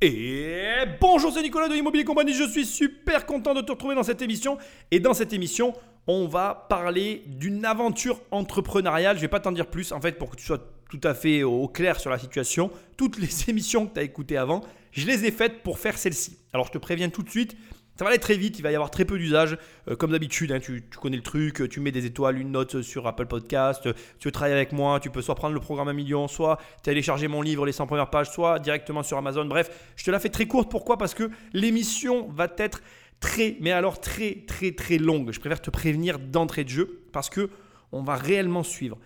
Et bonjour, c'est Nicolas de Immobilier Compagnie. Je suis super content de te retrouver dans cette émission. Et dans cette émission, on va parler d'une aventure entrepreneuriale. Je vais pas t'en dire plus en fait pour que tu sois tout à fait au clair sur la situation. Toutes les émissions que tu as écoutées avant, je les ai faites pour faire celle-ci. Alors je te préviens tout de suite, ça va aller très vite, il va y avoir très peu d'usage. Euh, comme d'habitude, hein, tu, connais le truc, tu mets des étoiles, une note sur Apple Podcast, tu veux travailler avec moi, tu peux soit prendre le programme à million, soit télécharger mon livre, les 100 premières pages, soit directement sur Amazon. Bref, je te la fais très courte. Pourquoi? Parce que l'émission va être très, mais alors très, très, très longue. Je préfère te prévenir d'entrée de jeu parce que on va réellement suivre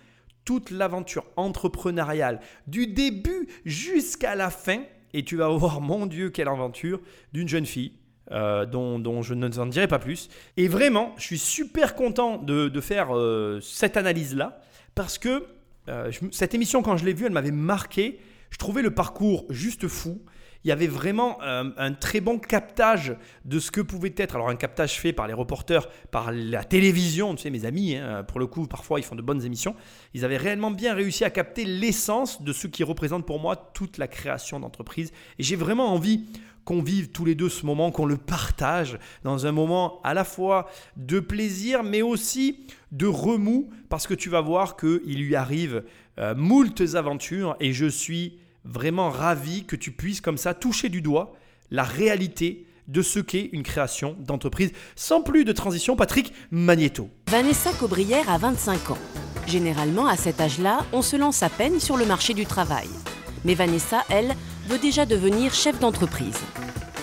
toute l'aventure entrepreneuriale du début jusqu'à la fin. Et tu vas voir, mon Dieu, quelle aventure d'une jeune fille euh, dont, je ne t'en dirai pas plus. Et vraiment, je suis super content de, faire euh, cette analyse-là, parce que euh, cette émission, quand je l'ai vue, elle m'avait marqué. Je trouvais le parcours juste fou. Il y avait vraiment un, très bon captage de ce que pouvait être. Alors un captage fait par les reporters, par la télévision, tu sais, mes amis, hein, pour le coup, parfois ils font de bonnes émissions. Ils avaient réellement bien réussi à capter l'essence de ce qui représente pour moi toute la création d'entreprise. Et j'ai vraiment envie qu'on vive tous les deux ce moment, qu'on le partage dans un moment à la fois de plaisir, mais aussi de remous, parce que tu vas voir qu'il lui arrive euh, aventures, et je suis vraiment ravi que tu puisses comme ça toucher du doigt la réalité de ce qu'est une création d'entreprise. Sans plus de transition, Patrick Magneto. Vanessa Cobrière a 25 ans. Généralement, à cet âge-là, on se lance à peine sur le marché du travail. Mais Vanessa, elle, veut déjà devenir chef d'entreprise.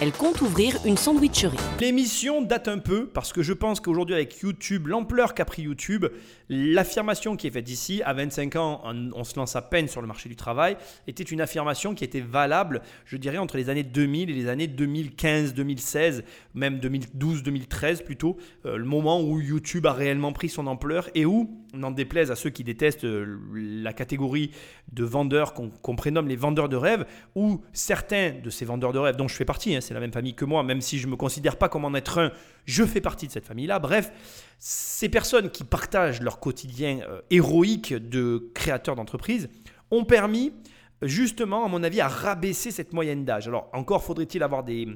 Elle compte ouvrir une sandwicherie. L'émission date un peu parce que je pense qu'aujourd'hui avec YouTube, l'ampleur qu'a pris YouTube, l'affirmation qui est faite ici, à 25 ans, on, se lance à peine sur le marché du travail, était une affirmation qui était valable, je dirais, entre les années 2000 et les années 2015, 2016, même 2012, 2013 plutôt, euh, le moment où YouTube a réellement pris son ampleur et où, n'en déplaise à ceux qui détestent euh, la catégorie de vendeurs qu'on prénomme les vendeurs de rêves, où certains de ces vendeurs de rêves, dont je fais partie, hein, c'est la même famille que moi, même si je ne me considère pas comme en être un, je fais partie de cette famille-là. Bref, ces personnes qui partagent leur quotidien euh, héroïque de créateurs d'entreprise ont permis justement, à mon avis, à rabaisser cette moyenne d'âge. Alors, encore faudrait-il avoir des,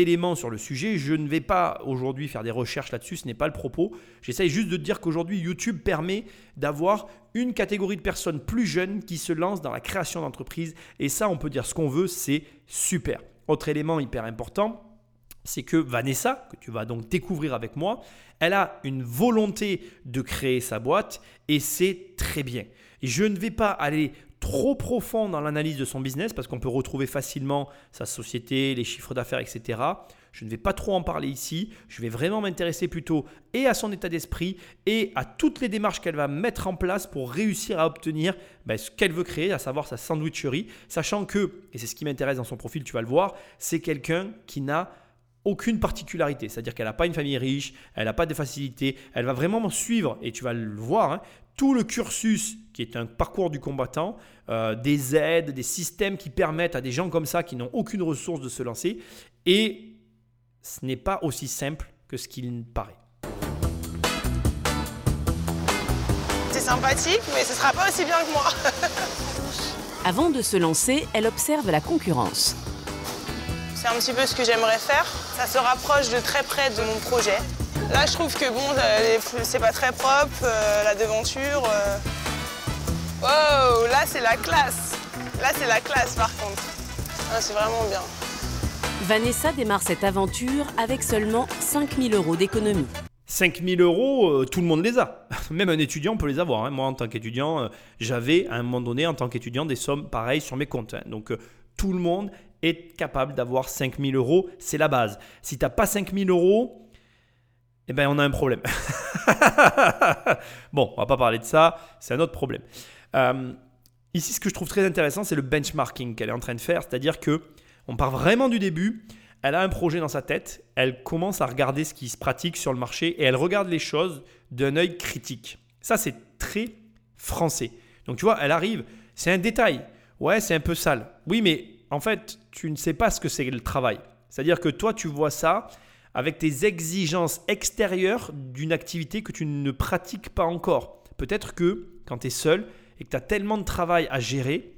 éléments sur le sujet. Je ne vais pas aujourd'hui faire des recherches là-dessus, ce n'est pas le propos. J'essaye juste de dire qu'aujourd'hui, YouTube permet d'avoir une catégorie de personnes plus jeunes qui se lancent dans la création d'entreprise. Et ça, on peut dire ce qu'on veut, c'est super. Autre élément hyper important, c'est que Vanessa, que tu vas donc découvrir avec moi, elle a une volonté de créer sa boîte et c'est très bien. Et je ne vais pas aller trop profond dans l'analyse de son business parce qu'on peut retrouver facilement sa société, les chiffres d'affaires, etc. Je ne vais pas trop en parler ici. Je vais vraiment m'intéresser plutôt et à son état d'esprit et à toutes les démarches qu'elle va mettre en place pour réussir à obtenir ben, ce qu'elle veut créer, à savoir sa sandwicherie, sachant que, et c'est ce qui m'intéresse dans son profil, tu vas le voir, c'est quelqu'un qui n'a aucune particularité. C'est-à-dire qu'elle n'a pas une famille riche, elle n'a pas de facilité, elle va vraiment suivre, et tu vas le voir, hein, tout le cursus qui est un parcours du combattant, euh, des aides, des systèmes qui permettent à des gens comme ça qui n'ont aucune ressource de se lancer. Et ce n'est pas aussi simple que ce qu'il paraît. C'est sympathique, mais ce sera pas aussi bien que moi. Avant de se lancer, elle observe la concurrence. C'est un petit peu ce que j'aimerais faire. Ça se rapproche de très près de mon projet. Là, je trouve que bon, c'est pas très propre, euh, la devanture. Euh. Wow, là, c'est la classe. Là, c'est la classe, par contre. Ah, c'est vraiment bien. Vanessa démarre cette aventure avec seulement 5000 euros d'économie. 5000 euros, euh, tout le monde les a. Même un étudiant peut les avoir. Hein. Moi, en tant qu'étudiant, j'avais à un moment donné, en tant qu'étudiant, des sommes pareilles sur mes comptes. Hein. Donc, tout le monde est capable d'avoir 5000 euros. C'est la base. Si tu n'as pas 5000 euros, eh bien, on a un problème. bon, on va pas parler de ça, c'est un autre problème. Euh, ici, ce que je trouve très intéressant, c'est le benchmarking qu'elle est en train de faire, c'est-à-dire que on part vraiment du début. Elle a un projet dans sa tête, elle commence à regarder ce qui se pratique sur le marché et elle regarde les choses d'un œil critique. Ça, c'est très français. Donc, tu vois, elle arrive, c'est un détail. Ouais, c'est un peu sale. Oui, mais en fait, tu ne sais pas ce que c'est le travail. C'est-à-dire que toi, tu vois ça, avec tes exigences extérieures d'une activité que tu ne pratiques pas encore. Peut-être que quand tu es seul et que tu as tellement de travail à gérer,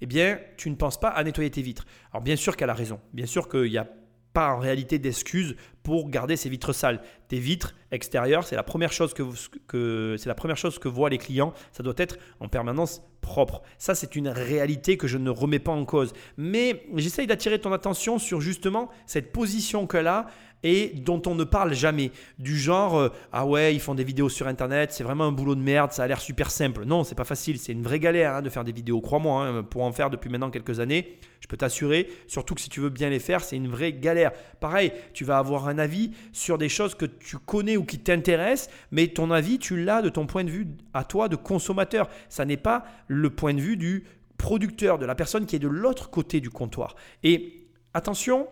eh bien, tu ne penses pas à nettoyer tes vitres. Alors bien sûr qu'elle a raison. Bien sûr qu'il n'y a pas en réalité d'excuses pour garder ces vitres sales. Tes vitres extérieures, c'est la première chose que, que c'est la première chose que voient les clients. Ça doit être en permanence propre. Ça, c'est une réalité que je ne remets pas en cause. Mais j'essaye d'attirer ton attention sur justement cette position qu'elle a et dont on ne parle jamais. Du genre, euh, ah ouais, ils font des vidéos sur Internet, c'est vraiment un boulot de merde, ça a l'air super simple. Non, c'est pas facile, c'est une vraie galère hein, de faire des vidéos, crois-moi, hein, pour en faire depuis maintenant quelques années. Je peux t'assurer, surtout que si tu veux bien les faire, c'est une vraie galère. Pareil, tu vas avoir un avis sur des choses que tu connais ou qui t'intéressent, mais ton avis, tu l'as de ton point de vue à toi de consommateur. Ça n'est pas le point de vue du producteur, de la personne qui est de l'autre côté du comptoir. Et attention,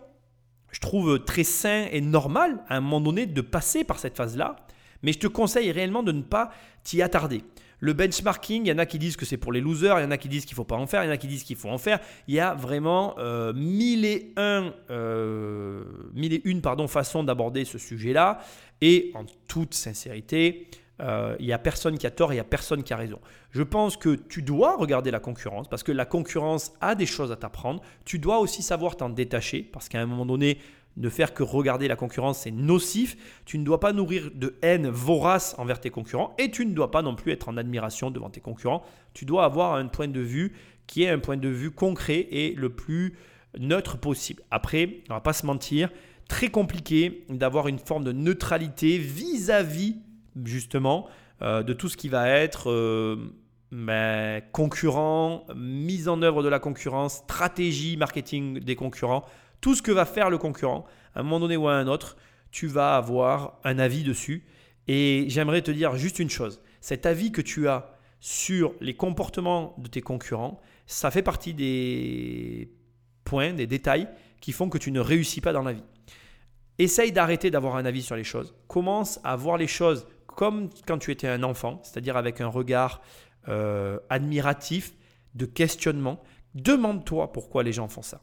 je trouve très sain et normal à un moment donné de passer par cette phase-là, mais je te conseille réellement de ne pas t'y attarder. Le benchmarking, il y en a qui disent que c'est pour les losers, il y en a qui disent qu'il ne faut pas en faire, il y en a qui disent qu'il faut en faire. Il y a vraiment euh, mille, et un, euh, mille et une pardon, façons d'aborder ce sujet-là. Et en toute sincérité, euh, il n'y a personne qui a tort et il n'y a personne qui a raison. Je pense que tu dois regarder la concurrence parce que la concurrence a des choses à t'apprendre. Tu dois aussi savoir t'en détacher parce qu'à un moment donné, ne faire que regarder la concurrence, c'est nocif. Tu ne dois pas nourrir de haine vorace envers tes concurrents et tu ne dois pas non plus être en admiration devant tes concurrents. Tu dois avoir un point de vue qui est un point de vue concret et le plus neutre possible. Après, on va pas se mentir, très compliqué d'avoir une forme de neutralité vis-à-vis justement euh, de tout ce qui va être euh, ben, concurrent, mise en œuvre de la concurrence, stratégie marketing des concurrents tout ce que va faire le concurrent, à un moment donné ou à un autre, tu vas avoir un avis dessus. Et j'aimerais te dire juste une chose, cet avis que tu as sur les comportements de tes concurrents, ça fait partie des points, des détails qui font que tu ne réussis pas dans la vie. Essaye d'arrêter d'avoir un avis sur les choses. Commence à voir les choses comme quand tu étais un enfant, c'est-à-dire avec un regard euh, admiratif, de questionnement. Demande-toi pourquoi les gens font ça.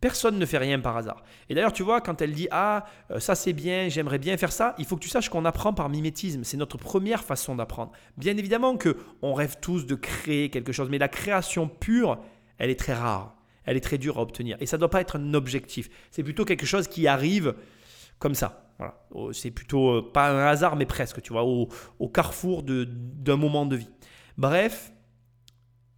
Personne ne fait rien par hasard. Et d'ailleurs, tu vois, quand elle dit Ah, euh, ça c'est bien, j'aimerais bien faire ça, il faut que tu saches qu'on apprend par mimétisme. C'est notre première façon d'apprendre. Bien évidemment que on rêve tous de créer quelque chose, mais la création pure, elle est très rare. Elle est très dure à obtenir. Et ça ne doit pas être un objectif. C'est plutôt quelque chose qui arrive comme ça. Oh, c'est plutôt euh, pas un hasard, mais presque, tu vois, au, au carrefour d'un moment de vie. Bref,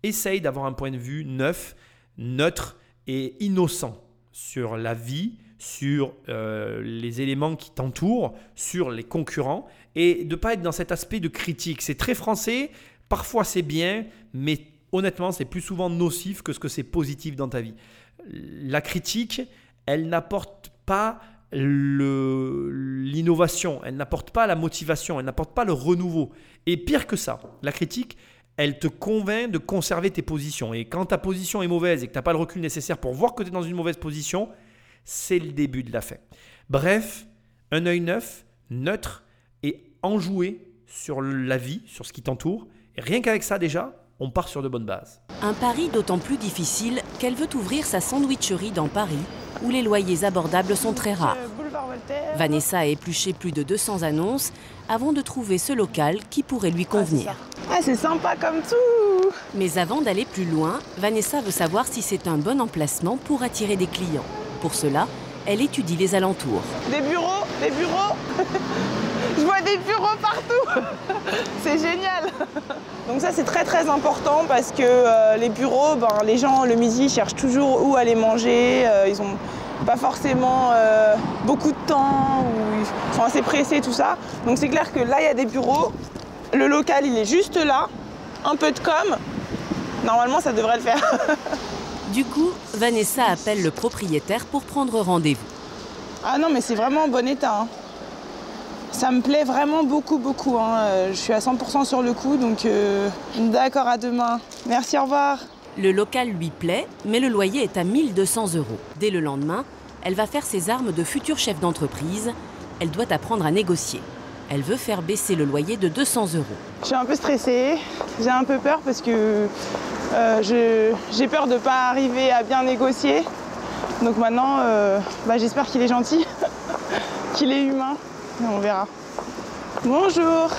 essaye d'avoir un point de vue neuf, neutre et innocent sur la vie, sur euh, les éléments qui t'entourent, sur les concurrents, et de ne pas être dans cet aspect de critique. C'est très français, parfois c'est bien, mais honnêtement c'est plus souvent nocif que ce que c'est positif dans ta vie. La critique, elle n'apporte pas l'innovation, elle n'apporte pas la motivation, elle n'apporte pas le renouveau. Et pire que ça, la critique, elle te convainc de conserver tes positions. Et quand ta position est mauvaise et que tu n'as pas le recul nécessaire pour voir que tu es dans une mauvaise position, c'est le début de la fin. Bref, un œil neuf, neutre et enjoué sur la vie, sur ce qui t'entoure. Rien qu'avec ça déjà, on part sur de bonnes bases. Un pari d'autant plus difficile qu'elle veut ouvrir sa sandwicherie dans Paris, où les loyers abordables sont très rares. Vanessa a épluché plus de 200 annonces avant de trouver ce local qui pourrait lui convenir. Ah, c'est sympa comme tout Mais avant d'aller plus loin, Vanessa veut savoir si c'est un bon emplacement pour attirer des clients. Pour cela, elle étudie les alentours. Des bureaux Des bureaux Je vois des bureaux partout C'est génial Donc ça c'est très très important parce que euh, les bureaux, ben, les gens le midi cherchent toujours où aller manger, euh, ils ont pas forcément euh, beaucoup de temps, ou ils sont assez pressés, tout ça. Donc c'est clair que là il y a des bureaux, le local, il est juste là. Un peu de com. Normalement, ça devrait le faire. du coup, Vanessa appelle le propriétaire pour prendre rendez-vous. Ah non, mais c'est vraiment en bon état. Hein. Ça me plaît vraiment beaucoup, beaucoup. Hein. Euh, je suis à 100% sur le coup, donc euh, d'accord, à demain. Merci, au revoir. Le local lui plaît, mais le loyer est à 1200 euros. Dès le lendemain, elle va faire ses armes de futur chef d'entreprise. Elle doit apprendre à négocier. Elle veut faire baisser le loyer de 200 euros. Je suis un peu stressée, j'ai un peu peur parce que euh, j'ai peur de ne pas arriver à bien négocier. Donc maintenant, euh, bah, j'espère qu'il est gentil, qu'il est humain. On verra. Bonjour,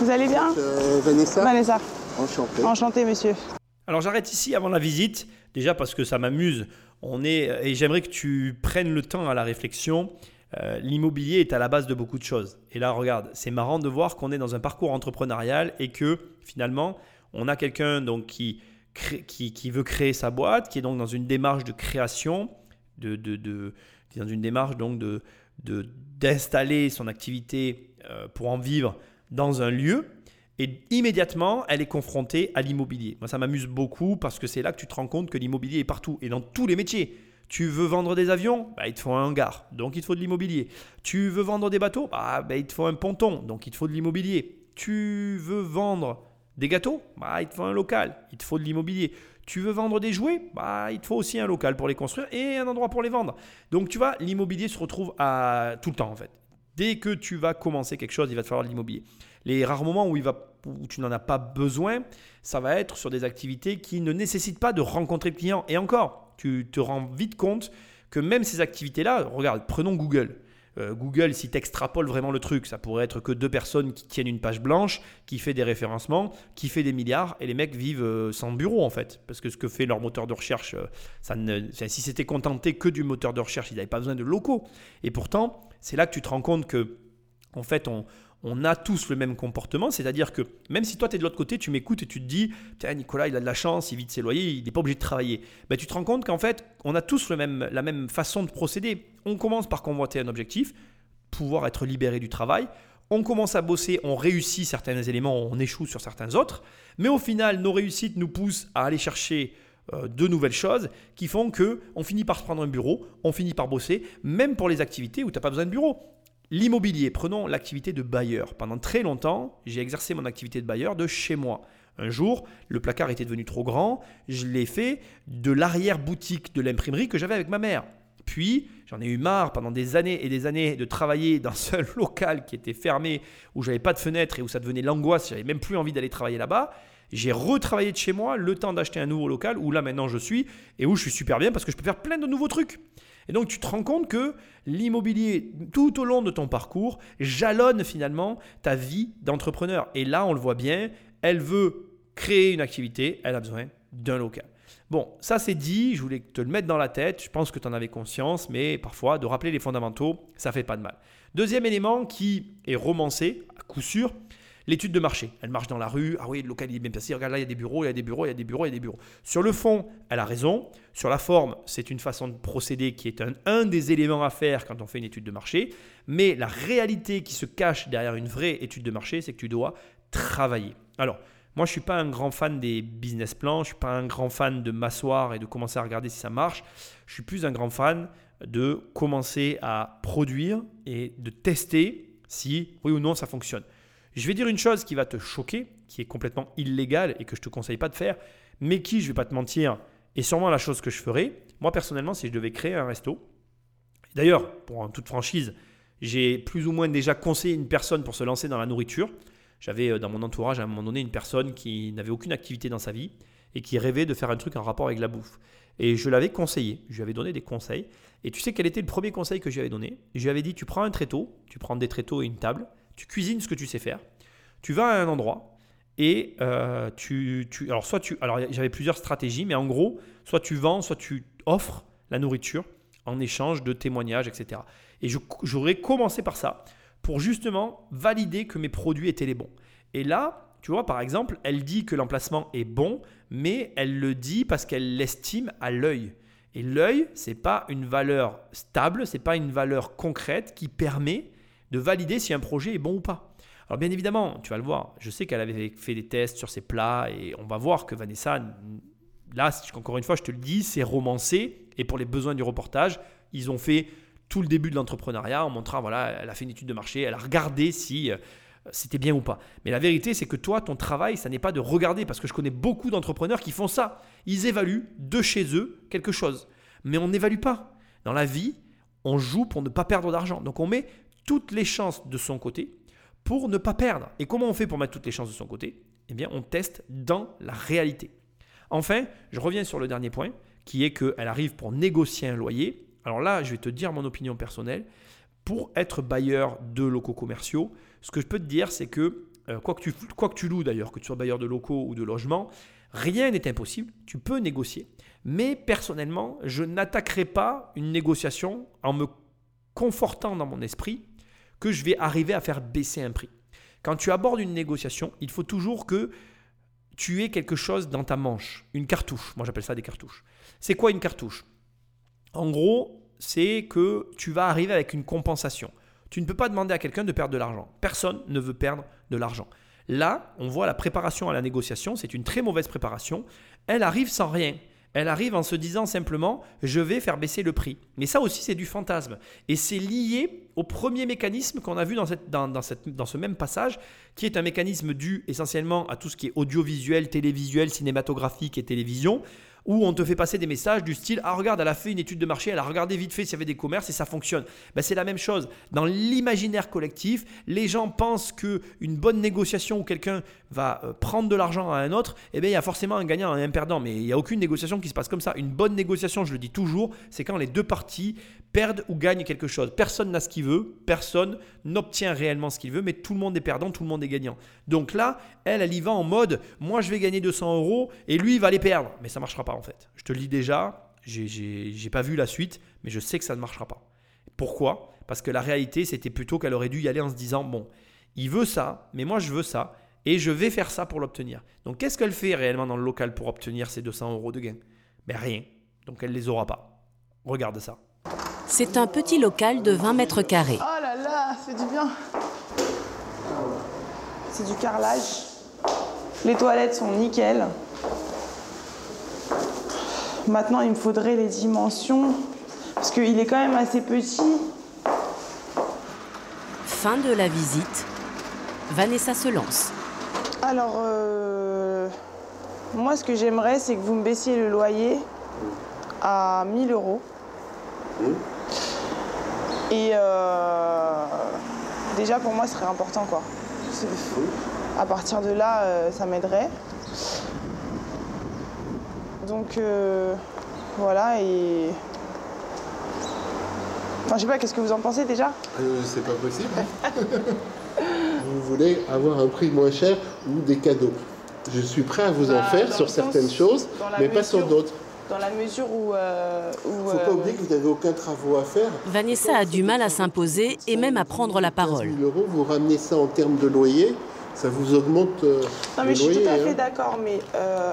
vous allez bien euh, Vanessa Vanessa. Enchanté. Enchanté, monsieur. Alors j'arrête ici avant la visite. Déjà parce que ça m'amuse. On est et j'aimerais que tu prennes le temps à la réflexion. Euh, l'immobilier est à la base de beaucoup de choses. Et là, regarde, c'est marrant de voir qu'on est dans un parcours entrepreneurial et que finalement, on a quelqu'un donc qui, qui, veut créer sa boîte, qui est donc dans une démarche de création, de, de, dans une démarche donc de d'installer son activité euh, pour en vivre dans un lieu. Et immédiatement, elle est confrontée à l'immobilier. Moi, ça m'amuse beaucoup parce que c'est là que tu te rends compte que l'immobilier est partout et dans tous les métiers. Tu veux vendre des avions? Bah, Il te faut un hangar, donc il te faut de l'immobilier. Tu veux vendre des bateaux? Bah, bah, Il te faut un ponton, donc il te faut de l'immobilier. Tu veux vendre des gâteaux? Bah, Il te faut un local, il te faut de l'immobilier. Tu veux vendre des jouets bah, Il te faut aussi un local pour les construire et un endroit pour les vendre. Donc tu vois, l'immobilier se retrouve à tout le temps en fait. Dès que tu vas commencer quelque chose, il va te falloir de l'immobilier. Les rares moments où, il va, où tu n'en as pas besoin, ça va être sur des activités qui ne nécessitent pas de rencontrer le client. Et encore, tu te rends vite compte que même ces activités-là, regarde, prenons Google. Euh, Google, si tu extrapoles vraiment le truc, ça pourrait être que deux personnes qui tiennent une page blanche, qui fait des référencements, qui fait des milliards, et les mecs vivent euh, sans bureau en fait. Parce que ce que fait leur moteur de recherche, euh, ça ne, si c'était contenté que du moteur de recherche, ils n'avaient pas besoin de locaux. Et pourtant, c'est là que tu te rends compte que, en fait, on, a tous le même comportement, c'est-à-dire que même si toi tu es de l'autre côté, tu m'écoutes et tu te dis, tiens Nicolas il a de la chance, il vit de ses loyers, il n'est pas obligé de travailler. Ben, tu te rends compte qu'en fait on a tous le même, la même façon de procéder. On commence par convoiter un objectif, pouvoir être libéré du travail. On commence à bosser, on réussit certains éléments, on échoue sur certains autres. Mais au final, nos réussites nous poussent à aller chercher euh, de nouvelles choses qui font que on finit par se prendre un bureau, on finit par bosser, même pour les activités où tu n'as pas besoin de bureau. L'immobilier, prenons l'activité de bailleur. Pendant très longtemps, j'ai exercé mon activité de bailleur de chez moi. Un jour, le placard était devenu trop grand, je l'ai fait de l'arrière-boutique de l'imprimerie que j'avais avec ma mère. Puis, j'en ai eu marre pendant des années et des années de travailler dans ce local qui était fermé, où j'avais pas de fenêtre et où ça devenait l'angoisse, j'avais même plus envie d'aller travailler là-bas. J'ai retravaillé de chez moi le temps d'acheter un nouveau local où là maintenant je suis et où je suis super bien parce que je peux faire plein de nouveaux trucs. Et donc tu te rends compte que l'immobilier, tout au long de ton parcours, jalonne finalement ta vie d'entrepreneur. Et là, on le voit bien, elle veut créer une activité, elle a besoin d'un local. Bon, ça c'est dit, je voulais te le mettre dans la tête, je pense que tu en avais conscience, mais parfois de rappeler les fondamentaux, ça fait pas de mal. Deuxième élément qui est romancé, à coup sûr, L'étude de marché, elle marche dans la rue, ah oui, le local est bien placé, regarde là, il y a des bureaux, il y a des bureaux, il y a des bureaux, il y a des bureaux. Sur le fond, elle a raison. Sur la forme, c'est une façon de procéder qui est un, un des éléments à faire quand on fait une étude de marché. Mais la réalité qui se cache derrière une vraie étude de marché, c'est que tu dois travailler. Alors, moi, je ne suis pas un grand fan des business plans, je ne suis pas un grand fan de m'asseoir et de commencer à regarder si ça marche. Je suis plus un grand fan de commencer à produire et de tester si oui ou non ça fonctionne. Je vais dire une chose qui va te choquer, qui est complètement illégale et que je ne te conseille pas de faire, mais qui, je ne vais pas te mentir, est sûrement la chose que je ferais. Moi, personnellement, si je devais créer un resto, d'ailleurs, pour toute franchise, j'ai plus ou moins déjà conseillé une personne pour se lancer dans la nourriture. J'avais euh, dans mon entourage à un moment donné une personne qui n'avait aucune activité dans sa vie et qui rêvait de faire un truc en rapport avec la bouffe. Et je l'avais conseillé, je lui avais donné des conseils. Et tu sais quel était le premier conseil que je lui avais donné? Je lui avais dit, tu prends un tréteau, tu prends des tréteaux et une table, tu cuisines ce que tu sais faire, tu vas à un endroit et euh, tu, alors soit tu, alors j'avais plusieurs stratégies, mais en gros, soit tu vends, soit tu offres la nourriture en échange de témoignages, etc. Et j'aurais commencé par ça pour justement valider que mes produits étaient les bons. Et là, tu vois, par exemple, elle dit que l'emplacement est bon, mais elle le dit parce qu'elle l'estime à l'œil. Et l'œil, c'est pas une valeur stable, c'est pas une valeur concrète qui permet de valider si un projet est bon ou pas. Alors bien évidemment, tu vas le voir, je sais qu'elle avait fait des tests sur ses plats et on va voir que Vanessa, là, encore une fois, je te le dis, c'est romancé et pour les besoins du reportage, ils ont fait tout le début de l'entrepreneuriat en montrant, voilà, elle a fait une étude de marché, elle a regardé si euh, c'était bien ou pas. Mais la vérité, c'est que toi, ton travail, ça n'est pas de regarder, parce que je connais beaucoup d'entrepreneurs qui font ça. Ils évaluent de chez eux quelque chose. Mais on n'évalue pas. Dans la vie, on joue pour ne pas perdre d'argent. Donc on met toutes les chances de son côté pour ne pas perdre. Et comment on fait pour mettre toutes les chances de son côté? Eh bien, on teste dans la réalité. Enfin, je reviens sur le dernier point, qui est qu'elle arrive pour négocier un loyer. Alors là, je vais te dire mon opinion personnelle. Pour être bailleur de locaux commerciaux, ce que je peux te dire, c'est que, euh, quoi, que tu, quoi que tu loues d'ailleurs, que tu sois bailleur de locaux ou de logements, rien n'est impossible. Tu peux négocier. Mais personnellement, je n'attaquerai pas une négociation en me confortant dans mon esprit que je vais arriver à faire baisser un prix. Quand tu abordes une négociation, il faut toujours que tu aies quelque chose dans ta manche, une cartouche. Moi j'appelle ça des cartouches. C'est quoi une cartouche? En gros, c'est que tu vas arriver avec une compensation. Tu ne peux pas demander à quelqu'un de perdre de l'argent. Personne ne veut perdre de l'argent. Là, on voit la préparation à la négociation, c'est une très mauvaise préparation. Elle arrive sans rien. Elle arrive en se disant simplement je vais faire baisser le prix. Mais ça aussi c'est du fantasme. Et c'est lié au premier mécanisme qu'on a vu dans, cette, dans, dans, ce même passage, qui est un mécanisme dû essentiellement à tout ce qui est audiovisuel, télévisuel, cinématographique et télévision où on te fait passer des messages du style Ah, regarde, elle a fait une étude de marché, elle a regardé vite fait s'il y avait des commerces et ça fonctionne. Ben, c'est la même chose. Dans l'imaginaire collectif, les gens pensent qu'une bonne négociation où quelqu'un va euh, prendre de l'argent à un autre, eh bien, il y a forcément un gagnant et un perdant. Mais il n'y a aucune négociation qui se passe comme ça. Une bonne négociation, je le dis toujours, c'est quand les deux parties perdent ou gagnent quelque chose. Personne n'a ce qu'il veut, personne n'obtient réellement ce qu'il veut, mais tout le monde est perdant, tout le monde est gagnant. Donc là, elle, elle y va en mode, moi je vais gagner 200 euros et lui il va les perdre. Mais ça ne marchera pas en fait. Je te le dis déjà, j'ai pas vu la suite, mais je sais que ça ne marchera pas. Pourquoi? Parce que la réalité, c'était plutôt qu'elle aurait dû y aller en se disant, bon, il veut ça, mais moi je veux ça, et je vais faire ça pour l'obtenir. Donc qu'est-ce qu'elle fait réellement dans le local pour obtenir ces 200 euros de gain Ben rien. Donc elle les aura pas. Regarde ça. C'est un petit local de 20 mètres carrés. Oh là là, c'est du bien. C'est du carrelage. Les toilettes sont nickel. Maintenant, il me faudrait les dimensions parce qu'il est quand même assez petit. Fin de la visite. Vanessa se lance. Alors, euh, moi, ce que j'aimerais, c'est que vous me baissiez le loyer à 1000 euros. Et euh, déjà pour moi ce serait important quoi. À partir de là, euh, ça m'aiderait. Donc euh, voilà et. Enfin, je sais pas, qu'est-ce que vous en pensez déjà? C'est pas possible. vous voulez avoir un prix moins cher ou des cadeaux? Je suis prêt à vous en Bah, faire sur certaines sens- choses, mais pas sur d'autres. Dans la mesure où. euh, où, Il ne faut pas euh, oublier que vous n'avez aucun travaux à faire. Vanessa a du mal à s'imposer et même à prendre la 15 parole. 000 euros, vous ramenez ça en termes de loyer, ça vous augmente euh, Non le mais je suis tout à fait hein. d'accord, mais euh,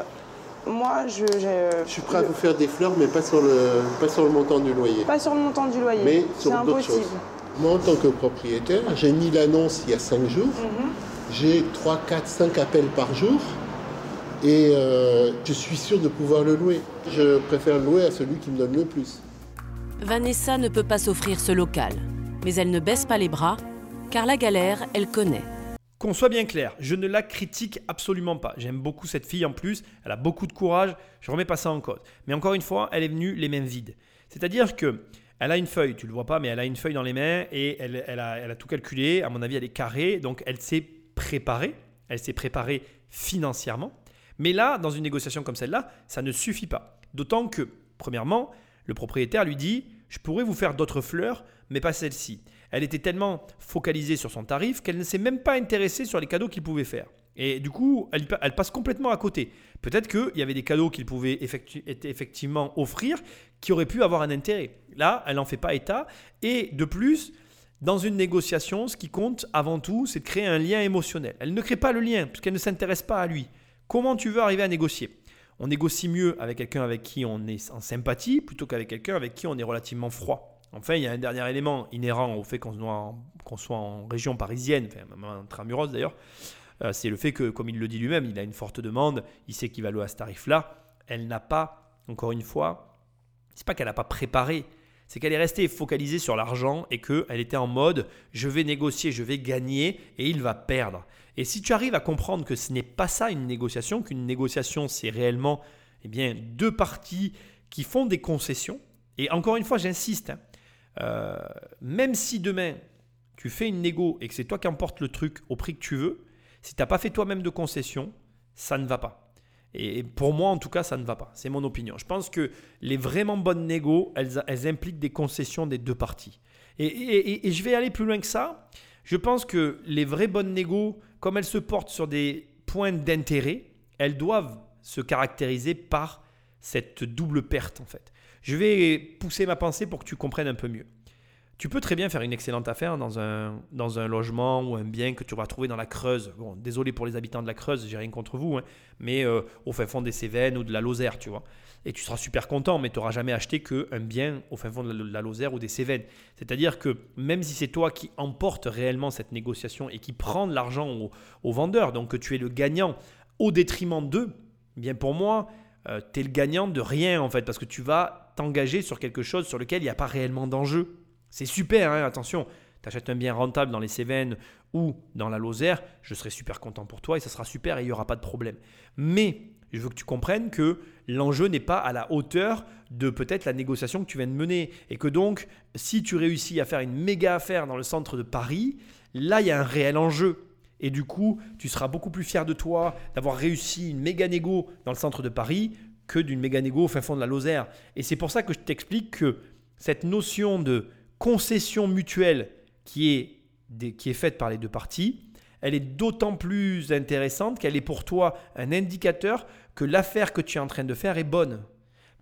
moi je. je- Je suis prêt à vous faire des fleurs, mais pas sur le, pas sur le montant du loyer. Pas sur le montant du loyer. Mais c'est sur d'autres impossible. choses. Moi, en tant que propriétaire, j'ai mis l'annonce il y a 5 jours. Mhm. J'ai 3, 4, 5 appels par jour. Et euh, je suis sûr de pouvoir le louer. Je préfère louer à celui qui me donne le plus. Vanessa ne peut pas s'offrir ce local, mais elle ne baisse pas les bras, car la galère, elle connaît. Qu'on soit bien clair, je ne la critique absolument pas. J'aime beaucoup cette fille en plus, elle a beaucoup de courage, je remets pas ça en cause. Mais encore une fois, elle est venue les mains vides. C'est-à-dire que elle a une feuille, tu le vois pas, mais elle a une feuille dans les mains et elle, elle a, elle a tout calculé. À mon avis, elle est carrée, donc elle s'est préparée. Elle s'est préparée financièrement. Mais là, dans une négociation comme celle-là, ça ne suffit pas. D'autant que, premièrement, le propriétaire lui dit Je pourrais vous faire d'autres fleurs, mais pas celle-ci. Elle était tellement focalisée sur son tarif qu'elle ne s'est même pas intéressée sur les cadeaux qu'il pouvait faire. Et du coup, elle, passe complètement à côté. Peut-être qu'il y avait des cadeaux qu'il pouvait effectivement offrir qui auraient pu avoir un intérêt. Là, elle n'en fait pas état. Et de plus, dans une négociation, ce qui compte avant tout, c'est de créer un lien émotionnel. Elle ne crée pas le lien, puisqu'elle ne s'intéresse pas à lui. Comment tu veux arriver à négocier? On négocie mieux avec quelqu'un avec qui on est en sympathie plutôt qu'avec quelqu'un avec qui on est relativement froid. Enfin, il y a un dernier élément inhérent au fait qu'on soit en, région parisienne, enfin, même intramuros d'ailleurs, euh, c'est le fait que, comme il le dit lui-même, il a une forte demande, il sait qu'il va louer à ce tarif-là. Elle n'a pas, encore une fois, c'est pas qu'elle n'a pas préparé, c'est qu'elle est restée focalisée sur l'argent et qu'elle était en mode je vais négocier, je vais gagner et il va perdre. Et si tu arrives à comprendre que ce n'est pas ça une négociation, qu'une négociation c'est réellement eh bien, deux parties qui font des concessions, et encore une fois j'insiste, hein, euh, même si demain tu fais une négo et que c'est toi qui emportes le truc au prix que tu veux, si tu n'as pas fait toi-même de concessions, ça ne va pas. Et pour moi, en tout cas, ça ne va pas. C'est mon opinion. Je pense que les vraiment bonnes négos, elles, impliquent des concessions des deux parties. Et je vais aller plus loin que ça. Je pense que les vraies bonnes négos, comme elles se portent sur des points d'intérêt, elles doivent se caractériser par cette double perte en fait. Je vais pousser ma pensée pour que tu comprennes un peu mieux. Tu peux très bien faire une excellente affaire dans un, dans un logement ou un bien que tu vas trouver dans la Creuse. Bon, désolé pour les habitants de la Creuse, j'ai rien contre vous, hein, mais euh, au fin fond des Cévennes ou de la Lozère, tu vois. Et tu seras super content, mais tu n'auras jamais acheté qu'un bien au fin fond de la, Lozère ou des Cévennes. C'est-à-dire que même si c'est toi qui emporte réellement cette négociation et qui prend de l'argent au, au, vendeur, donc que tu es le gagnant au détriment d'eux, eh bien pour moi, euh, tu es le gagnant de rien en fait, parce que tu vas t'engager sur quelque chose sur lequel il n'y a pas réellement d'enjeu. C'est super, hein, attention, tu achètes un bien rentable dans les Cévennes ou dans la Lozère, je serai super content pour toi et ça sera super et il n'y aura pas de problème. Mais je veux que tu comprennes que l'enjeu n'est pas à la hauteur de peut-être la négociation que tu viens de mener. Et que donc, si tu réussis à faire une méga affaire dans le centre de Paris, là, il y a un réel enjeu. Et du coup, tu seras beaucoup plus fier de toi d'avoir réussi une méga négo dans le centre de Paris que d'une méga négo au fin fond de la Lozère. Et c'est pour ça que je t'explique que cette notion de concession mutuelle qui est, qui est faite par les deux parties, elle est d'autant plus intéressante qu'elle est pour toi un indicateur que l'affaire que tu es en train de faire est bonne.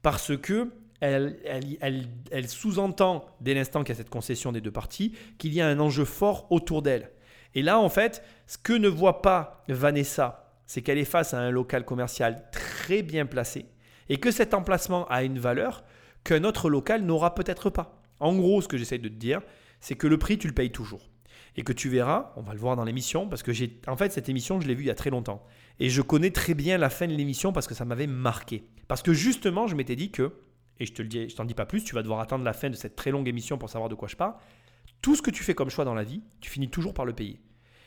Parce que elle, sous-entend, dès l'instant qu'il y a cette concession des deux parties, qu'il y a un enjeu fort autour d'elle. Et là, en fait, ce que ne voit pas Vanessa, c'est qu'elle est face à un local commercial très bien placé et que cet emplacement a une valeur qu'un autre local n'aura peut-être pas. En gros, ce que j'essaie de te dire, c'est que le prix, tu le payes toujours. Et que tu verras, on va le voir dans l'émission, parce que j'ai, en fait, cette émission, je l'ai vue il y a très longtemps. Et je connais très bien la fin de l'émission parce que ça m'avait marqué. Parce que justement, je m'étais dit que, et je te dis, t'en dis pas plus, tu vas devoir attendre la fin de cette très longue émission pour savoir de quoi je parle. Tout ce que tu fais comme choix dans la vie, tu finis toujours par le payer.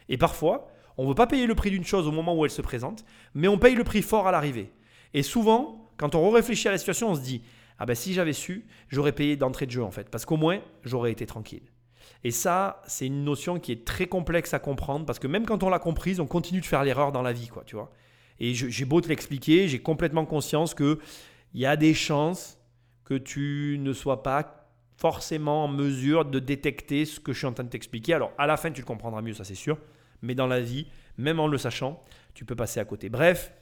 Et parfois, on ne veut pas payer le prix d'une chose au moment où elle se présente, mais on paye le prix fort à l'arrivée. Et souvent, quand on réfléchit à la situation, on se dit ah ben si j'avais su, j'aurais payé d'entrée de jeu en fait, parce qu'au moins j'aurais été tranquille. Et ça, c'est une notion qui est très complexe à comprendre parce que même quand on l'a comprise, on continue de faire l'erreur dans la vie, quoi, tu vois. Et j'ai beau te l'expliquer, j'ai complètement conscience que il y a des chances que tu ne sois pas forcément en mesure de détecter ce que je suis en train de t'expliquer. Alors à la fin, tu le comprendras mieux, ça c'est sûr. Mais dans la vie, même en le sachant, tu peux passer à côté. Bref,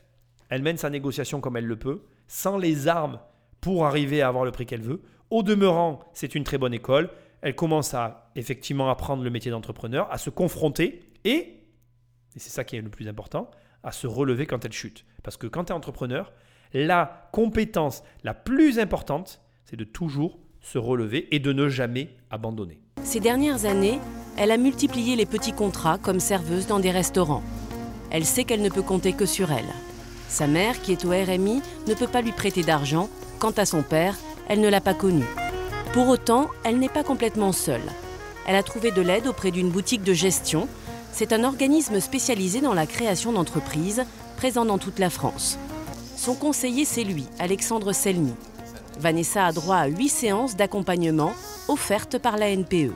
elle mène sa négociation comme elle le peut, sans les armes pour arriver à avoir le prix qu'elle veut. Au demeurant, c'est une très bonne école. Elle commence à effectivement apprendre le métier d'entrepreneur, à se confronter et, et c'est ça qui est le plus important, à se relever quand elle chute. Parce que quand tu es entrepreneur, la compétence la plus importante, c'est de toujours se relever et de ne jamais abandonner. Ces dernières années, elle a multiplié les petits contrats comme serveuse dans des restaurants. Elle sait qu'elle ne peut compter que sur elle. Sa mère, qui est au RMI, ne peut pas lui prêter d'argent Quant à son père, elle ne l'a pas connu. Pour autant, elle n'est pas complètement seule. Elle a trouvé de l'aide auprès d'une boutique de gestion. C'est un organisme spécialisé dans la création d'entreprises, présent dans toute la France. Son conseiller, c'est lui, Alexandre Selny. Vanessa a droit à 8 séances d'accompagnement offertes par la NPE.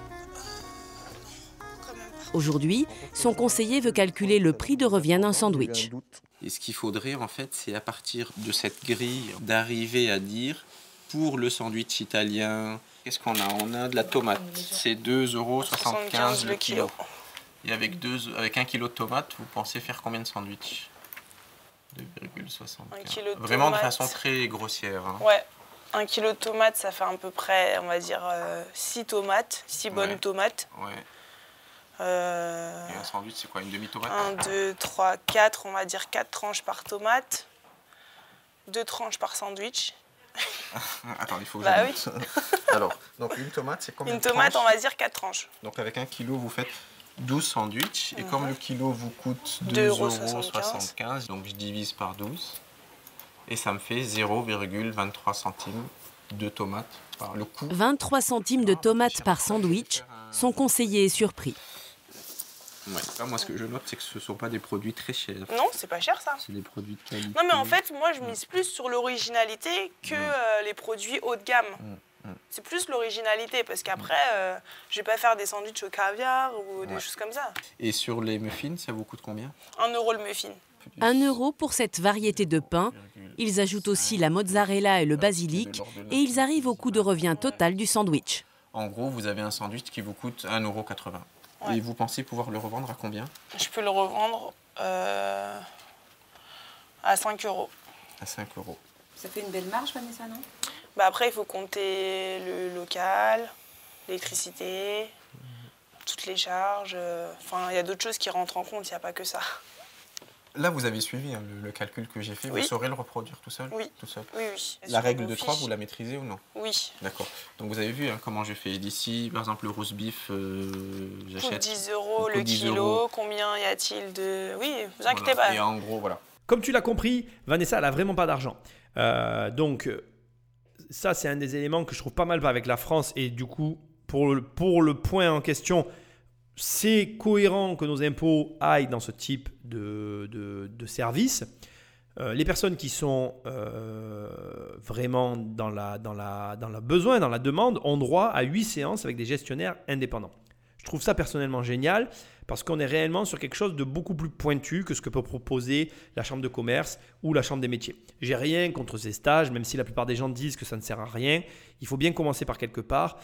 Aujourd'hui, son conseiller veut calculer le prix de revient d'un sandwich. Et ce qu'il faudrait, en fait, c'est à partir de cette grille d'arriver à dire pour le sandwich italien, qu'est-ce qu'on a? On a de la tomate. C'est 2,75 euros le kilo. Et avec, deux, avec un kilo de tomate, vous pensez faire combien de sandwichs? 2,75. Vraiment de façon très grossière. Hein. Ouais. Un kilo de tomate, ça fait à peu près, on va dire, 6 euh, tomates, 6 bonnes tomates. Ouais. Euh, et un sandwich, c'est quoi Une demi-tomate 1, 2, 3, 4, on va dire 4 tranches par tomate. 2 tranches par sandwich. Attends, il faut que bah oui. Alors, donc une tomate, c'est combien Une tomate, on va dire 4 tranches. Donc avec un kilo, vous faites 12 sandwichs. Et comme le kilo vous coûte 2,75 euros, donc je divise par 12. Et ça me fait 0,23 centimes de tomates par le coût. 23 centimes de tomates par sandwich. Son conseiller est surpris moi, ce que je note, c'est que ce ne sont pas des produits très chers. Non, c'est pas cher ça. C'est des produits de qualité. Non, mais en fait, moi, je mise plus sur l'originalité que euh, les produits haut de gamme. C'est plus l'originalité parce qu'après, euh, je vais pas faire des sandwichs au caviar ou des choses comme ça. Et sur les muffins, ça vous coûte combien? Un euro le muffin. Un euro pour cette variété de pain. Ils ajoutent aussi la mozzarella et le basilic et ils arrivent au coût de revient total du sandwich. En gros, vous avez un sandwich qui vous coûte 1,80 euro. Et vous pensez pouvoir le revendre à combien Je peux le revendre euh, à 5 euros. À 5 euros. Ça fait une belle marge, Vanessa, non? Bah Après, il faut compter le local, l'électricité, toutes les charges. euh, Enfin, il y a d'autres choses qui rentrent en compte, il n'y a pas que ça. Là, vous avez suivi hein, le, le calcul que j'ai fait. Oui. Vous saurez le reproduire tout seul Oui. Tout seul. Oui, oui. La règle de 3, fiches. vous la maîtrisez ou non? Oui. D'accord. Donc vous avez vu hein, comment je fais d'ici. Par exemple, le roast beef, euh, Pour j'achète. 10 euros le 10 kilo, euros. combien y a-t-il de. Oui, vous Voilà. inquiétez pas. Et en gros, voilà. Comme tu l'as compris, Vanessa, elle n'a vraiment pas d'argent. Euh, donc, ça, c'est un des éléments que je trouve pas mal avec la France. Et du coup, pour le, pour le point en question, c'est cohérent que nos impôts aillent dans ce type de, de, service. Euh, les personnes qui sont euh, vraiment dans la, dans, la, dans le besoin, dans la demande, ont droit à 8 séances avec des gestionnaires indépendants. Je trouve ça personnellement génial parce qu'on est réellement sur quelque chose de beaucoup plus pointu que ce que peut proposer la chambre de commerce ou la chambre des métiers. J'ai rien contre ces stages, même si la plupart des gens disent que ça ne sert à rien. Il faut bien commencer par quelque part.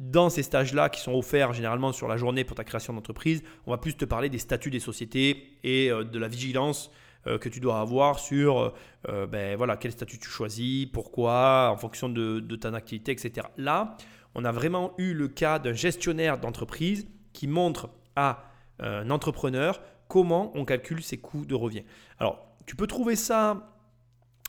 Dans ces stages-là qui sont offerts généralement sur la journée pour ta création d'entreprise, on va plus te parler des statuts des sociétés et euh, de la vigilance euh, que tu dois avoir sur euh, ben, voilà, quel statut tu choisis, pourquoi, en fonction de, de ton activité, etc. Là, on a vraiment eu le cas d'un gestionnaire d'entreprise qui montre à un entrepreneur comment on calcule ses coûts de revient. Alors, tu peux trouver ça,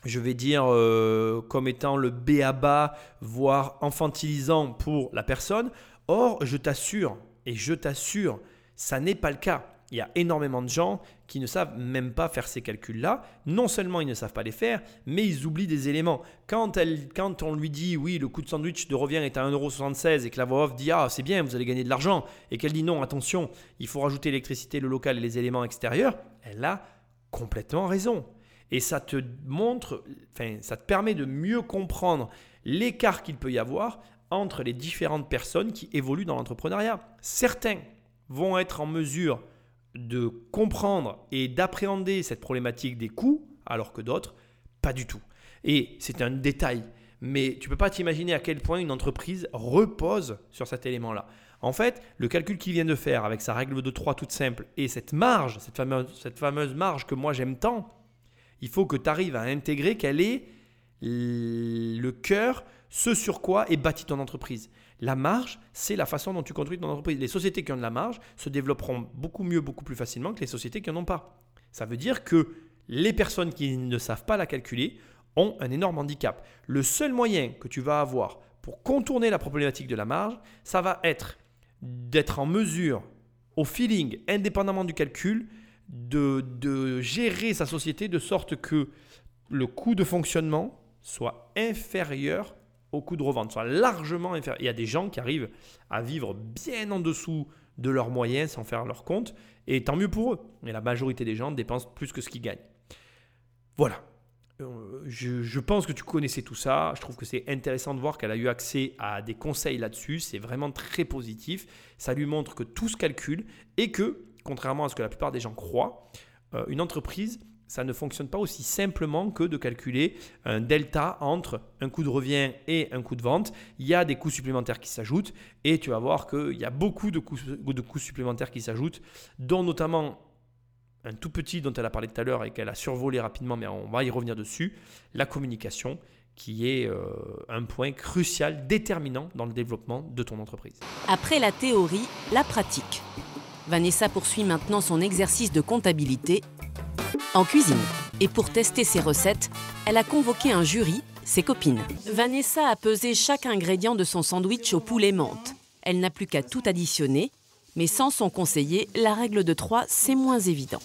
je vais dire, euh, comme étant le béaba, voire infantilisant pour la personne. Or, je t'assure, et je t'assure, ça n'est pas le cas. Il y a énormément de gens qui ne savent même pas faire ces calculs-là. Non seulement ils ne savent pas les faire, mais ils oublient des éléments. Quand, elle, quand on lui dit oui, le coût de sandwich de revient est à 1,76€ et que la voix off dit ah c'est bien, vous allez gagner de l'argent, et qu'elle dit non, attention, il faut rajouter l'électricité, le local et les éléments extérieurs, elle a complètement raison. Et ça te montre, enfin, ça te permet de mieux comprendre l'écart qu'il peut y avoir entre les différentes personnes qui évoluent dans l'entrepreneuriat. Certains vont être en mesure de comprendre et d'appréhender cette problématique des coûts, alors que d'autres, pas du tout. Et c'est un détail, mais tu peux pas t'imaginer à quel point une entreprise repose sur cet élément-là. En fait, le calcul qu'il vient de faire avec sa règle de 3 toute simple et cette marge, cette fameuse, cette fameuse marge que moi j'aime tant, il faut que tu arrives à intégrer quel est le cœur, ce sur quoi est bâtie ton entreprise. La marge, c'est la façon dont tu construis ton entreprise. Les sociétés qui ont de la marge se développeront beaucoup mieux, beaucoup plus facilement que les sociétés qui n'en ont pas. Ça veut dire que les personnes qui ne savent pas la calculer ont un énorme handicap. Le seul moyen que tu vas avoir pour contourner la problématique de la marge, ça va être d'être en mesure, au feeling, indépendamment du calcul, de, de gérer sa société de sorte que le coût de fonctionnement soit inférieur au coût de revente, soit largement inférieur. Il y a des gens qui arrivent à vivre bien en dessous de leurs moyens sans faire leur compte, et tant mieux pour eux. Mais la majorité des gens dépensent plus que ce qu'ils gagnent. Voilà. Euh, Je, je pense que tu connaissais tout ça. Je trouve que c'est intéressant de voir qu'elle a eu accès à des conseils là-dessus. C'est vraiment très positif. Ça lui montre que tout se calcule et que, contrairement à ce que la plupart des gens croient, euh, une entreprise, ça ne fonctionne pas aussi simplement que de calculer un delta entre un coût de revient et un coût de vente. Il y a des coûts supplémentaires qui s'ajoutent et tu vas voir qu'il y a beaucoup de coûts, supplémentaires qui s'ajoutent, dont notamment un tout petit dont elle a parlé tout à l'heure et qu'elle a survolé rapidement, mais on va y revenir dessus, la communication qui est euh, un point crucial, déterminant dans le développement de ton entreprise. Après la théorie, la pratique. Vanessa poursuit maintenant son exercice de comptabilité en cuisine. Et pour tester ses recettes, elle a convoqué un jury, ses copines. Vanessa a pesé chaque ingrédient de son sandwich au poulet menthe. Elle n'a plus qu'à tout additionner, mais sans son conseiller, la règle de 3, c'est moins évident.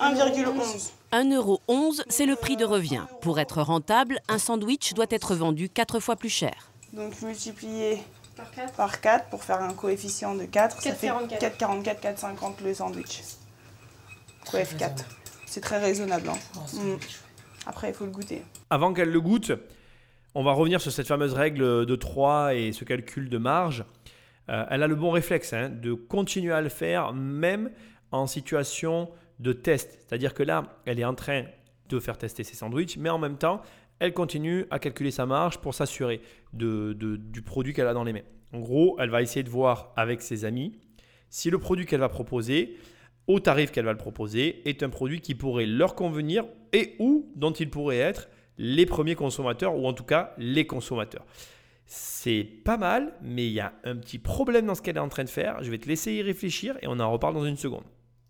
1,11. 1,11€, c'est le prix de revient. Pour être rentable, un sandwich doit être vendu 4 fois plus cher. Donc multiplié Par 4 par 4 pour faire un coefficient de 4, ça fait 4,44. 4,44, 4,50 le sandwich. Coef 4. C'est très raisonnable. hein. Mm. Après, il faut le goûter. Avant qu'elle le goûte, on va revenir sur cette fameuse règle de 3 et ce calcul de marge. Euh, elle a le bon réflexe hein, de continuer à le faire même en situation de test. C'est-à-dire que là, elle est en train de faire tester ses sandwichs, mais en même temps, elle continue à calculer sa marge pour s'assurer de, de- du produit qu'elle a dans les mains. En gros, elle va essayer de voir avec ses amis si le produit qu'elle va proposer, au tarif qu'elle va le proposer, est un produit qui pourrait leur convenir et ou dont il pourrait être les premiers consommateurs, ou en tout cas les consommateurs. C'est pas mal, mais il y a un petit problème dans ce qu'elle est en train de faire. Je vais te laisser y réfléchir et on en reparle dans une seconde.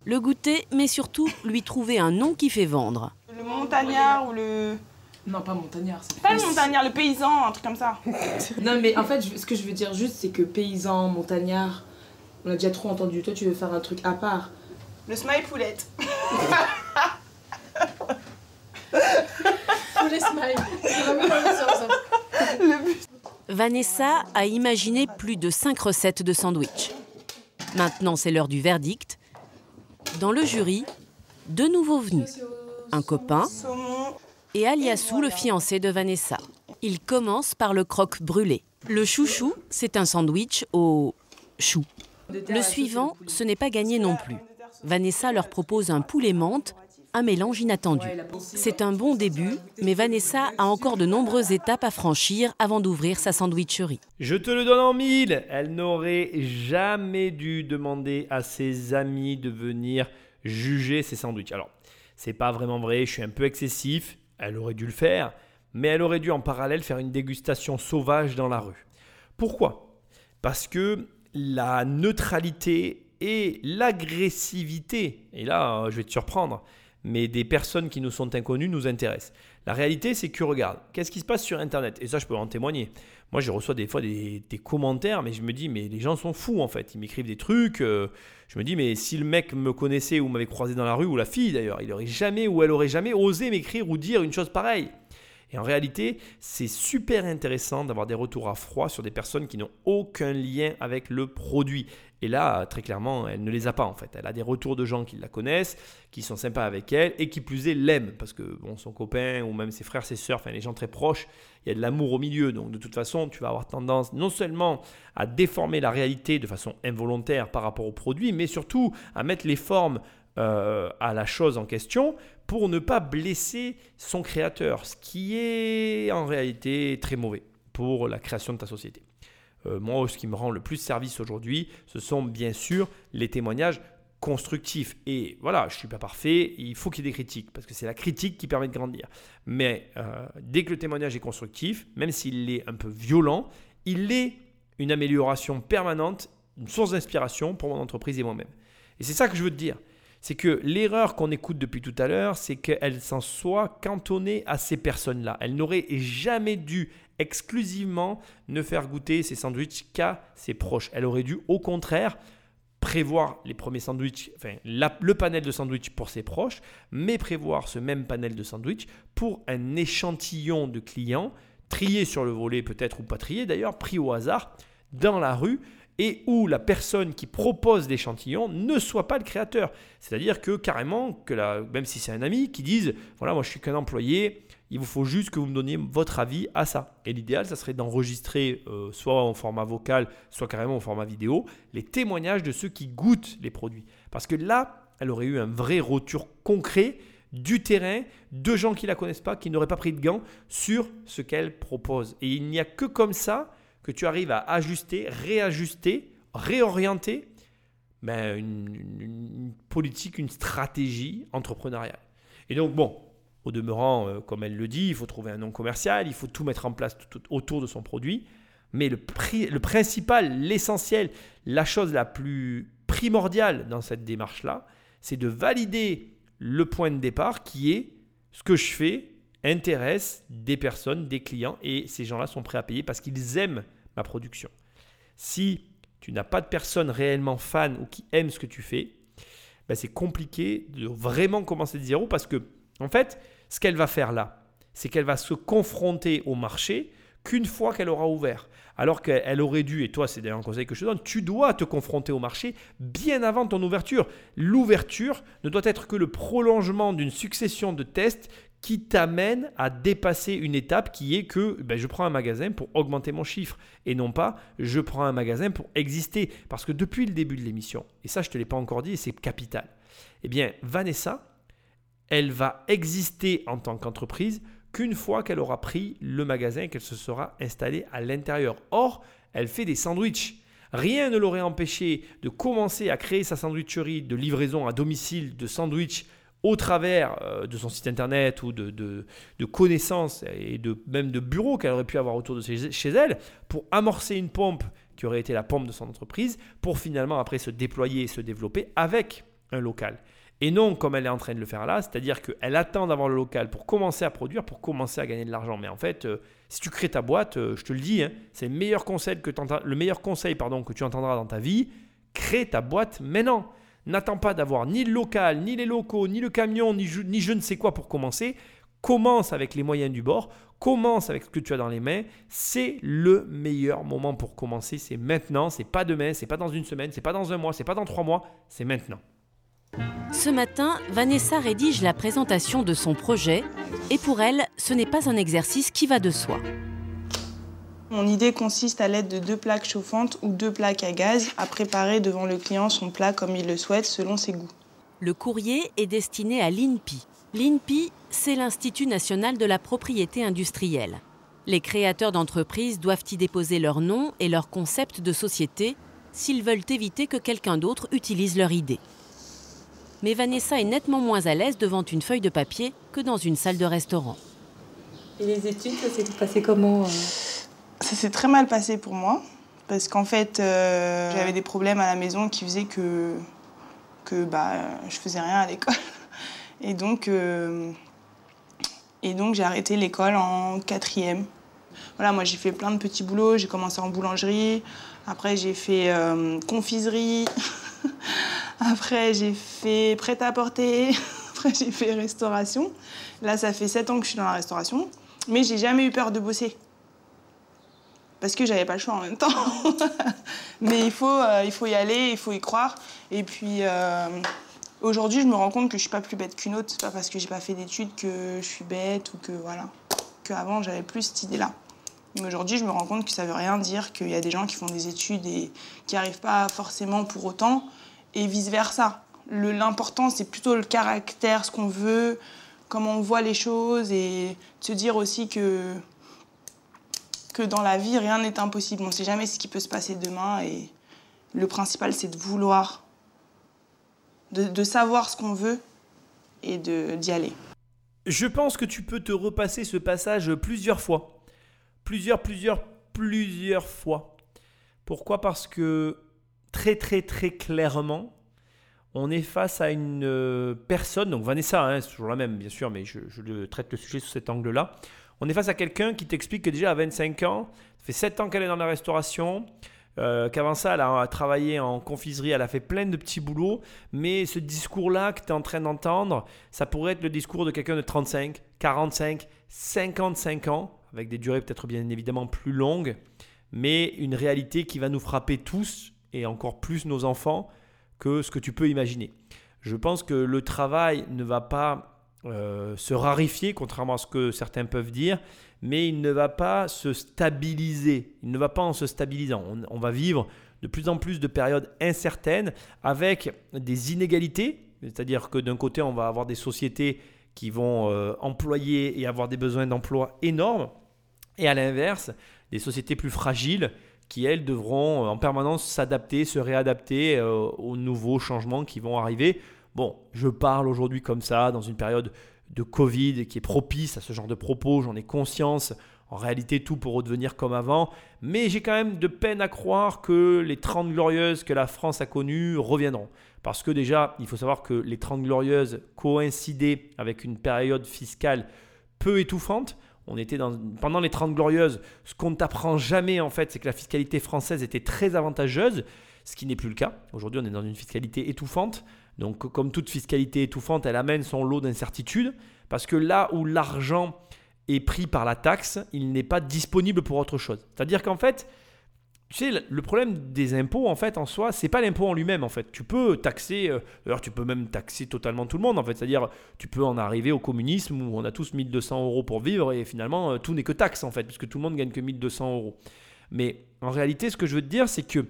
Le goûter, mais surtout lui trouver un nom qui fait vendre. Le montagnard ou le. Non, pas montagnard. c'est Pas le montagnard, le paysan, un truc comme ça. Non, mais en fait, je- ce que je veux dire juste, c'est que paysan, montagnard, on a déjà trop entendu. Toi, tu veux faire un truc à part. Le smile poulette. Tous les smiles. Vanessa a imaginé plus de 5 recettes de sandwich. Maintenant, c'est l'heure du verdict. Dans le jury, deux nouveaux venus. Un copain Saumon. Et Aliassou, le fiancé de Vanessa. Il commence par le croque brûlé. Le chouchou, c'est un sandwich au chou. Le suivant, ce n'est pas gagné non plus. Vanessa leur propose un poulet menthe, un mélange inattendu. C'est un bon début, mais Vanessa a encore de nombreuses étapes à franchir avant d'ouvrir sa sandwicherie. Je te le donne en mille. Elle n'aurait jamais dû demander à ses amis de venir juger ses sandwichs. Alors, c'est pas vraiment vrai, je suis un peu excessif. Elle aurait dû le faire, mais elle aurait dû en parallèle faire une dégustation sauvage dans la rue. Pourquoi? Parce que la neutralité et l'agressivité, et là, euh, je vais te surprendre, mais des personnes qui nous sont inconnues nous intéressent. La réalité, c'est que regarde, qu'est-ce qui se passe sur Internet? Et ça, je peux en témoigner. Moi, je reçois des fois des, commentaires, mais je me dis, mais les gens sont fous en fait. Ils m'écrivent des trucs. euh, je me dis, mais si le mec me connaissait ou m'avait croisé dans la rue, ou la fille d'ailleurs, il aurait jamais ou elle aurait jamais osé m'écrire ou dire une chose pareille. Et en réalité, c'est super intéressant d'avoir des retours à froid sur des personnes qui n'ont aucun lien avec le produit. Et là, très clairement, elle ne les a pas en fait. Elle a des retours de gens qui la connaissent, qui sont sympas avec elle et qui plus est l'aiment. Parce que bon, son copain ou même ses frères, ses sœurs, enfin les gens très proches, il y a de l'amour au milieu. Donc de toute façon, tu vas avoir tendance non seulement à déformer la réalité de façon involontaire par rapport au produit, mais surtout à mettre les formes euh, à la chose en question pour ne pas blesser son créateur, ce qui est en réalité très mauvais pour la création de ta société. Euh, moi, ce qui me rend le plus service aujourd'hui, ce sont bien sûr les témoignages constructifs. Et voilà, je ne suis pas parfait, il faut qu'il y ait des critiques, parce que c'est la critique qui permet de grandir. Mais euh, dès que le témoignage est constructif, même s'il est un peu violent, il est une amélioration permanente, une source d'inspiration pour mon entreprise et moi-même. Et c'est ça que je veux te dire. C'est que l'erreur qu'on écoute depuis tout à l'heure, c'est qu'elle s'en soit cantonnée à ces personnes-là. Elle n'aurait jamais dû exclusivement ne faire goûter ses sandwichs qu'à ses proches. Elle aurait dû au contraire prévoir les premiers sandwichs, enfin le panel de sandwichs pour ses proches, mais prévoir ce même panel de sandwichs pour un échantillon de clients, triés sur le volet peut-être ou pas triés d'ailleurs, pris au hasard dans la rue et où la personne qui propose l'échantillon ne soit pas le créateur. C'est-à-dire que carrément, que la, même si c'est un ami, qui dise, voilà, moi je suis qu'un employé, il vous faut juste que vous me donniez votre avis à ça. Et l'idéal, ça serait d'enregistrer, euh, soit en format vocal, soit carrément en format vidéo, les témoignages de ceux qui goûtent les produits. Parce que là, elle aurait eu un vrai retour concret du terrain, de gens qui la connaissent pas, qui n'auraient pas pris de gants sur ce qu'elle propose. Et il n'y a que comme ça que tu arrives à ajuster, réajuster, réorienter ben, une, politique, une stratégie entrepreneuriale. Et donc, bon, au demeurant, euh, comme elle le dit, il faut trouver un nom commercial, il faut tout mettre en place autour de son produit. Mais le, le principal, l'essentiel, la chose la plus primordiale dans cette démarche-là, c'est de valider le point de départ qui est ce que je fais intéresse des personnes, des clients, et ces gens-là sont prêts à payer parce qu'ils aiment ma production. Si tu n'as pas de personnes réellement fans ou qui aiment ce que tu fais, ben c'est compliqué de vraiment commencer de zéro parce que, en fait, ce qu'elle va faire là, c'est qu'elle va se confronter au marché qu'une fois qu'elle aura ouvert. Alors qu'elle aurait dû, et toi c'est d'ailleurs un conseil que je te donne, tu dois te confronter au marché bien avant ton ouverture. L'ouverture ne doit être que le prolongement d'une succession de tests qui t'amène à dépasser une étape qui est que ben, je prends un magasin pour augmenter mon chiffre et non pas je prends un magasin pour exister. Parce que depuis le début de l'émission, et ça je ne te l'ai pas encore dit et c'est capital, eh bien Vanessa, elle va exister en tant qu'entreprise qu'une fois qu'elle aura pris le magasin et qu'elle se sera installée à l'intérieur. Or, elle fait des sandwichs. Rien ne l'aurait empêché de commencer à créer sa sandwicherie de livraison à domicile de sandwichs au travers euh, de son site internet ou de, connaissances et de, même de bureaux qu'elle aurait pu avoir autour de chez, elle pour amorcer une pompe qui aurait été la pompe de son entreprise pour finalement après se déployer et se développer avec un local. Et non comme elle est en train de le faire là, c'est-à-dire qu'elle attend d'avoir le local pour commencer à produire, pour commencer à gagner de l'argent. Mais en fait, euh, si tu crées ta boîte, euh, je te le dis, hein, c'est le meilleur conseil, que, le meilleur conseil pardon, que tu entendras dans ta vie, crée ta boîte maintenant. N'attends pas d'avoir ni le local, ni les locaux, ni le camion, ni je, ne sais quoi pour commencer. Commence avec les moyens du bord, commence avec ce que tu as dans les mains. C'est le meilleur moment pour commencer. C'est maintenant, c'est pas demain, c'est pas dans une semaine, c'est pas dans un mois, c'est pas dans trois mois, c'est maintenant. Ce matin, Vanessa rédige la présentation de son projet et pour elle, ce n'est pas un exercice qui va de soi. Mon idée consiste à l'aide de deux plaques chauffantes ou deux plaques à gaz à préparer devant le client son plat comme il le souhaite selon ses goûts. Le courrier est destiné à l'INPI. L'INPI, c'est l'Institut national de la propriété industrielle. Les créateurs d'entreprises doivent y déposer leur nom et leur concept de société s'ils veulent éviter que quelqu'un d'autre utilise leur idée. Mais Vanessa est nettement moins à l'aise devant une feuille de papier que dans une salle de restaurant. Et les études, ça s'est passé comment euh? Ça s'est très mal passé pour moi parce qu'en fait, euh, j'avais des problèmes à la maison qui faisaient que, que bah, je faisais rien à l'école. Et donc, euh, et donc j'ai arrêté l'école en quatrième. Voilà, moi j'ai fait plein de petits boulots. J'ai commencé en boulangerie. Après, j'ai fait euh, confiserie. Après, j'ai fait prêt-à-porter. Après, j'ai fait restauration. Là, ça fait sept ans que je suis dans la restauration. Mais j'ai jamais eu peur de bosser parce que j'avais pas le choix en même temps. Mais il faut, euh, il faut y aller, il faut y croire. Et puis euh, aujourd'hui, je me rends compte que je suis pas plus bête qu'une autre. C'est pas parce que j'ai pas fait d'études que je suis bête ou que voilà. Qu'avant, j'avais plus cette idée-là. Mais aujourd'hui, je me rends compte que ça veut rien dire qu'il y a des gens qui font des études et qui arrivent pas forcément pour autant, et vice versa. L'important, c'est plutôt le caractère, ce qu'on veut, comment on voit les choses, et se dire aussi que que dans la vie, rien n'est impossible. On ne sait jamais ce qui peut se passer demain et le principal, c'est de vouloir, de, savoir ce qu'on veut et d'y aller. Je pense que tu peux te repasser ce passage plusieurs fois. Plusieurs, plusieurs, plusieurs fois. Pourquoi? Parce que très, très, très clairement, on est face à une euh, personne, donc Vanessa, hein, c'est toujours la même bien sûr, mais je, traite le sujet sous cet angle-là. On est face à quelqu'un qui t'explique que déjà à 25 ans, ça fait 7 ans qu'elle est dans la restauration, euh, qu'avant ça, elle a travaillé en confiserie, elle a fait plein de petits boulots, mais ce discours-là que tu es en train d'entendre, ça pourrait être le discours de quelqu'un de 35, 45, 55 ans, avec des durées peut-être bien évidemment plus longues, mais une réalité qui va nous frapper tous, et encore plus nos enfants, que ce que tu peux imaginer. Je pense que le travail ne va pas euh, se rarifier, contrairement à ce que certains peuvent dire, mais il ne va pas se stabiliser. Il ne va pas en se stabilisant. On, va vivre de plus en plus de périodes incertaines avec des inégalités, c'est-à-dire que d'un côté, on va avoir des sociétés qui vont euh, employer et avoir des besoins d'emploi énormes, et à l'inverse, des sociétés plus fragiles qui, elles, devront euh, en permanence s'adapter, se réadapter aux nouveaux changements qui vont arriver. Bon, je parle aujourd'hui comme ça, dans une période de Covid qui est propice à ce genre de propos, j'en ai conscience. En réalité, tout pour redevenir comme avant. Mais j'ai quand même de peine à croire que les 30 glorieuses que la France a connues reviendront. Parce que déjà, il faut savoir que les 30 glorieuses coïncidaient avec une période fiscale peu étouffante. On était pendant les 30 glorieuses, ce qu'on ne t'apprend jamais en fait, c'est que la fiscalité française était très avantageuse, ce qui n'est plus le cas. Aujourd'hui, on est dans une fiscalité étouffante. Donc comme toute fiscalité étouffante, elle amène son lot d'incertitudes, parce que là où l'argent est pris par la taxe, il n'est pas disponible pour autre chose. C'est-à-dire qu'en fait, tu sais, le problème des impôts, en fait, en soi, c'est pas l'impôt en lui-même, en fait. Tu peux taxer, euh, d'ailleurs, tu peux même taxer totalement tout le monde, en fait. C'est-à-dire, tu peux en arriver au communisme où on a tous 1200 euros pour vivre et finalement, euh, tout n'est que taxe, en fait, puisque tout le monde gagne que 1200 euros. Mais en réalité, ce que je veux te dire, c'est que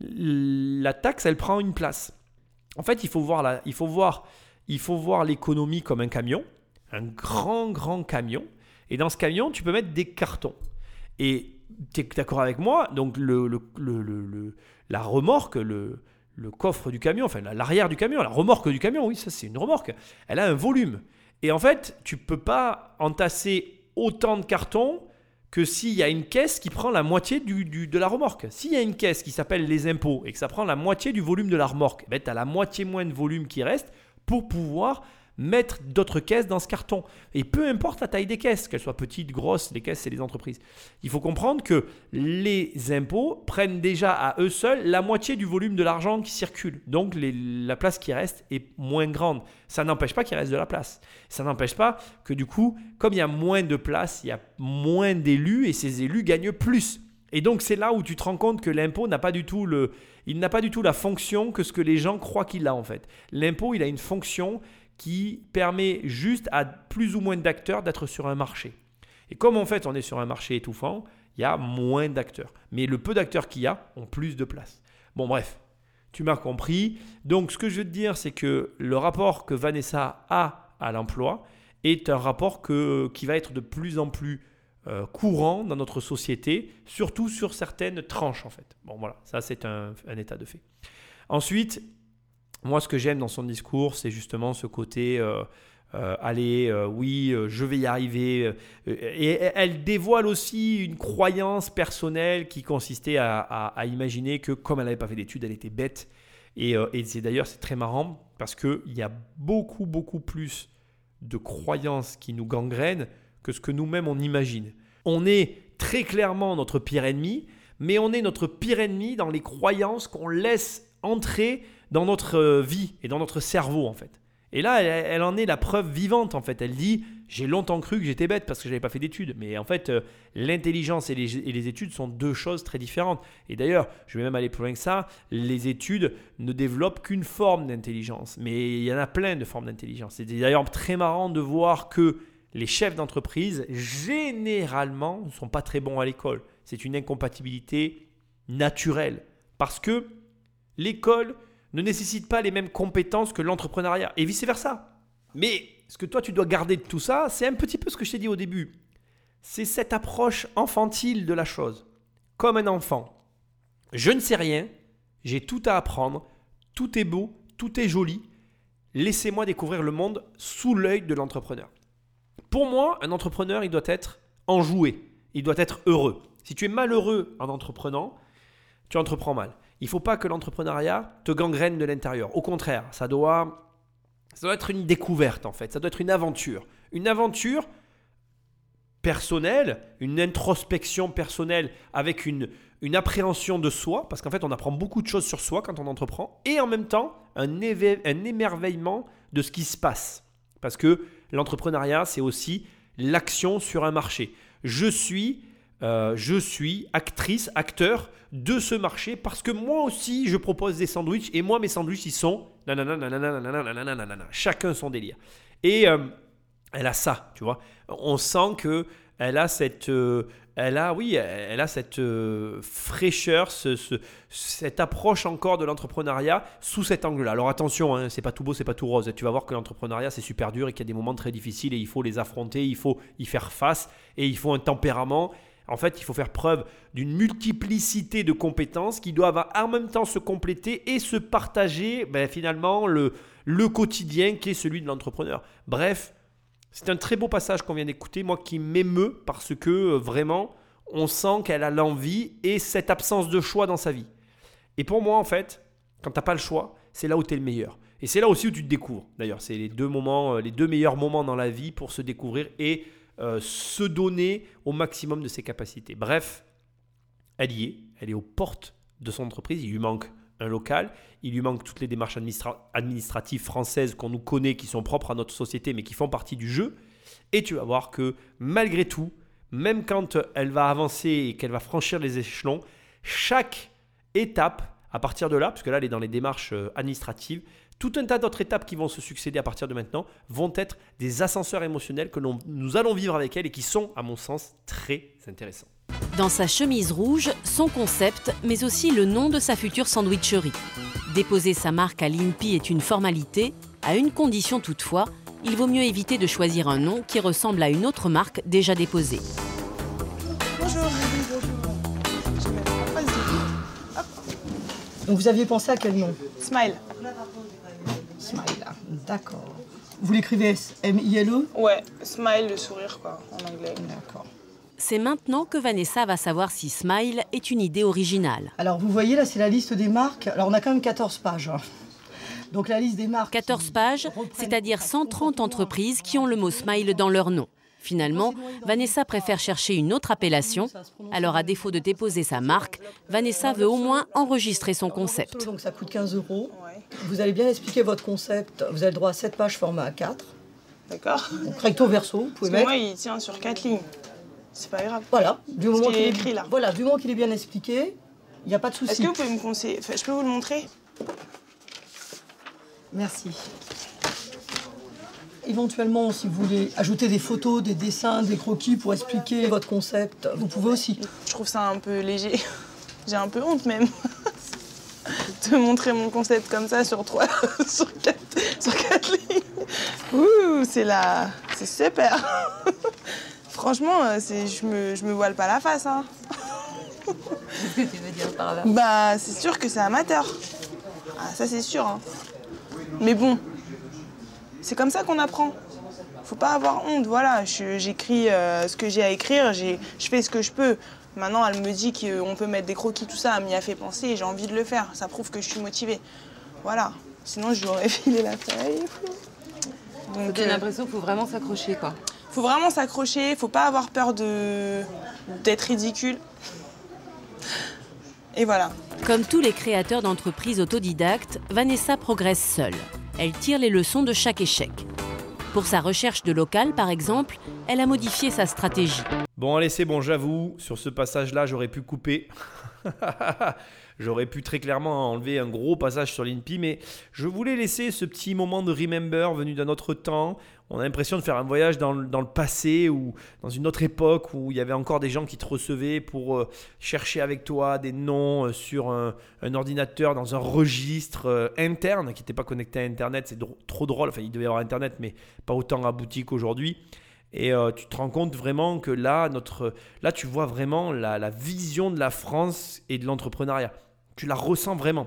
la taxe, elle prend une place. En fait, il faut voir, il faut voir, il faut voir l'économie comme un camion, un grand, grand camion. Et dans ce camion, tu peux mettre des cartons. Et tu es d'accord avec moi Donc, le, la remorque, le, le coffre du camion, enfin l'arrière du camion, la remorque du camion, oui, ça c'est une remorque, elle a un volume. Et en fait, tu peux pas entasser autant de cartons que s'il y a une caisse qui prend la moitié du, de la remorque. S'il y a une caisse qui s'appelle les impôts et que ça prend la moitié du volume de la remorque, ben, tu as la moitié moins de volume qui reste pour pouvoir mettre d'autres caisses dans ce carton. Et peu importe la taille des caisses, qu'elles soient petites, grosses, les caisses, c'est les entreprises. Il faut comprendre que les impôts prennent déjà à eux seuls la moitié du volume de l'argent qui circule. Donc la place qui reste est moins grande. Ça n'empêche pas qu'il reste de la place. Ça n'empêche pas que du coup, comme il y a moins de place, il y a moins d'élus et ces élus gagnent plus. Et donc c'est là où tu te rends compte que l'impôt n'a pas du tout le, il n'a pas du tout la fonction que ce que les gens croient qu'il a en fait. L'impôt, il a une fonction qui permet juste à plus ou moins d'acteurs d'être sur un marché. Et comme en fait on est sur un marché étouffant, il y a moins d'acteurs. Mais le peu d'acteurs qu'il y a ont plus de place. Bon bref, tu m'as compris. Donc ce que je veux te dire, c'est que le rapport que Vanessa a à l'emploi est un rapport qui va être de plus en plus euh, courant dans notre société, surtout sur certaines tranches en fait. Bon voilà, ça c'est un état de fait. Ensuite, moi, ce que j'aime dans son discours, c'est justement ce côté euh, euh, allez, euh, oui, je vais y arriver. et elle dévoile aussi une croyance personnelle qui consistait à, imaginer que comme elle n'avait pas fait d'études, elle était bête. Et, et c'est d'ailleurs c'est très marrant parce qu'il y a beaucoup beaucoup plus de croyances qui nous gangrènent que ce que nous-mêmes on imagine. On est très clairement notre pire ennemi, mais on est notre pire ennemi dans les croyances qu'on laisse entrer dans notre euh, vie et dans notre cerveau en fait. Et là, elle, en est la preuve vivante en fait. Elle dit j'ai longtemps cru que j'étais bête parce que je n'avais pas fait d'études. Mais en fait, euh, l'intelligence et les, études sont deux choses très différentes. Et d'ailleurs, je vais même aller plus loin que ça. Les études ne développent qu'une forme d'intelligence. Mais il y en a plein de formes d'intelligence. C'est d'ailleurs très marrant de voir que les chefs d'entreprise, généralement, ne sont pas très bons à l'école. C'est une incompatibilité naturelle. Parce que l'école ne nécessite pas les mêmes compétences que l'entrepreneuriat et vice-versa. Mais ce que toi tu dois garder de tout ça, c'est un petit peu ce que je t'ai dit au début. C'est cette approche infantile de la chose. Comme un enfant. Je ne sais rien, j'ai tout à apprendre, tout est beau, tout est joli. Laissez-moi découvrir le monde sous l'œil de l'entrepreneur. Pour moi, un entrepreneur, il doit être enjoué, il doit être heureux. Si tu es malheureux en entreprenant, tu entreprends mal. Il ne faut pas que l'entrepreneuriat te gangrène de l'intérieur. Au contraire, ça doit, ça doit être une découverte en fait, ça doit être une aventure. Une aventure personnelle, une introspection personnelle avec une, une appréhension de soi, parce qu'en fait on apprend beaucoup de choses sur soi quand on entreprend, et en même temps un, un émerveillement de ce qui se passe. Parce que l'entrepreneuriat, c'est aussi l'action sur un marché. Je suis euh, je suis actrice, acteur de ce marché parce que moi aussi je propose des sandwichs et moi mes sandwichs ils sont chacun son délire. Et euh, elle a ça, tu vois. On sent que elle a cette, euh, elle a, oui, elle a cette fraîcheur, cette approche encore de l'entrepreneuriat sous cet angle-là. Alors attention, hein, c'est pas tout beau, c'est pas tout rose. Tu vas voir que l'entrepreneuriat c'est super dur et qu'il y a des moments très difficiles et il faut les affronter, il faut y faire face et il faut un tempérament en fait, il faut faire preuve d'une multiplicité de compétences qui doivent en même temps se compléter et se partager ben, finalement le, le quotidien qui est celui de l'entrepreneur. Bref, c'est un très beau passage qu'on vient d'écouter, moi qui m'émeut parce que euh, vraiment, on sent qu'elle a l'envie et cette absence de choix dans sa vie. Et pour moi, en fait, quand tu n'as pas le choix, c'est là où tu es le meilleur. Et c'est là aussi où tu te découvres. D'ailleurs, c'est les deux moments, euh, les deux meilleurs moments dans la vie pour se découvrir et euh, se donner au maximum de ses capacités. Bref, elle y est, elle est aux portes de son entreprise, il lui manque un local, il lui manque toutes les démarches administratives françaises qu'on nous connaît, qui sont propres à notre société, mais qui font partie du jeu. Et tu vas voir que malgré tout, même quand elle va avancer et qu'elle va franchir les échelons, chaque étape, à partir de là, parce que là elle est dans les démarches euh, administratives, tout un tas d'autres étapes qui vont se succéder à partir de maintenant vont être des ascenseurs émotionnels que nous allons vivre avec elle et qui sont, à mon sens, très intéressants. Dans sa chemise rouge, son concept, mais aussi le nom de sa future sandwicherie. Déposer sa marque à l'INPI est une formalité, à une condition toutefois, il vaut mieux éviter de choisir un nom qui ressemble à une autre marque déjà déposée. Bonjour, bonjour. Donc vous aviez pensé à quel nom? Smile. D'accord. Vous l'écrivez S-M-I-L-E Ouais, smile, le sourire, quoi, en anglais. D'accord. C'est maintenant que Vanessa va savoir si Smile est une idée originale. Alors vous voyez là, c'est la liste des marques. Alors on a quand même 14 pages. hein. Donc la liste des marques. 14 pages, c'est-à-dire 130 entreprises qui ont le mot Smile dans leur nom. Finalement, Vanessa préfère chercher une autre appellation. Alors, à défaut de déposer sa marque, Vanessa veut au moins enregistrer son concept. Donc ça coûte 15 euros. Vous allez bien expliquer votre concept. Vous avez le droit à 7 pages format A4. d'accord. Donc recto verso, vous Parce pouvez que mettre. moi, il tient sur quatre lignes. C'est pas grave. Voilà, du moment qu'il est écrit, là. Voilà, du moment qu'il est bien expliqué, il n'y a pas de Est-ce souci. que vous pouvez me conseiller enfin, Je peux vous le montrer? Merci. Éventuellement, si vous voulez ajouter des photos, des dessins, des croquis pour expliquer votre concept, vous pouvez aussi. Je trouve ça un peu léger. J'ai un peu honte même de montrer mon concept comme ça sur trois, sur quatre, sur quatre lignes. Ouh, c'est la, c'est super. Franchement, euh, c'est, je me, je me voile pas la face. Hein. Qu'est-ce que tu veux dire par là? Bah, c'est sûr que c'est amateur. Ah, ça c'est sûr. hein. Mais bon, c'est comme ça qu'on apprend. Faut pas avoir honte, voilà. je- J'écris euh, ce que j'ai à écrire, j'ai- je fais ce que je peux. Maintenant, elle me dit qu'on peut mettre des croquis, tout ça, elle m'y a fait penser et j'ai envie de le faire. Ça prouve que je suis motivée. Voilà. Sinon, je lui aurais filé la feuille. Donc, J'ai euh, l'impression qu'il faut vraiment s'accrocher, quoi. faut vraiment s'accrocher, faut pas avoir peur de d'être ridicule. Et voilà. Comme tous les créateurs d'entreprises autodidactes, Vanessa progresse seule. Elle tire les leçons de chaque échec. Pour sa recherche de local, par exemple, elle a modifié sa stratégie. Bon, allez, c'est bon, j'avoue, sur ce passage-là, j'aurais pu couper. j'aurais pu très clairement enlever un gros passage sur l'INPI, mais je voulais laisser ce petit moment de remember venu d'un autre temps. On a l'impression de faire un voyage dans, le- passé ou dans une autre époque où il y avait encore des gens qui te recevaient pour euh, chercher avec toi des noms euh, sur un, ordinateur dans un registre euh, interne qui n'était pas connecté à Internet. C'est trop drôle. Enfin, il devait y avoir Internet, mais pas autant abouti qu'aujourd'hui. Et tu te rends compte vraiment que là, notre, là tu vois vraiment la, vision de la France et de l'entrepreneuriat. Tu la ressens vraiment.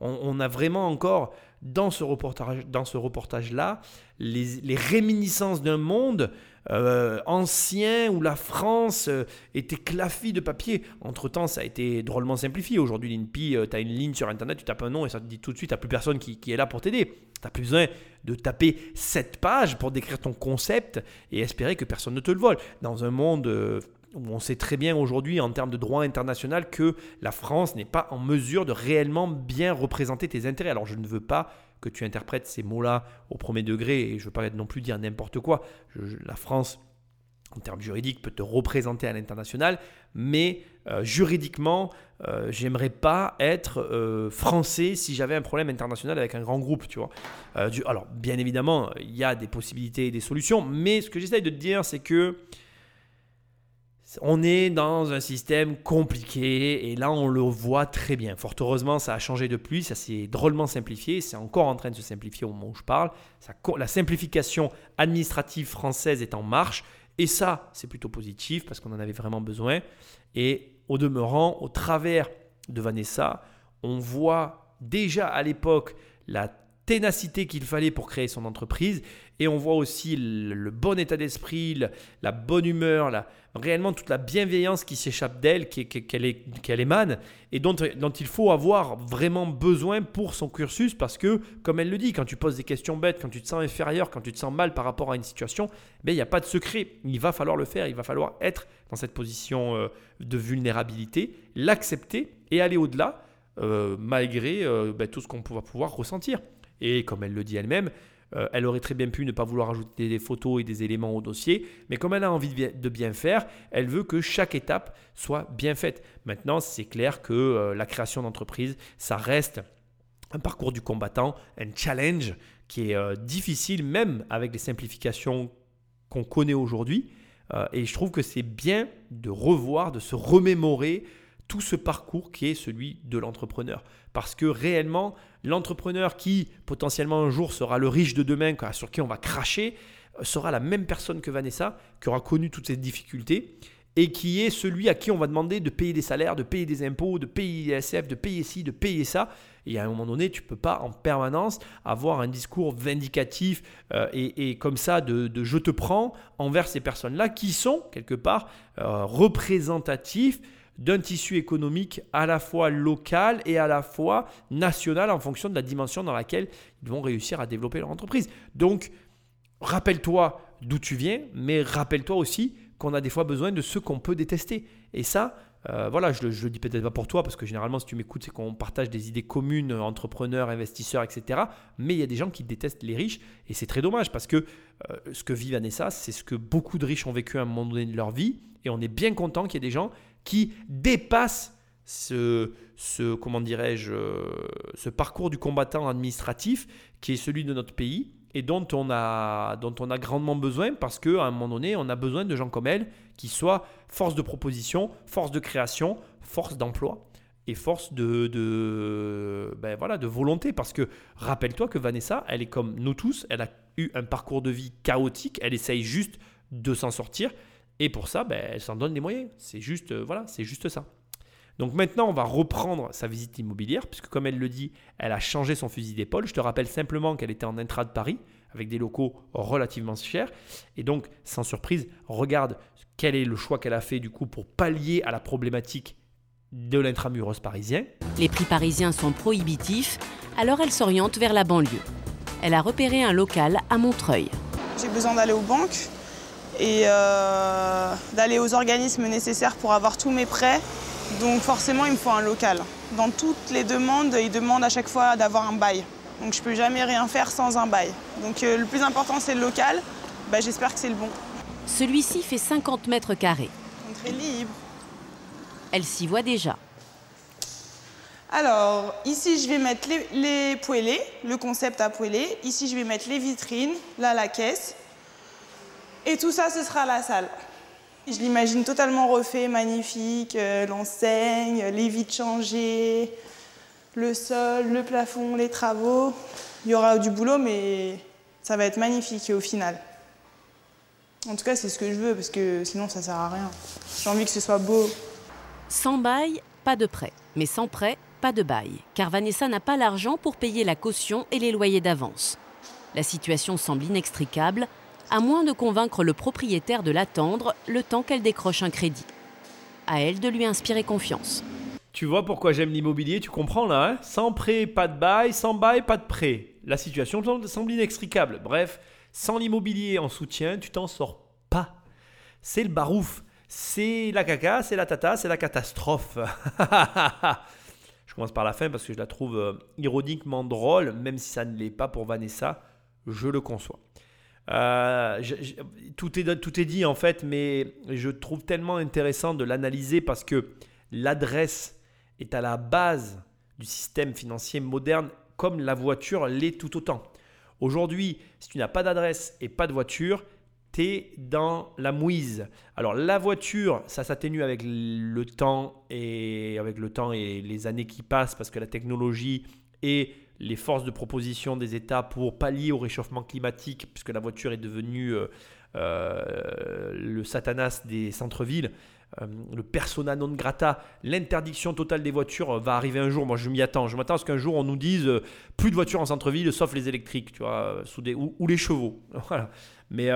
On, a vraiment encore dans ce reportage, dans ce reportage-là les, réminiscences d'un monde euh, ancien où la France euh, était clafie de papier. Entre-temps, ça a été drôlement simplifié. Aujourd'hui, l'INPI, tu as une ligne sur Internet, tu tapes un nom et ça te dit tout de suite, tu plus personne qui, est là pour t'aider. Tu plus besoin de taper 7 pages pour décrire ton concept et espérer que personne ne te le vole. Dans un monde euh, où on sait très bien aujourd'hui, en termes de droit international, que la France n'est pas en mesure de réellement bien représenter tes intérêts. Alors, je ne veux pas que tu interprètes ces mots-là au premier degré et je ne veux pas non plus dire n'importe quoi. La France en termes juridiques, peut te représenter à l'international, mais euh, juridiquement, euh, j'aimerais pas être euh, français si j'avais un problème international avec un grand groupe, tu vois. Euh, alors, bien évidemment, il y a des possibilités et des solutions, mais ce que j'essaye de te dire, c'est que on est dans un système compliqué et là on le voit très bien. Fort heureusement, ça a changé depuis, ça s'est drôlement simplifié, c'est encore en train de se simplifier au moment où je parle. La simplification administrative française est en marche et ça, c'est plutôt positif parce qu'on en avait vraiment besoin. Et au demeurant, au travers de Vanessa, on voit déjà à l'époque la ténacité qu'il fallait pour créer son entreprise et on voit aussi le, le bon état d'esprit, la bonne humeur, la, réellement toute la bienveillance qui s'échappe d'elle, qu'elle émane et dont, dont il faut avoir vraiment besoin pour son cursus parce que, comme elle le dit, quand tu poses des questions bêtes, quand tu te sens inférieur, quand tu te sens mal par rapport à une situation, ben, il n'y a pas de secret. Il va falloir le faire, il va falloir être dans cette position euh, de vulnérabilité, l'accepter et aller au-delà euh, malgré euh, ben, tout ce qu'on va pouvoir ressentir. Et comme elle le dit elle-même, euh, elle aurait très bien pu ne pas vouloir ajouter des photos et des éléments au dossier, mais comme elle a envie de bien, faire, elle veut que chaque étape soit bien faite. Maintenant, c'est clair que euh, la création d'entreprise, ça reste un parcours du combattant, un challenge qui est euh, difficile même avec les simplifications qu'on connaît aujourd'hui. Et je trouve que c'est bien de revoir, de se remémorer tout ce parcours qui est celui de l'entrepreneur. Parce que réellement, l'entrepreneur qui potentiellement un jour sera le riche de demain, sur qui on va cracher, euh, sera la même personne que Vanessa, qui aura connu toutes ces difficultés et qui est celui à qui on va demander de payer des salaires, de payer des impôts, de payer ISF, de payer ci, de payer ça. Et à un moment donné, tu ne peux pas en permanence avoir un discours vindicatif euh, et, comme ça de, je te prends envers ces personnes-là qui sont quelque part euh, représentatifs d'un tissu économique à la fois local et à la fois national en fonction de la dimension dans laquelle ils vont réussir à développer leur entreprise. Donc, rappelle-toi d'où tu viens, mais rappelle-toi aussi qu'on a des fois besoin de ceux qu'on peut détester. Et ça, euh, voilà, je ne le dis peut-être pas pour toi, parce que généralement, si tu m'écoutes, c'est qu'on partage des idées communes, entrepreneurs, investisseurs, etc. Mais il y a des gens qui détestent les riches, et c'est très dommage, parce que euh, ce que vit Vanessa, c'est ce que beaucoup de riches ont vécu à un moment donné de leur vie, et on est bien content qu'il y ait des gens qui dépassent ce, ce comment dirais-je, ce parcours du combattant administratif qui est celui de notre pays et dont on a, dont on a grandement besoin parce qu'à un moment donné, on a besoin de gens comme elle qui soient force de proposition, force de création, force d'emploi et force de, de, ben voilà, de volonté. Parce que rappelle-toi que Vanessa, elle est comme nous tous, elle a eu un parcours de vie chaotique, elle essaye juste de s'en sortir et pour ça, ben, elle s'en donne les moyens. C'est juste, euh, voilà, c'est juste ça. Donc maintenant, on va reprendre sa visite immobilière, puisque comme elle le dit, elle a changé son fusil d'épaule. Je te rappelle simplement qu'elle était en intra de Paris, avec des locaux relativement chers. Et donc, sans surprise, regarde quel est le choix qu'elle a fait du coup pour pallier à la problématique de l'intramuros parisien. Les prix parisiens sont prohibitifs, alors elle s'oriente vers la banlieue. Elle a repéré un local à Montreuil. J'ai besoin d'aller aux banques et euh, d'aller aux organismes nécessaires pour avoir tous mes prêts donc forcément, il me faut un local. Dans toutes les demandes, ils demandent à chaque fois d'avoir un bail. Donc je ne peux jamais rien faire sans un bail. Donc euh, le plus important, c'est le local. Bah, J'espère que c'est le bon. Celui-ci fait 50 mètres carrés. Très libre. Elle s'y voit déjà. Alors, ici, je vais mettre les, les poêlés, le concept à poêler. Ici, je vais mettre les vitrines, là, la caisse. Et tout ça, ce sera la salle. Je l'imagine totalement refait, magnifique, euh, l'enseigne, les vitres changées, le sol, le plafond, les travaux. Il y aura du boulot, mais ça va être magnifique au final. En tout cas, c'est ce que je veux, parce que sinon, ça sert à rien. J'ai envie que ce soit beau. Sans bail, pas de prêt. Mais sans prêt, pas de bail. Car Vanessa n'a pas l'argent pour payer la caution et les loyers d'avance. La situation semble inextricable à moins de convaincre le propriétaire de l'attendre le temps qu'elle décroche un crédit. À elle de lui inspirer confiance. Tu vois pourquoi j'aime l'immobilier, tu comprends là hein? Sans prêt, pas de bail, sans bail, pas de prêt. La situation semble inextricable. Bref, sans l'immobilier en soutien, tu t'en sors pas. C'est le barouf, c'est la caca, c'est la tata, c'est la catastrophe. je commence par la fin parce que je la trouve euh, ironiquement drôle, même si ça ne l'est pas pour Vanessa, je le conçois. Euh, tout, est, tout est dit en fait, mais je trouve tellement intéressant de l'analyser parce que l'adresse est à la base du système financier moderne comme la voiture l'est tout autant. Aujourd'hui, si tu n'as pas d'adresse et pas de voiture, tu es dans la mouise. Alors la voiture, ça s'atténue avec le temps et avec le temps et les années qui passent parce que la technologie et les forces de proposition des États pour pallier au réchauffement climatique, puisque la voiture est devenue euh, euh, le satanas des centres-villes, euh, le persona non grata, l'interdiction totale des voitures va arriver un jour. Moi, je m'y attends. Je m'attends à ce qu'un jour on nous dise plus de voitures en centre-ville, sauf les électriques, tu vois, ou, les chevaux. Mais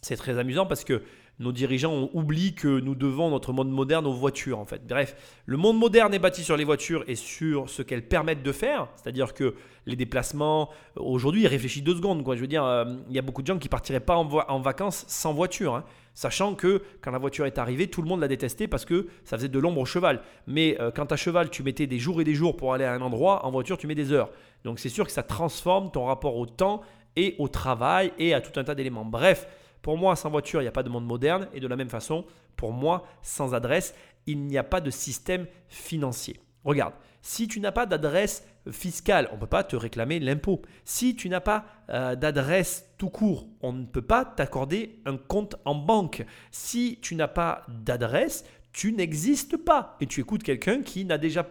c'est très amusant parce que nos dirigeants oublient que nous devons notre monde moderne aux voitures en fait. Bref, le monde moderne est bâti sur les voitures et sur ce qu'elles permettent de faire, c'est-à-dire que les déplacements, aujourd'hui, réfléchis deux secondes, quoi. Je veux dire, euh, il y a beaucoup de gens qui partiraient pas en, vacances sans voiture, hein. sachant que quand la voiture est arrivée, tout le monde l'a détesté parce que ça faisait de l'ombre au cheval. Mais euh, quand à cheval, tu mettais des jours et des jours pour aller à un endroit, en voiture, tu mets des heures. Donc c'est sûr que ça transforme ton rapport au temps et au travail et à tout un tas d'éléments. Bref, pour moi, sans voiture, il n'y a pas de monde moderne. Et de la même façon, pour moi, sans adresse, il n'y a pas de système financier. Regarde, si tu n'as pas d'adresse fiscale, on ne peut pas te réclamer l'impôt. Si tu n'as pas euh, d'adresse tout court, on ne peut pas t'accorder un compte en banque. Si tu n'as pas d'adresse, tu n'existes pas. Et tu écoutes quelqu'un qui n'a déjà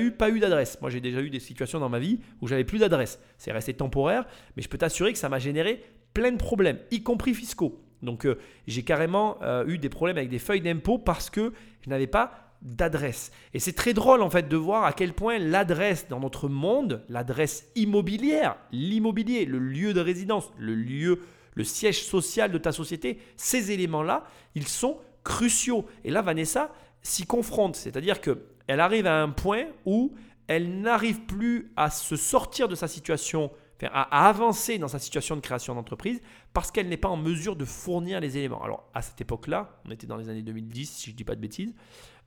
eu pas eu d'adresse. Moi, j'ai déjà eu des situations dans ma vie où j'avais plus d'adresse. C'est resté temporaire, mais je peux t'assurer que ça m'a généré plein de problèmes, y compris fiscaux. Donc euh, j'ai carrément euh, eu des problèmes avec des feuilles d'impôt parce que je n'avais pas d'adresse. Et c'est très drôle en fait de voir à quel point l'adresse dans notre monde, l'adresse immobilière, l'immobilier, le lieu de résidence, le lieu, le siège social de ta société, ces éléments-là, ils sont cruciaux. Et là, Vanessa s'y confronte, c'est-à-dire qu'elle arrive à un point où elle n'arrive plus à se sortir de sa situation, à, avancer dans sa situation de création d'entreprise parce qu'elle n'est pas en mesure de fournir les éléments. Alors à cette époque-là, on était dans les années 2010, si je ne dis pas de bêtises,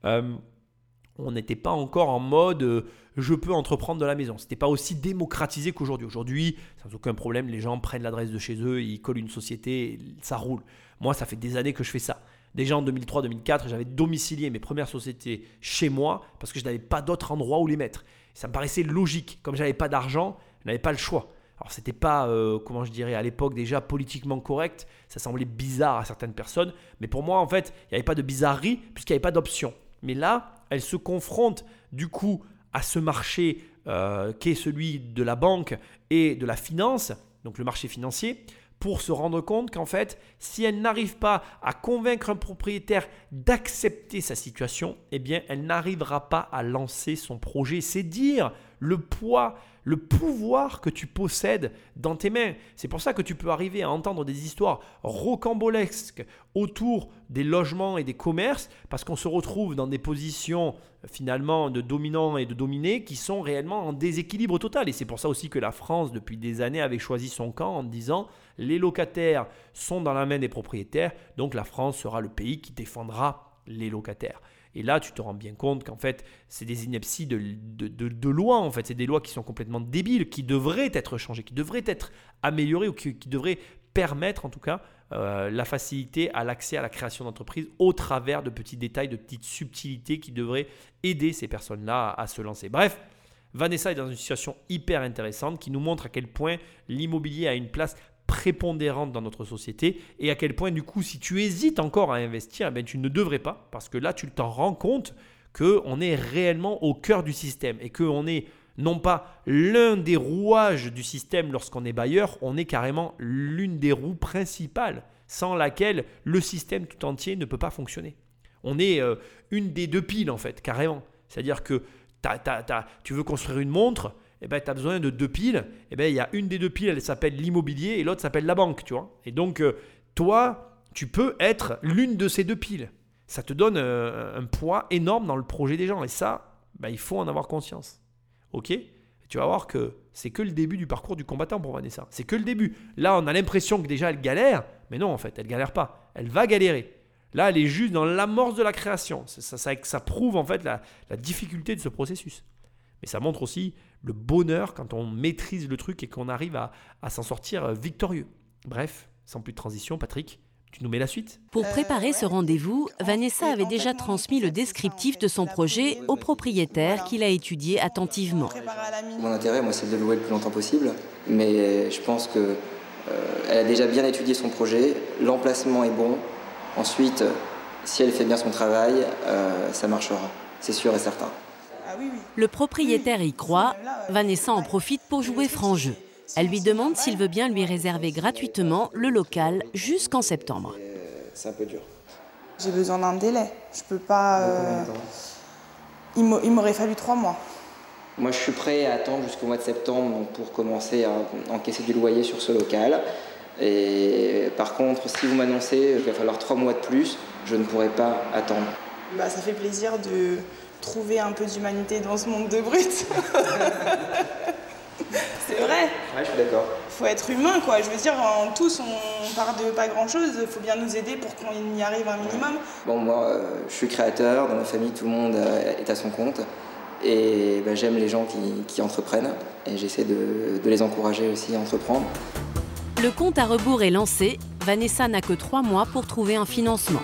euh, on n'était pas encore en mode euh, je peux entreprendre de la maison. Ce n'était pas aussi démocratisé qu'aujourd'hui. Aujourd'hui, sans aucun problème, les gens prennent l'adresse de chez eux, ils collent une société, ça roule. Moi, ça fait des années que je fais ça. Déjà en 2003-2004, j'avais domicilié mes premières sociétés chez moi parce que je n'avais pas d'autre endroit où les mettre. Ça me paraissait logique. Comme je n'avais pas d'argent, je n'avais pas le choix. Alors c'était pas, euh, comment je dirais, à l'époque déjà politiquement correct. Ça semblait bizarre à certaines personnes. Mais pour moi, en fait, il n'y avait pas de bizarrerie puisqu'il n'y avait pas d'option. Mais là, elle se confronte du coup à ce marché euh, qui est celui de la banque et de la finance, donc le marché financier, pour se rendre compte qu'en fait, si elle n'arrive pas à convaincre un propriétaire d'accepter sa situation, eh bien, elle n'arrivera pas à lancer son projet. C'est dire le poids le pouvoir que tu possèdes dans tes mains. C'est pour ça que tu peux arriver à entendre des histoires rocambolesques autour des logements et des commerces, parce qu'on se retrouve dans des positions finalement de dominants et de dominés qui sont réellement en déséquilibre total. Et c'est pour ça aussi que la France, depuis des années, avait choisi son camp en disant les locataires sont dans la main des propriétaires, donc la France sera le pays qui défendra les locataires. Et là, tu te rends bien compte qu'en fait, c'est des inepties de, de, lois, en fait. C'est des lois qui sont complètement débiles, qui devraient être changées, qui devraient être améliorées ou qui, devraient permettre, en tout cas, euh, la facilité à l'accès à la création d'entreprises au travers de petits détails, de petites subtilités qui devraient aider ces personnes-là à se lancer. Bref, Vanessa est dans une situation hyper intéressante qui nous montre à quel point l'immobilier a une place prépondérante dans notre société et à quel point du coup si tu hésites encore à investir, eh tu ne devrais pas parce que là tu t'en rends compte qu'on est réellement au cœur du système et qu'on est non pas l'un des rouages du système lorsqu'on est bailleur, on est carrément l'une des roues principales sans laquelle le système tout entier ne peut pas fonctionner. On est euh, une des deux piles en fait, carrément. C'est-à-dire que tu veux construire une montre, eh ben, tu as besoin de deux piles. Eh ben, il y a une des deux piles, elle s'appelle l'immobilier et l'autre s'appelle la banque, tu vois. Et donc, euh, toi, tu peux être l'une de ces deux piles. Ça te donne euh, un poids énorme dans le projet des gens. Et ça, ben, il faut en avoir conscience. Ok Tu vas voir que c'est que le début du parcours du combattant pour Vanessa. C'est que le début. Là, on a l'impression que déjà elle galère, mais non, en fait, elle galère pas. Elle va galérer. Là, elle est juste dans l'amorce de la création. Ça, ça, prouve en fait la, la difficulté de ce processus. Mais ça montre aussi le bonheur quand on maîtrise le truc et qu'on arrive à, s'en sortir euh, victorieux. Bref, sans plus de transition, Patrick, tu nous mets la suite? Pour préparer ce rendez-vous, Vanessa avait déjà transmis le descriptif de son projet au propriétaire qui l'a étudié attentivement. Mon intérêt, moi, c'est de louer le plus longtemps possible, mais je pense que euh, elle a déjà bien étudié son projet, l'emplacement est bon. Ensuite, si elle fait bien son travail, euh, ça marchera, c'est sûr et certain. Le propriétaire y croit. Vanessa en profite pour jouer franc jeu. Elle lui demande s'il veut bien lui réserver gratuitement le local jusqu'en septembre. C'est un peu dur. J'ai besoin d'un délai. Je peux pas. Euh, il m'aurait fallu trois mois. Moi, je suis prêt à attendre jusqu'au mois de septembre pour commencer à encaisser du loyer sur ce local. Et par contre, si vous m'annoncez qu'il va falloir trois mois de plus, je ne pourrai pas attendre. Bah, ça fait plaisir de, trouver un peu d'humanité dans ce monde de brut. c'est vrai. Ouais, je suis d'accord. Faut être humain, quoi. Je veux dire, en tous, on part de pas grand-chose. Il faut bien nous aider pour qu'on y arrive un minimum. Bon, moi, euh, je suis créateur. Dans ma famille, tout le monde euh, est à son compte. Et bah, j'aime les gens qui, entreprennent. Et j'essaie de, de les encourager aussi à entreprendre. Le compte à rebours est lancé. Vanessa n'a que trois mois pour trouver un financement.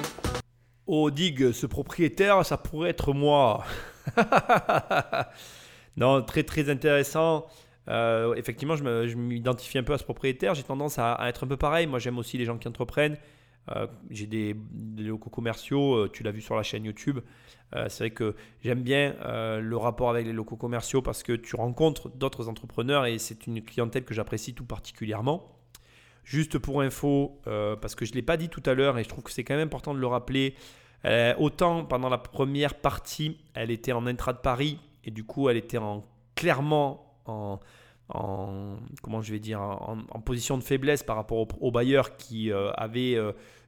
Oh, digue, ce propriétaire, ça pourrait être moi. non, très très intéressant. Euh, effectivement, je m'identifie un peu à ce propriétaire. J'ai tendance à, être un peu pareil. Moi, j'aime aussi les gens qui entreprennent. Euh, j'ai des, locaux commerciaux, euh, tu l'as vu sur la chaîne YouTube. c'est vrai que j'aime bien le rapport avec les locaux commerciaux parce que tu rencontres d'autres entrepreneurs et c'est une clientèle que j'apprécie tout particulièrement. Juste pour info, parce que je ne l'ai pas dit tout à l'heure et je trouve que c'est quand même important de le rappeler, autant pendant la première partie, elle était en intra de Paris et du coup elle était en, clairement en, comment je vais dire, en, position de faiblesse par rapport aux bailleurs qui euh, avaient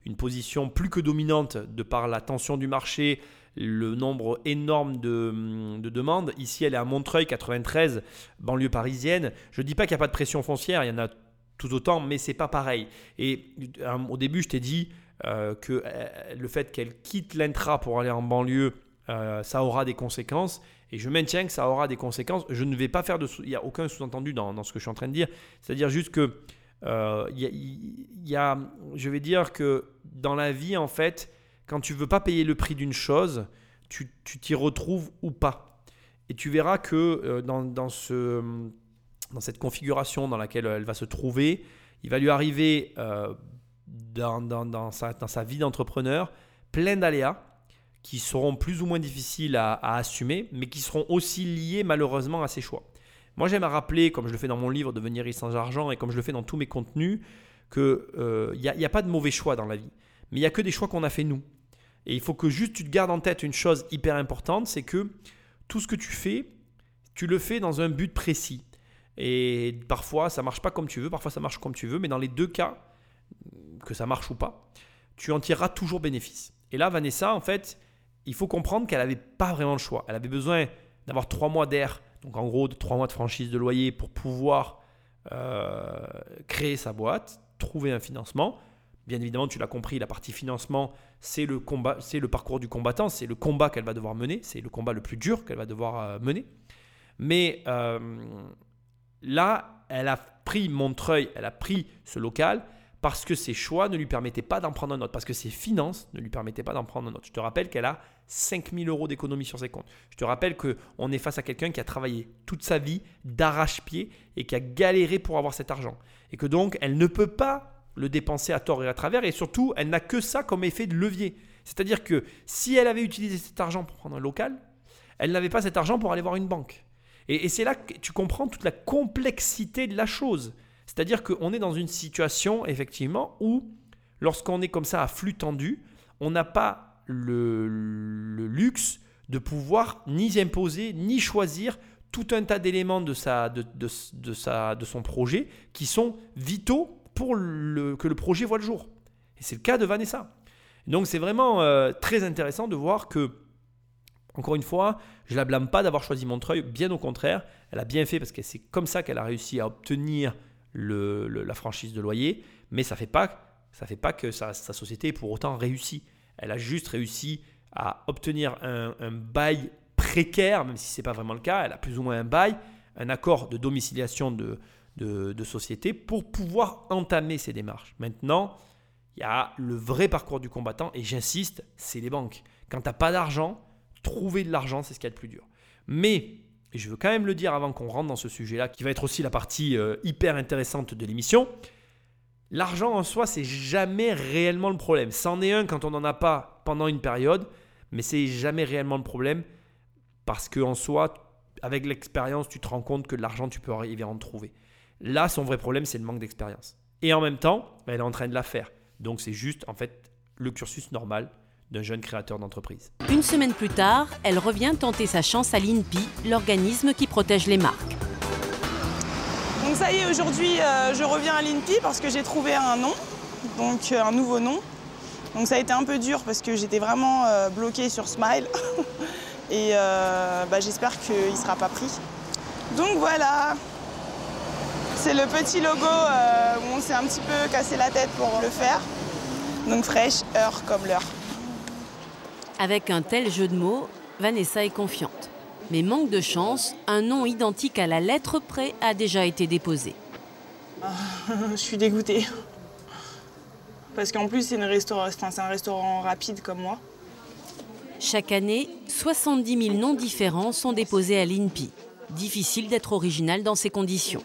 une position plus que dominante de par la tension du marché, le nombre énorme de, de, demandes. Ici, elle est à Montreuil, 93, banlieue parisienne. Je ne dis pas qu'il n'y a pas de pression foncière, il y en a tout autant, mais c'est pas pareil. Et euh, au début, je t'ai dit euh, que euh, le fait qu'elle quitte l'intra pour aller en banlieue, ça aura des conséquences. Et je maintiens que ça aura des conséquences. Je ne vais pas faire de. Il n'y a aucun sous-entendu dans, dans, ce que je suis en train de dire. C'est-à-dire juste que. Il y, a, je vais dire que dans la vie, en fait, quand tu veux pas payer le prix d'une chose, tu t'y retrouves ou pas. Et tu verras que dans, dans ce dans cette configuration dans laquelle elle va se trouver, il va lui arriver euh, dans, dans, sa, dans, sa, vie d'entrepreneur plein d'aléas qui seront plus ou moins difficiles à, assumer, mais qui seront aussi liés malheureusement à ses choix. Moi j'aime à rappeler, comme je le fais dans mon livre Devenir riche sans argent et comme je le fais dans tous mes contenus, qu'il n'y euh, a, a pas de mauvais choix dans la vie, mais il n'y a que des choix qu'on a fait nous. Et il faut que juste tu te gardes en tête une chose hyper importante, c'est que tout ce que tu fais, tu le fais dans un but précis. Et parfois, ça marche pas comme tu veux, parfois ça marche comme tu veux, mais dans les deux cas, que ça marche ou pas, tu en tireras toujours bénéfice. Et là, Vanessa, en fait, il faut comprendre qu'elle n'avait pas vraiment le choix. Elle avait besoin d'avoir trois mois d'air, donc en gros de trois mois de franchise de loyer pour pouvoir euh, créer sa boîte, trouver un financement. Bien évidemment, tu l'as compris, la partie financement, c'est le combat, c'est le parcours du combattant, c'est le combat qu'elle va devoir mener, c'est le combat le plus dur qu'elle va devoir euh, mener. Mais euh, Là, elle a pris Montreuil, elle a pris ce local parce que ses choix ne lui permettaient pas d'en prendre un autre, parce que ses finances ne lui permettaient pas d'en prendre un autre. Je te rappelle qu'elle a 5000 euros d'économie sur ses comptes. Je te rappelle qu'on est face à quelqu'un qui a travaillé toute sa vie d'arrache-pied et qui a galéré pour avoir cet argent. Et que donc, elle ne peut pas le dépenser à tort et à travers, et surtout, elle n'a que ça comme effet de levier. C'est-à-dire que si elle avait utilisé cet argent pour prendre un local, elle n'avait pas cet argent pour aller voir une banque. Et, c'est là que tu comprends toute la complexité de la chose. C'est-à-dire qu'on est dans une situation, effectivement, où lorsqu'on est comme ça à flux tendu, on n'a pas le, luxe de pouvoir ni imposer, ni choisir tout un tas d'éléments de, sa, de, de, sa, de son projet qui sont vitaux pour le, que le projet voit le jour. Et c'est le cas de Vanessa. Donc c'est vraiment euh, très intéressant de voir que encore une fois, je la blâme pas d'avoir choisi Montreuil, bien au contraire, elle a bien fait parce que c'est comme ça qu'elle a réussi à obtenir la franchise de loyer, mais ça ne fait, pas, fait pas que sa, société est pour autant réussie. Elle a juste réussi à obtenir un, bail précaire, même si ce n'est pas vraiment le cas, elle a plus ou moins un bail, un accord de domiciliation de, de société pour pouvoir entamer ses démarches. Maintenant, il y a le vrai parcours du combattant, et j'insiste, c'est les banques. Quand tu n'as pas d'argent, trouver de l'argent, c'est ce qu'il y a de plus dur. Mais, et je veux quand même le dire avant qu'on rentre dans ce sujet-là, qui va être aussi la partie euh, hyper intéressante de l'émission, l'argent en soi, c'est jamais réellement le problème. C'en est un quand on n'en a pas pendant une période, mais c'est jamais réellement le problème parce qu'en soi, avec l'expérience, tu te rends compte que l'argent, tu peux arriver à en trouver. Là, son vrai problème, c'est le manque d'expérience. Et en même temps, elle est en train de la faire. Donc c'est juste, en fait, le cursus normal d'un jeune créateur d'entreprise. Une semaine plus tard, elle revient tenter sa chance à l'INPI, l'organisme qui protège les marques. Donc ça y est, aujourd'hui, euh, je reviens à l'INPI parce que j'ai trouvé un nom, donc euh, un nouveau nom. Donc ça a été un peu dur parce que j'étais vraiment euh, bloquée sur Smile. Et bah, j'espère qu'il ne sera pas pris. Donc voilà, c'est le petit logo où on s'est un petit peu cassé la tête pour le faire. Donc fraîche, heure comme l'heure. Avec un tel jeu de mots, Vanessa est confiante. Mais manque de chance, un nom identique à la lettre près a déjà été déposé. Ah, je suis dégoûtée. Parce qu'en plus, c'est, un restaurant rapide comme moi. Chaque année, 70 000 noms différents sont déposés à l'INPI. Difficile d'être original dans ces conditions.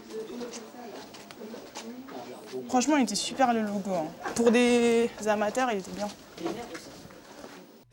Franchement, il était super le logo. Hein. Pour des amateurs, il était bien.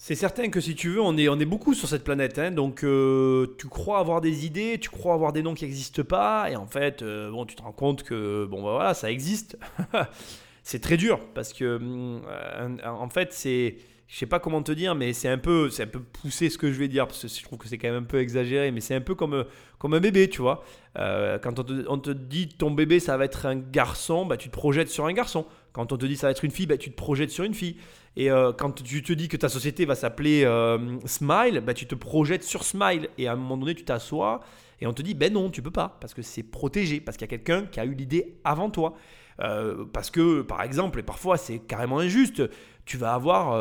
C'est certain que si tu veux, on est, beaucoup sur cette planète. hein. donc, euh, tu crois avoir des idées, tu crois avoir des noms qui n'existent pas. Et en fait, euh, bon, tu te rends compte que, bon, bah voilà, ça existe. c'est très dur parce que, hum, euh, en fait, c'est. Je sais pas comment te dire, mais c'est un peu, c'est un peu poussé ce que je vais dire parce que je trouve que c'est quand même un peu exagéré, mais c'est un peu comme, comme un bébé, tu vois. Quand on te, on te dit ton bébé ça va être un garçon, bah, tu te projettes sur un garçon. Quand on te dit ça va être une fille, bah, tu te projettes sur une fille. Et euh, quand tu te dis que ta société va s'appeler euh, Smile, bah, tu te projettes sur Smile. Et à un moment donné, tu t'assois et on te dit, ben non, tu peux pas, parce que c'est protégé, parce qu'il y a quelqu'un qui a eu l'idée avant toi. Euh, parce que, par exemple, et parfois c'est carrément injuste, tu vas avoir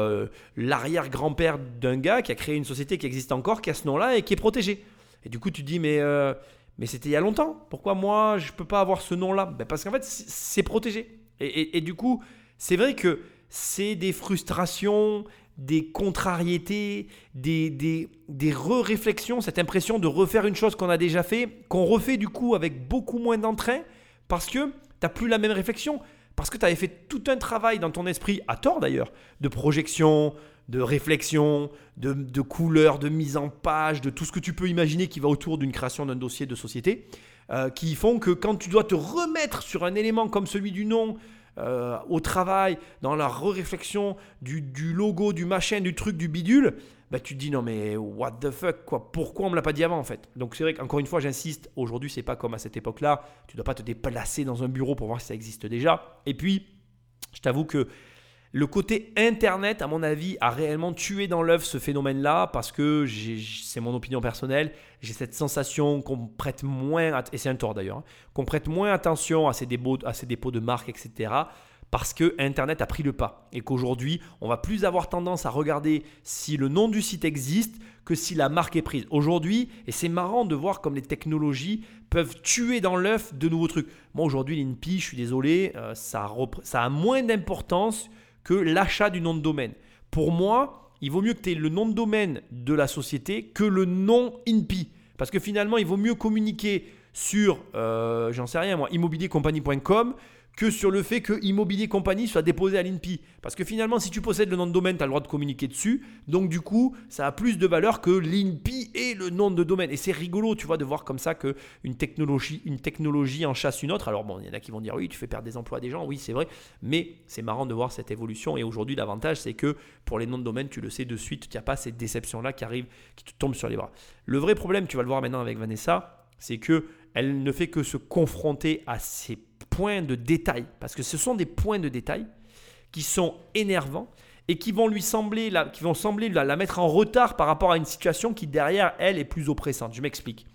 l'arrière-grand-père d'un gars qui a créé une société qui existe encore, qui a ce nom-là et qui est protégé. Et du coup, tu te dis, mais, mais c'était il y a longtemps. Pourquoi moi, je peux pas avoir ce nom-là? Ben Parce qu'en fait, c'est protégé. Et du coup, c'est vrai que c'est des frustrations, des contrariétés, des, des, des re-réflexions, cette impression de refaire une chose qu'on a déjà fait, qu'on refait du coup avec beaucoup moins d'entrain, parce que tu n'as plus la même réflexion, parce que tu avais fait tout un travail dans ton esprit, à tort d'ailleurs, de projection, de réflexion, de, de couleur, de mise en page, de tout ce que tu peux imaginer qui va autour d'une création d'un dossier de société, euh, qui font que quand tu dois te remettre sur un élément comme celui du nom, euh, au travail, dans la réflexion du, logo, du machin, du truc, du bidule, bah, tu te dis non mais what the fuck quoi, pourquoi on me l'a pas dit avant en fait? Donc c'est vrai qu'encore une fois j'insiste, aujourd'hui c'est pas comme à cette époque-là, tu dois pas te déplacer dans un bureau pour voir si ça existe déjà. Et puis, je t'avoue que le côté internet, à mon avis, a réellement tué dans l'œuf ce phénomène-là parce que c'est mon opinion personnelle. J'ai cette sensation qu'on prête moins, et c'est un tort d'ailleurs, hein, qu'on prête moins attention à ces dépôts, de marques, etc. Parce que Internet a pris le pas et qu'aujourd'hui, on va plus avoir tendance à regarder si le nom du site existe que si la marque est prise. Aujourd'hui, et c'est marrant de voir comme les technologies peuvent tuer dans l'œuf de nouveaux trucs. Moi aujourd'hui, l'INPI, je suis désolé, euh, ça a moins d'importance que l'achat du nom de domaine. Pour moi, il vaut mieux que tu aies le nom de domaine de la société que le nom INPI. Parce que finalement, il vaut mieux communiquer sur, euh, j'en sais rien moi, immobiliercompagnie.com que sur le fait que Immobilier Compagnie soit déposé à l'INPI. Parce que finalement, si tu possèdes le nom de domaine, tu as le droit de communiquer dessus. Donc du coup, ça a plus de valeur que l'INPI et le nom de domaine. Et c'est rigolo, tu vois, de voir comme ça que une technologie, une technologie en chasse une autre. Alors bon, il y en a qui vont dire oui, tu fais perdre des emplois à des gens, oui, c'est vrai. Mais c'est marrant de voir cette évolution. Et aujourd'hui, l'avantage, c'est que pour les noms de domaine, tu le sais de suite, tu n'as pas cette déception-là qui arrive, qui te tombe sur les bras. Le vrai problème, tu vas le voir maintenant avec Vanessa, c'est que elle ne fait que se confronter à ces points de détail, parce que ce sont des points de détail qui sont énervants et qui vont lui sembler, la, qui vont sembler la, mettre en retard par rapport à une situation qui derrière elle est plus oppressante. Je m'explique.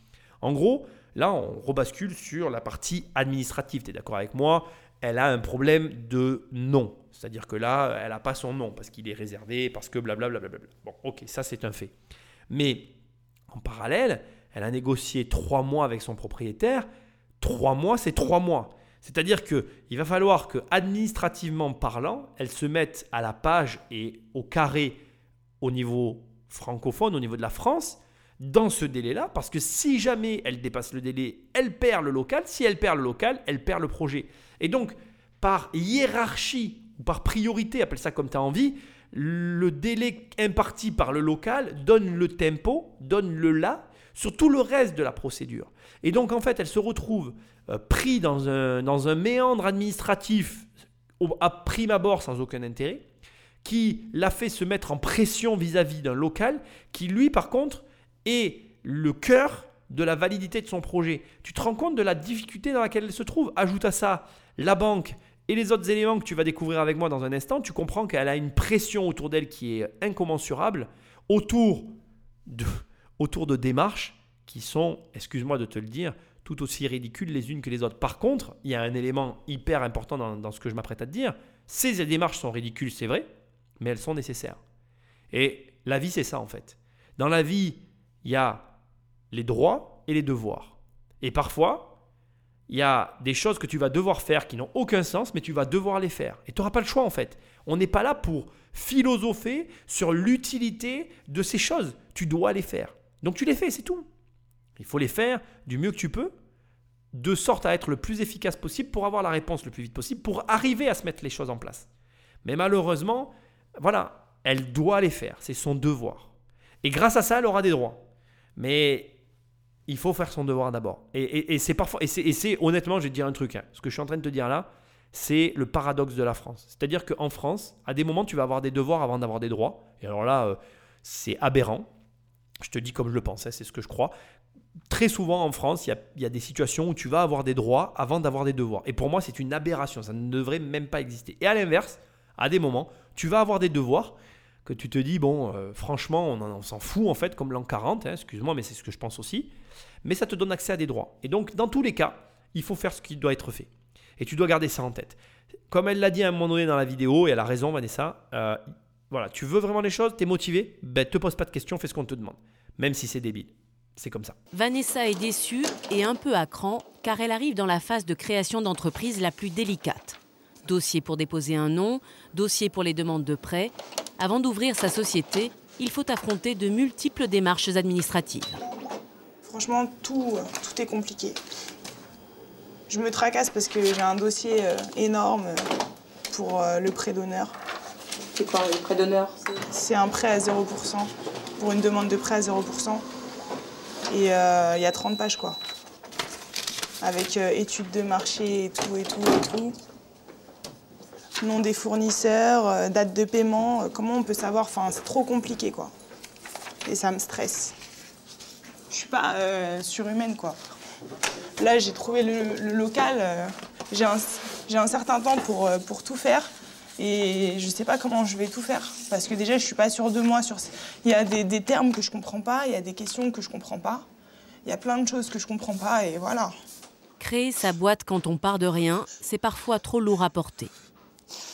En gros, là, on rebascule sur la partie administrative. Tu es d'accord avec moi? Elle a un problème de nom. C'est-à-dire que là, elle n'a pas son nom parce qu'il est réservé, parce que blablabla. Bla bon, ok, ça c'est un fait. Mais en parallèle, elle a négocié trois mois avec son propriétaire. Trois mois, c'est trois mois. C'est-à-dire qu'il va falloir que, administrativement parlant, elle se mette à la page et au carré au niveau francophone, au niveau de la France, dans ce délai-là, parce que si jamais elle dépasse le délai, elle perd le local. Si elle perd le local, elle perd le projet. Et donc, par hiérarchie ou par priorité, appelle ça comme tu as envie, le délai imparti par le local donne le tempo, donne le là sur tout le reste de la procédure. Et donc, en fait, elle se retrouve euh, pris dans un, dans un méandre administratif à prime abord sans aucun intérêt, qui l'a fait se mettre en pression vis-à-vis d'un local, qui lui, par contre, est le cœur de la validité de son projet. Tu te rends compte de la difficulté dans laquelle elle se trouve? Ajoute à ça la banque et les autres éléments que tu vas découvrir avec moi dans un instant, tu comprends qu'elle a une pression autour d'elle qui est incommensurable, autour de, autour de démarches qui sont, excuse-moi de te le dire, tout aussi ridicules les unes que les autres. Par contre, il y a un élément hyper important dans, ce que je m'apprête à te dire. Ces démarches sont ridicules, c'est vrai, mais elles sont nécessaires. Et la vie, c'est ça en fait. Dans la vie, il y a les droits et les devoirs. Et parfois, il y a des choses que tu vas devoir faire qui n'ont aucun sens, mais tu vas devoir les faire. Et tu n'auras pas le choix en fait. On n'est pas là pour philosopher sur l'utilité de ces choses. Tu dois les faire. Donc tu les fais, c'est tout. Il faut les faire du mieux que tu peux, de sorte à être le plus efficace possible pour avoir la réponse le plus vite possible, pour arriver à se mettre les choses en place. Mais malheureusement, voilà, elle doit les faire. C'est son devoir. Et grâce à ça, elle aura des droits. Mais il faut faire son devoir d'abord. Et, c'est parfois, et c'est honnêtement, je vais te dire un truc. Hein. Ce que je suis en train de te dire là, c'est le paradoxe de la France. C'est-à-dire qu'en France, à des moments, tu vas avoir des devoirs avant d'avoir des droits. Et alors là, euh, c'est aberrant. Je te dis comme je le pense, hein, c'est ce que je crois. Très souvent en France, il y, a, des situations où tu vas avoir des droits avant d'avoir des devoirs. Et pour moi, c'est une aberration. Ça ne devrait même pas exister. Et à l'inverse, à des moments, tu vas avoir des devoirs que tu te dis, bon, euh, franchement, on, s'en fout en fait, comme l'an 40, hein, excuse-moi, mais c'est ce que je pense aussi. Mais ça te donne accès à des droits. Et donc, dans tous les cas, il faut faire ce qui doit être fait. Et tu dois garder ça en tête. Comme elle l'a dit à un moment donné dans la vidéo, et elle a raison, Vanessa, euh, voilà, tu veux vraiment les choses, tu es motivé, ben te pose pas de questions, fais ce qu'on te demande. Même si c'est débile. C'est comme ça. Vanessa est déçue et un peu à cran, car elle arrive dans la phase de création d'entreprise la plus délicate. Dossier pour déposer un nom, dossier pour les demandes de prêt. Avant d'ouvrir sa société, il faut affronter de multiples démarches administratives. Franchement, tout, tout est compliqué. Je me tracasse parce que j'ai un dossier euh, énorme euh, pour euh, le prêt d'honneur. C'est quoi le prêt d'honneur C'est un prêt à 0%, pour une demande de prêt à 0%. Et il y a 30 pages quoi. Avec études de marché et tout et tout et tout. Nom des fournisseurs, date de paiement, comment on peut savoir Enfin, c'est trop compliqué quoi. Et ça me stresse. Je suis pas surhumaine quoi. Là, j'ai trouvé le, local. Euh, j'ai un, certain temps pour, euh, pour tout faire. Et je ne sais pas comment je vais tout faire. Parce que déjà, je ne suis pas sûre de moi. Sur... Il y a des, termes que je ne comprends pas, il y a des questions que je ne comprends pas. Il y a plein de choses que je ne comprends pas et voilà. Créer sa boîte quand on part de rien, c'est parfois trop lourd à porter.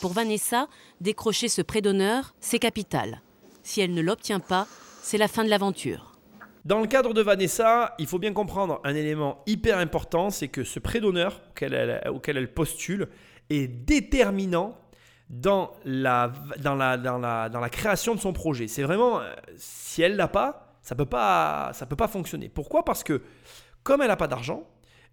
Pour Vanessa, décrocher ce prêt d'honneur, c'est capital. Si elle ne l'obtient pas, c'est la fin de l'aventure. Dans le cadre de Vanessa, il faut bien comprendre un élément hyper important, c'est que ce prêt d'honneur auquel elle, postule est déterminant dans la, dans la, dans la, dans la création de son projet. C'est vraiment, euh, si elle l'a pas, ça peut peut pas fonctionner. Pourquoi? Parce que comme elle n'a pas d'argent,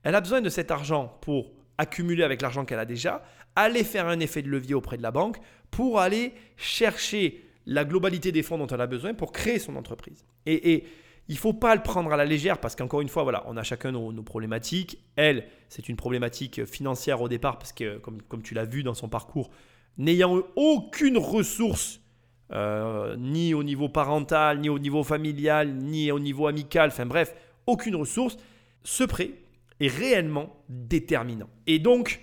elle a besoin de cet argent pour accumuler avec l'argent qu'elle a déjà, aller faire un effet de levier auprès de la banque pour aller chercher la globalité des fonds dont elle a besoin pour créer son entreprise. Et, il faut pas le prendre à la légère parce qu'encore une fois, voilà, on a chacun nos, problématiques. Elle, c'est une problématique financière au départ parce que, comme, comme tu l'as vu dans son parcours, n'ayant aucune ressource, euh, ni au niveau parental, ni au niveau familial, ni au niveau amical, enfin bref, aucune ressource, ce prêt est réellement déterminant. Et donc,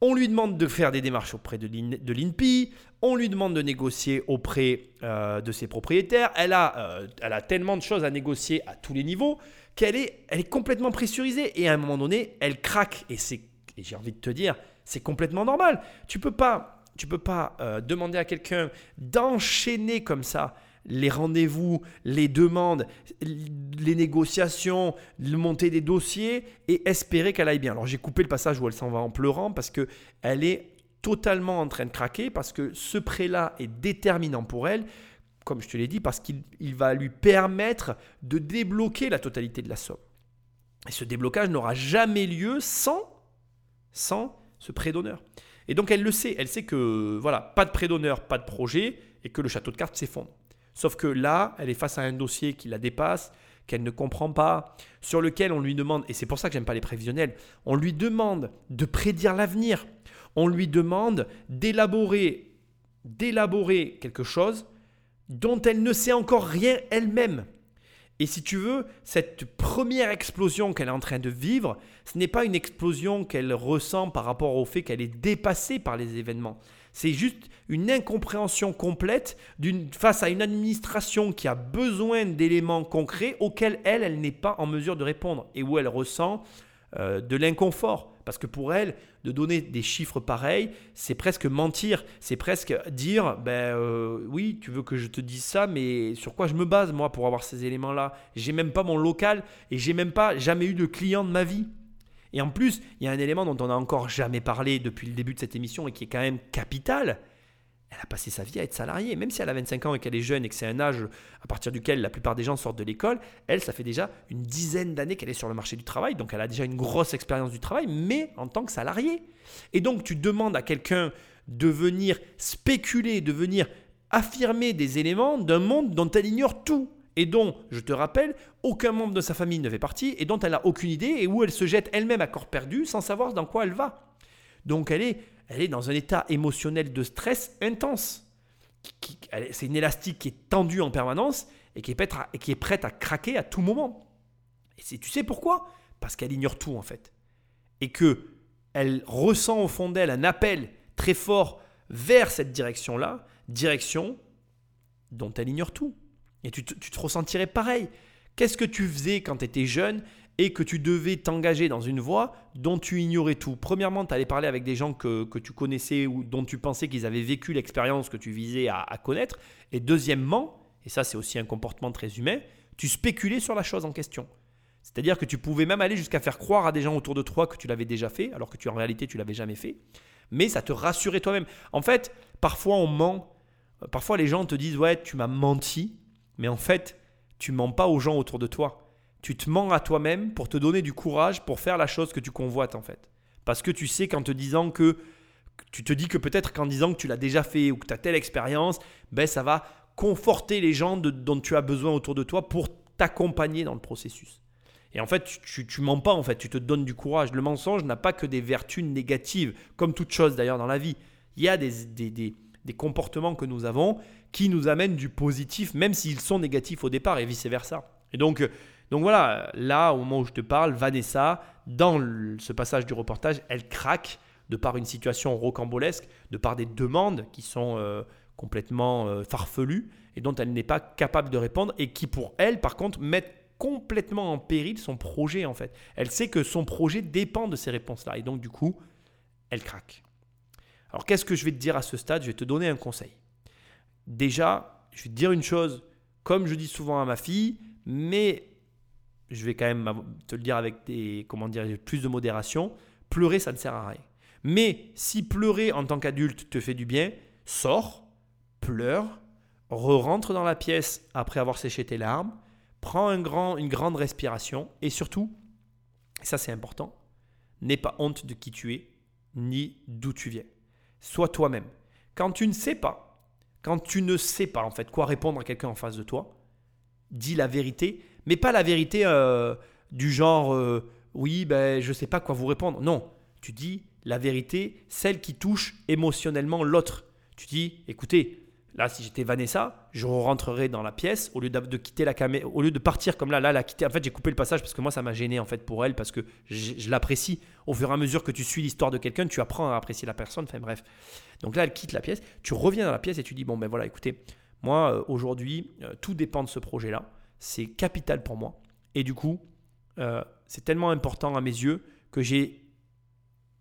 on lui demande de faire des démarches auprès de l'INPI, on lui demande de négocier auprès euh, de ses propriétaires. Elle a, euh, elle a tellement de choses à négocier à tous les niveaux qu'elle est, elle est complètement pressurisée. Et à un moment donné, elle craque. Et, j'ai envie de te dire, c'est complètement normal. Tu peux pas, tu peux pas euh, demander à quelqu'un d'enchaîner comme ça les rendez-vous, les demandes, les négociations, le monter des dossiers et espérer qu'elle aille bien. Alors j'ai coupé le passage où elle s'en va en pleurant parce que elle est totalement en train de craquer parce que ce prêt-là est déterminant pour elle, comme je te l'ai dit, parce qu'il va lui permettre de débloquer la totalité de la somme. Et ce déblocage n'aura jamais lieu sans, sans ce prêt d'honneur. Et donc elle le sait, elle sait que voilà, pas de prêt d'honneur, pas de projet, et que le château de cartes s'effondre. Sauf que là, elle est face à un dossier qui la dépasse, qu'elle ne comprend pas, sur lequel on lui demande, et c'est pour ça que j'aime pas les prévisionnels, on lui demande de prédire l'avenir. On lui demande d'élaborer, d'élaborer quelque chose dont elle ne sait encore rien elle-même. Et si tu veux, cette première explosion qu'elle est en train de vivre, ce n'est pas une explosion qu'elle ressent par rapport au fait qu'elle est dépassée par les événements. C'est juste une incompréhension complète face à une administration qui a besoin d'éléments concrets auxquels elle, elle n'est pas en mesure de répondre et où elle ressent euh, de l'inconfort. Parce que pour elle, de donner des chiffres pareils, c'est presque mentir. C'est presque dire, ben euh, oui, tu veux que je te dise ça, mais sur quoi je me base moi pour avoir ces éléments-là? J'ai même pas mon local et j'ai même pas jamais eu de client de ma vie. Et en plus, il y a un élément dont on n'a encore jamais parlé depuis le début de cette émission et qui est quand même capital. Elle a passé sa vie à être salariée. Même si elle a 25 ans et qu'elle est jeune et que c'est un âge à partir duquel la plupart des gens sortent de l'école, elle, ça fait déjà une dizaine d'années qu'elle est sur le marché du travail. Donc elle a déjà une grosse expérience du travail, mais en tant que salariée. Et donc tu demandes à quelqu'un de venir spéculer, de venir affirmer des éléments d'un monde dont elle ignore tout et dont, je te rappelle, aucun membre de sa famille ne fait partie et dont elle n'a aucune idée et où elle se jette elle-même à corps perdu sans savoir dans quoi elle va. Donc elle est, elle est dans un état émotionnel de stress intense. C'est une élastique qui est tendue en permanence et qui est prête à, craquer à tout moment. Et tu sais pourquoi? Parce qu'elle ignore tout en fait. Et que elle ressent au fond d'elle un appel très fort vers cette direction-là, direction dont elle ignore tout. Et tu te, ressentirais pareil. Qu'est-ce que tu faisais quand tu étais jeune et que tu devais t'engager dans une voie dont tu ignorais tout Premièrement, tu allais parler avec des gens que, tu connaissais ou dont tu pensais qu'ils avaient vécu l'expérience que tu visais à, à connaître. Et deuxièmement, et ça c'est aussi un comportement très humain, tu spéculais sur la chose en question. C'est-à-dire que tu pouvais même aller jusqu'à faire croire à des gens autour de toi que tu l'avais déjà fait, alors que tu en réalité tu l'avais jamais fait. Mais ça te rassurait toi-même. En fait, parfois on ment. Parfois les gens te disent ouais tu m'as menti, mais en fait tu mens pas aux gens autour de toi. Tu te mens à toi-même pour te donner du courage pour faire la chose que tu convoites en fait. Parce que tu sais qu'en te disant que tu te dis que peut-être qu'en disant que tu l'as déjà fait ou que tu as telle expérience, ben ça va conforter les gens dont tu as besoin autour de toi pour t'accompagner dans le processus. Et en fait, tu, tu, mens pas, en fait, tu te donnes du courage. Le mensonge n'a pas que des vertus négatives, comme toute chose d'ailleurs dans la vie. Il y a des, des, des, des, comportements que nous avons qui nous amènent du positif, même s'ils sont négatifs au départ et vice-versa. Et donc, donc voilà, là, au moment où je te parle, Vanessa, dans ce passage du reportage, elle craque de par une situation rocambolesque, de par des demandes qui sont euh, complètement euh, farfelues et dont elle n'est pas capable de répondre et qui, pour elle, par contre, mettent complètement en péril son projet en fait. Elle sait que son projet dépend de ces réponses-là et donc du coup, elle craque. Alors qu'est-ce que je vais te dire à ce stade? Je vais te donner un conseil. Déjà, je vais te dire une chose, comme je dis souvent à ma fille, mais je vais quand même te le dire avec des, comment dire, plus de modération. Pleurer, ça ne sert à rien. Mais si pleurer en tant qu'adulte te fait du bien, sors, pleure, re-rentre dans la pièce après avoir séché tes larmes, prends une grande respiration et surtout, ça c'est important, n'aie pas honte de qui tu es ni d'où tu viens. Sois toi-même. Quand tu ne sais pas, quand tu ne sais pas en fait quoi répondre à quelqu'un en face de toi, dis la vérité, mais pas la vérité euh, du genre euh, oui ben je sais pas quoi vous répondre. Non, tu dis la vérité, celle qui touche émotionnellement l'autre. Tu dis écoutez, Là, si j'étais Vanessa, je rentrerais dans la pièce au lieu de, quitter la au lieu de partir comme là, là, la quitter. En fait, j'ai coupé le passage parce que moi, ça m'a gêné en fait pour elle parce que je, l'apprécie. Au fur et à mesure que tu suis l'histoire de quelqu'un, tu apprends à apprécier la personne. Enfin bref. Donc là, elle quitte la pièce. Tu reviens dans la pièce et tu dis bon ben voilà, écoutez, moi euh, aujourd'hui, tout dépend de ce projet-là. C'est capital pour moi. Et du coup, euh, c'est tellement important à mes yeux que j'ai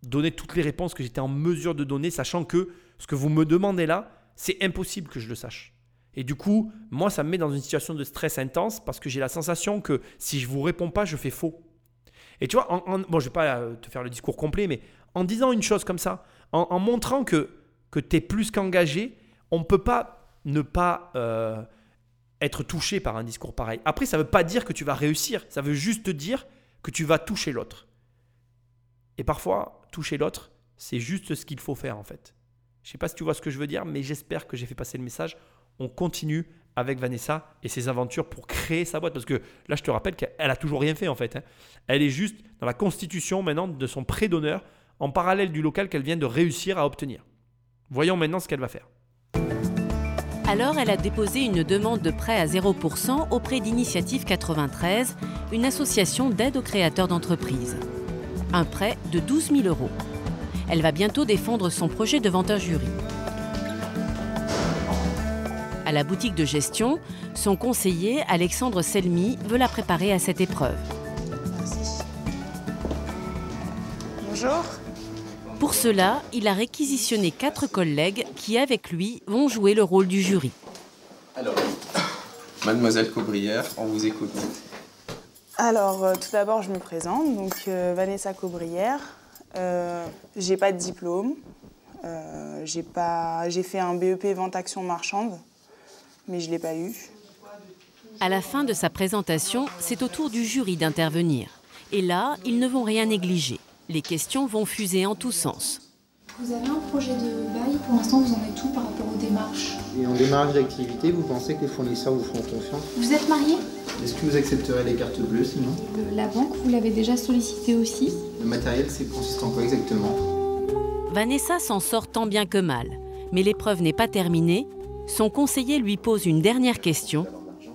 donné toutes les réponses que j'étais en mesure de donner, sachant que ce que vous me demandez là c'est impossible que je le sache. Et du coup, moi, ça me met dans une situation de stress intense parce que j'ai la sensation que si je vous réponds pas, je fais faux. Et tu vois, en, bon, je vais pas euh, te faire le discours complet, mais en disant une chose comme ça, en, montrant que, que tu es plus qu'engagé, on ne peut pas ne pas euh, être touché par un discours pareil. Après, ça ne veut pas dire que tu vas réussir, ça veut juste dire que tu vas toucher l'autre. Et parfois, toucher l'autre, c'est juste ce qu'il faut faire en fait. Je ne sais pas si tu vois ce que je veux dire, mais j'espère que j'ai fait passer le message. On continue avec Vanessa et ses aventures pour créer sa boîte. Parce que là, je te rappelle qu'elle a toujours rien fait en fait. Hein. Elle est juste dans la constitution maintenant de son prêt d'honneur en parallèle du local qu'elle vient de réussir à obtenir. Voyons maintenant ce qu'elle va faire. Alors, elle a déposé une demande de prêt à 0% auprès d'Initiative 93, une association d'aide aux créateurs d'entreprises. Un prêt de 12 000 euros. Elle va bientôt défendre son projet devant un jury. À la boutique de gestion, son conseiller, Alexandre Selmy, veut la préparer à cette épreuve. Bonjour. Pour cela, il a réquisitionné quatre collègues qui, avec lui, vont jouer le rôle du jury. Alors, mademoiselle Cobrière, on vous écoute. Alors, euh, tout d'abord, je me présente. Donc, euh, Vanessa Cobrière, euh, j'ai pas de diplôme. Euh, j'ai pas, j'ai fait un BEP vente action marchande, mais je l'ai pas eu. À la fin de sa présentation, c'est au tour du jury d'intervenir. Et là, ils ne vont rien négliger. Les questions vont fuser en tous sens. Vous avez un projet de bail, pour l'instant vous en êtes tout par rapport aux démarches Et en démarche d'activité, vous pensez que les fournisseurs vous feront confiance Vous êtes marié Est-ce que vous accepterez les cartes bleues sinon La banque, vous l'avez déjà sollicité aussi Le matériel, c'est consiste en quoi exactement Vanessa s'en sort tant bien que mal, mais l'épreuve n'est pas terminée. Son conseiller lui pose une dernière question,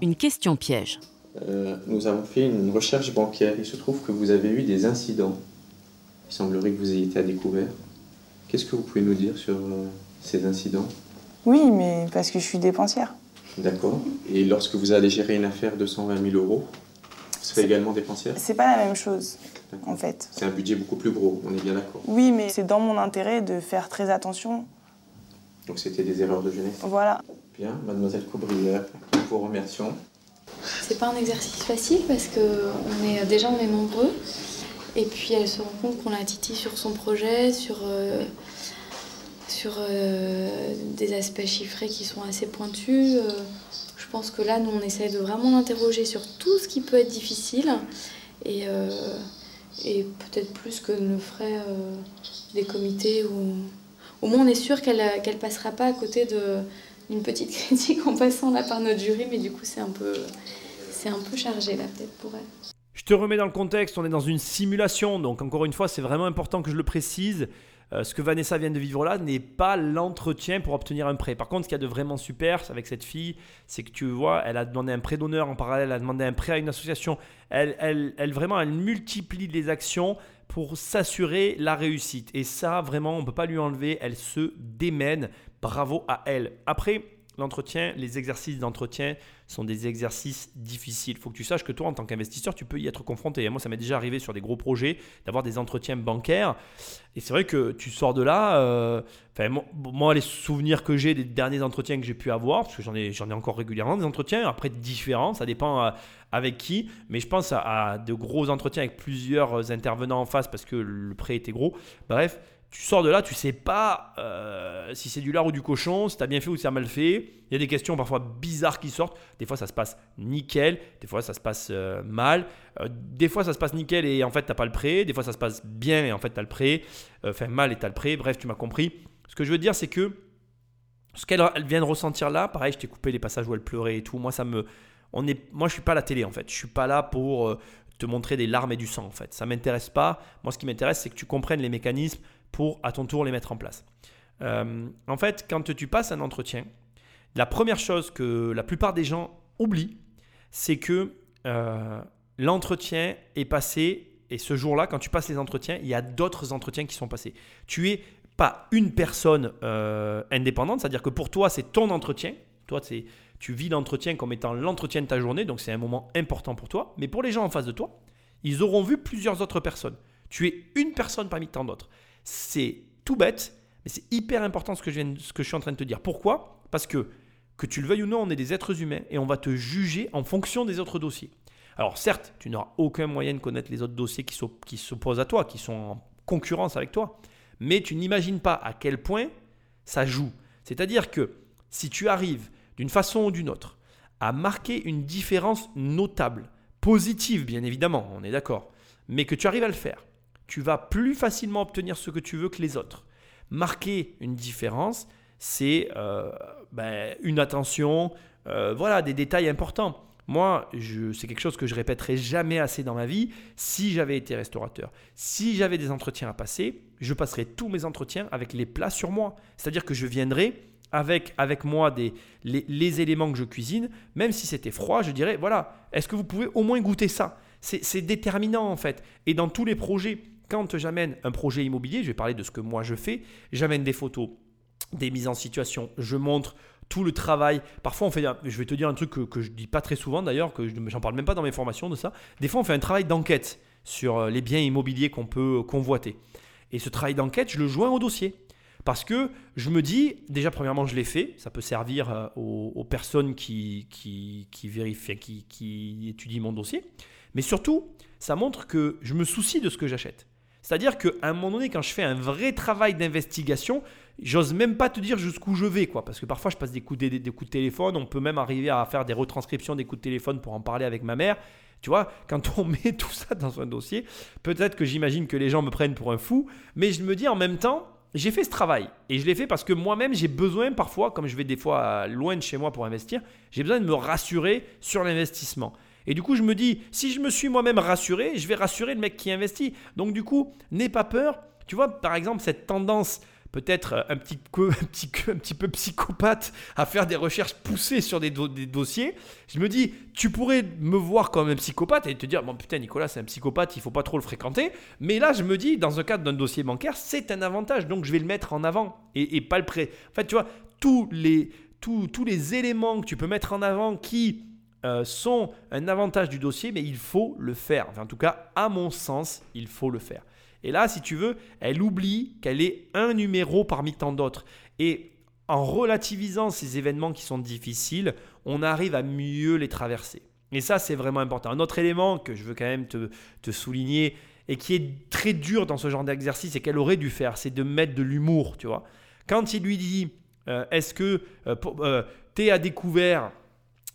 une question piège. Euh, nous avons fait une recherche bancaire. Il se trouve que vous avez eu des incidents. Il semblerait que vous ayez été à découvert. Qu'est-ce que vous pouvez nous dire sur euh, ces incidents? Oui, mais parce que je suis dépensière. D'accord. Et lorsque vous allez gérer une affaire de 120 000 euros, vous serez également dépensière? C'est pas la même chose, en fait. C'est un budget beaucoup plus gros, on est bien d'accord. Oui, mais c'est dans mon intérêt de faire très attention. Donc c'était des erreurs de jeunesse? Voilà. Bien, mademoiselle Cobrière, nous vous remercions. C'est pas un exercice facile parce que on est, déjà on est nombreux. Et puis elle se rend compte qu'on la titille sur son projet, sur, euh, sur euh, des aspects chiffrés qui sont assez pointus. Euh, je pense que là, nous, on essaie de vraiment l'interroger sur tout ce qui peut être difficile. Et, et peut-être plus que ne le feraient des comités. Où... Au moins, on est sûr qu'elle ne passera pas à côté d'une petite critique en passant là par notre jury. Mais du coup, c'est un c'est un peu chargé là, peut-être pour elle. Je te remets dans le contexte, on est dans une simulation, donc encore une fois, c'est vraiment important que je le précise. Euh, ce que Vanessa vient de vivre là n'est pas l'entretien pour obtenir un prêt. Par contre, ce qu'il y a de vraiment super avec cette fille, c'est que tu vois, elle a demandé un prêt d'honneur en parallèle, elle a demandé un prêt à une association. Elle, elle, elle vraiment, elle multiplie les actions pour s'assurer la réussite. Et ça, vraiment, on ne peut pas lui enlever. Elle se démène. Bravo à elle. Après, l'entretien, les exercices d'entretien sont des exercices difficiles. Il faut que tu saches que toi, en tant qu'investisseur, tu peux y être confronté. Moi, ça m'est déjà arrivé sur des gros projets d'avoir des entretiens bancaires. Et c'est vrai que tu sors de là. Euh, moi, les souvenirs que j'ai des derniers entretiens que j'ai pu avoir, parce que j'en ai, encore régulièrement des entretiens, après différents, ça dépend euh, avec qui. Mais je pense à de gros entretiens avec plusieurs intervenants en face parce que le prêt était gros. Bref tu sors de là, tu sais pas euh, si c'est du lard ou du cochon, si tu as bien fait ou si tu as mal fait. Il y a des questions parfois bizarres qui sortent. Des fois, ça se passe nickel. Des fois, ça se passe euh, mal. Euh, des fois, ça se passe nickel et en fait, tu n'as pas le prêt. Des fois, ça se passe bien et en fait, tu as le prêt. Enfin, mal et tu as le prêt. Bref, tu m'as compris. Ce que je veux dire, c'est que ce qu'elle vient de ressentir là, pareil, je t'ai coupé les passages où elle pleurait et tout. Moi, ça me. On est, moi, je suis pas la télé en fait. Je suis pas là pour te montrer des larmes et du sang en fait. Ça m'intéresse pas. Moi, ce qui m'intéresse, c'est que tu comprennes les mécanismes pour à ton tour les mettre en place. Euh, en fait, quand tu passes un entretien, la première chose que la plupart des gens oublient, c'est que euh, l'entretien est passé et ce jour-là, quand tu passes les entretiens, il y a d'autres entretiens qui sont passés. Tu es pas une personne euh, indépendante, c'est-à-dire que pour toi, c'est ton entretien. Toi, tu vis l'entretien comme étant l'entretien de ta journée, donc c'est un moment important pour toi. Mais pour les gens en face de toi, ils auront vu plusieurs autres personnes. Tu es une personne parmi tant d'autres. C'est tout bête, mais c'est hyper important ce que, je viens, suis en train de te dire. Pourquoi? Parce que, que tu le veuilles ou non, on est des êtres humains et on va te juger en fonction des autres dossiers. Alors certes, tu n'auras aucun moyen de connaître les autres dossiers qui, qui s'opposent à toi, qui sont en concurrence avec toi, mais tu n'imagines pas à quel point ça joue. C'est-à-dire que si tu arrives d'une façon ou d'une autre à marquer une différence notable, positive bien évidemment, on est d'accord, mais que tu arrives à le faire, tu vas plus facilement obtenir ce que tu veux que les autres. Marquer une différence, c'est euh, ben, une attention, euh, voilà, des détails importants. Moi, c'est quelque chose que je répéterai jamais assez dans ma vie. Si j'avais été restaurateur, si j'avais des entretiens à passer, je passerais tous mes entretiens avec les plats sur moi. C'est-à-dire que je viendrais avec, avec moi des, les, les éléments que je cuisine, même si c'était froid, je dirais, voilà, est-ce que vous pouvez au moins goûter ça? C'est déterminant en fait. Et dans tous les projets, quand j'amène un projet immobilier, je vais parler de ce que moi je fais, j'amène des photos, des mises en situation, je montre tout le travail. Parfois, on fait, je vais te dire un truc que, je je dis pas très souvent d'ailleurs, que je n'en parle même pas dans mes formations de ça. Des fois, on fait un travail d'enquête sur euh, les biens immobiliers qu'on peut convoiter. Et ce travail d'enquête, je le joins au dossier. Parce que je me dis, déjà premièrement, je l'ai fait, ça peut servir euh, aux, personnes qui, vérifient, qui étudient mon dossier. Mais surtout, ça montre que je me soucie de ce que j'achète. C'est-à-dire qu'à un moment donné, quand je fais un vrai travail d'investigation, j'ose même pas te dire jusqu'où je vais, quoi. Parce que parfois, je passe des coups de, des, coups de téléphone. On peut même arriver à faire des retranscriptions des coups de téléphone pour en parler avec ma mère. Tu vois, quand on met tout ça dans un dossier, peut-être que j'imagine que les gens me prennent pour un fou, mais je me dis en même temps, j'ai fait ce travail. Et je l'ai fait parce que moi-même, j'ai besoin parfois, comme je vais des fois loin de chez moi pour investir, j'ai besoin de me rassurer sur l'investissement. Et du coup, je me dis, si je me suis moi-même rassuré, je vais rassurer le mec qui investit. Donc du coup, n'aie pas peur. Tu vois, par exemple, cette tendance peut-être un petit, peu, un, petit, un petit peu psychopathe à faire des recherches poussées sur des, dossiers. Je me dis, tu pourrais me voir comme un psychopathe et te dire, bon putain Nicolas c'est un psychopathe, il faut pas trop le fréquenter. Mais là je me dis, dans un cadre d'un dossier bancaire, c'est un avantage, donc je vais le mettre en avant et, pas le prêt. En fait, tu vois, tous les, tous, tous les éléments que tu peux mettre en avant qui euh, sont un avantage du dossier, mais il faut le faire. Enfin, en tout cas, à mon sens, il faut le faire. Et là, si tu veux, elle oublie qu'elle est un numéro parmi tant d'autres. Et en relativisant ces événements qui sont difficiles, on arrive à mieux les traverser. Et ça, c'est vraiment important. Un autre élément que je veux quand même te, souligner et qui est très dur dans ce genre d'exercice et qu'elle aurait dû faire, c'est de mettre de l'humour, tu vois. Quand il lui dit, euh, est-ce que euh, euh, tu es à découvert,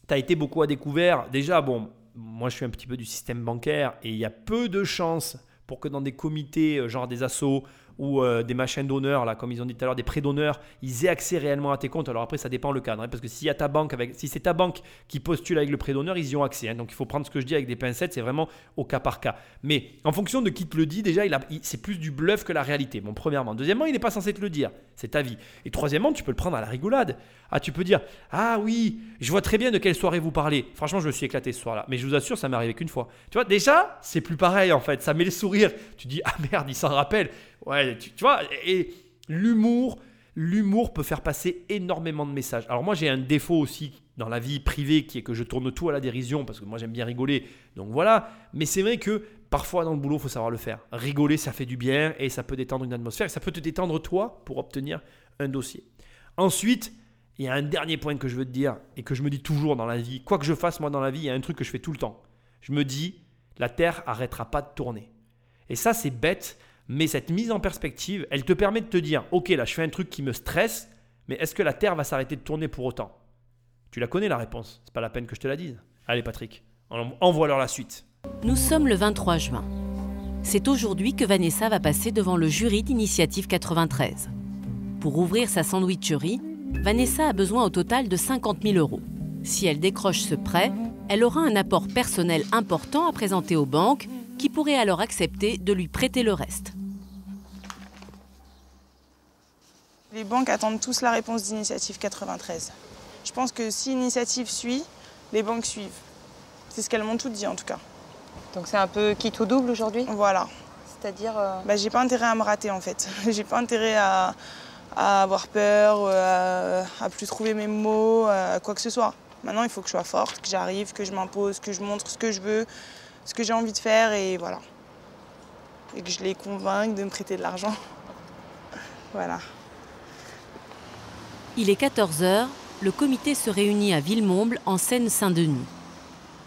tu as été beaucoup à découvert, déjà, bon, moi je suis un petit peu du système bancaire et il y a peu de chances pour que dans des comités, euh, genre des assos ou euh, des machines d'honneur, là, comme ils ont dit tout à l'heure, des prêts d'honneur, ils aient accès réellement à tes comptes. Alors après, ça dépend le cadre, hein, parce que si, ta banque c'est ta banque qui postule avec le prêt d'honneur, ils y ont accès. Hein. donc il faut prendre ce que je dis avec des pincettes, c'est vraiment au cas par cas. Mais en fonction de qui te le dit, déjà, c'est plus du bluff que la réalité. Bon, premièrement. Deuxièmement, il n'est pas censé te le dire, c'est ta vie. Et troisièmement, tu peux le prendre à la rigolade. Ah, tu peux dire, ah oui, je vois très bien de quelle soirée vous parlez. Franchement, je me suis éclaté ce soir-là. Mais je vous assure, ça m'est arrivé qu'une fois. Tu vois, déjà, c'est plus pareil en fait. Ça met le sourire. Tu dis, ah merde, il s'en rappelle. Ouais, tu, vois, et l'humour, l'humour peut faire passer énormément de messages. Alors moi, j'ai un défaut aussi dans la vie privée qui est que je tourne tout à la dérision parce que moi j'aime bien rigoler. Donc voilà, mais c'est vrai que parfois dans le boulot, il faut savoir le faire. Rigoler, ça fait du bien et ça peut détendre une atmosphère et ça peut te détendre toi pour obtenir un dossier. Ensuite, il y a un dernier point que je veux te dire et que je me dis toujours dans la vie. Quoi que je fasse moi dans la vie, il y a un truc que je fais tout le temps. Je me dis, la Terre arrêtera pas de tourner. Et ça, c'est bête, mais cette mise en perspective, elle te permet de te dire, ok, là, je fais un truc qui me stresse, mais est-ce que la Terre va s'arrêter de tourner pour autant? Tu la connais la réponse. C'est pas la peine que je te la dise. Allez, Patrick, envoie-leur la suite. Nous sommes le 23 juin. C'est aujourd'hui que Vanessa va passer devant le jury d'Initiative 93. Pour ouvrir sa sandwicherie, Vanessa a besoin au total de 50 000 euros. Si elle décroche ce prêt, elle aura un apport personnel important à présenter aux banques qui pourraient alors accepter de lui prêter le reste. Les banques attendent tous la réponse d'Initiative 93. Je pense que si Initiative suit, les banques suivent. C'est ce qu'elles m'ont toutes dit en tout cas. Donc c'est un peu quitte au double aujourd'hui? Voilà. C'est-à-dire euh, bah, J'ai pas intérêt à me rater en fait. J'ai pas intérêt à, à avoir peur, euh, à, plus trouver mes mots, à quoi que ce soit. Maintenant, il faut que je sois forte, que j'arrive, que je m'impose, que je montre ce que je veux, ce que j'ai envie de faire et voilà. Et que je les convainque de me prêter de l'argent. voilà. Il est 14h, le comité se réunit à Villemomble en Seine-Saint-Denis.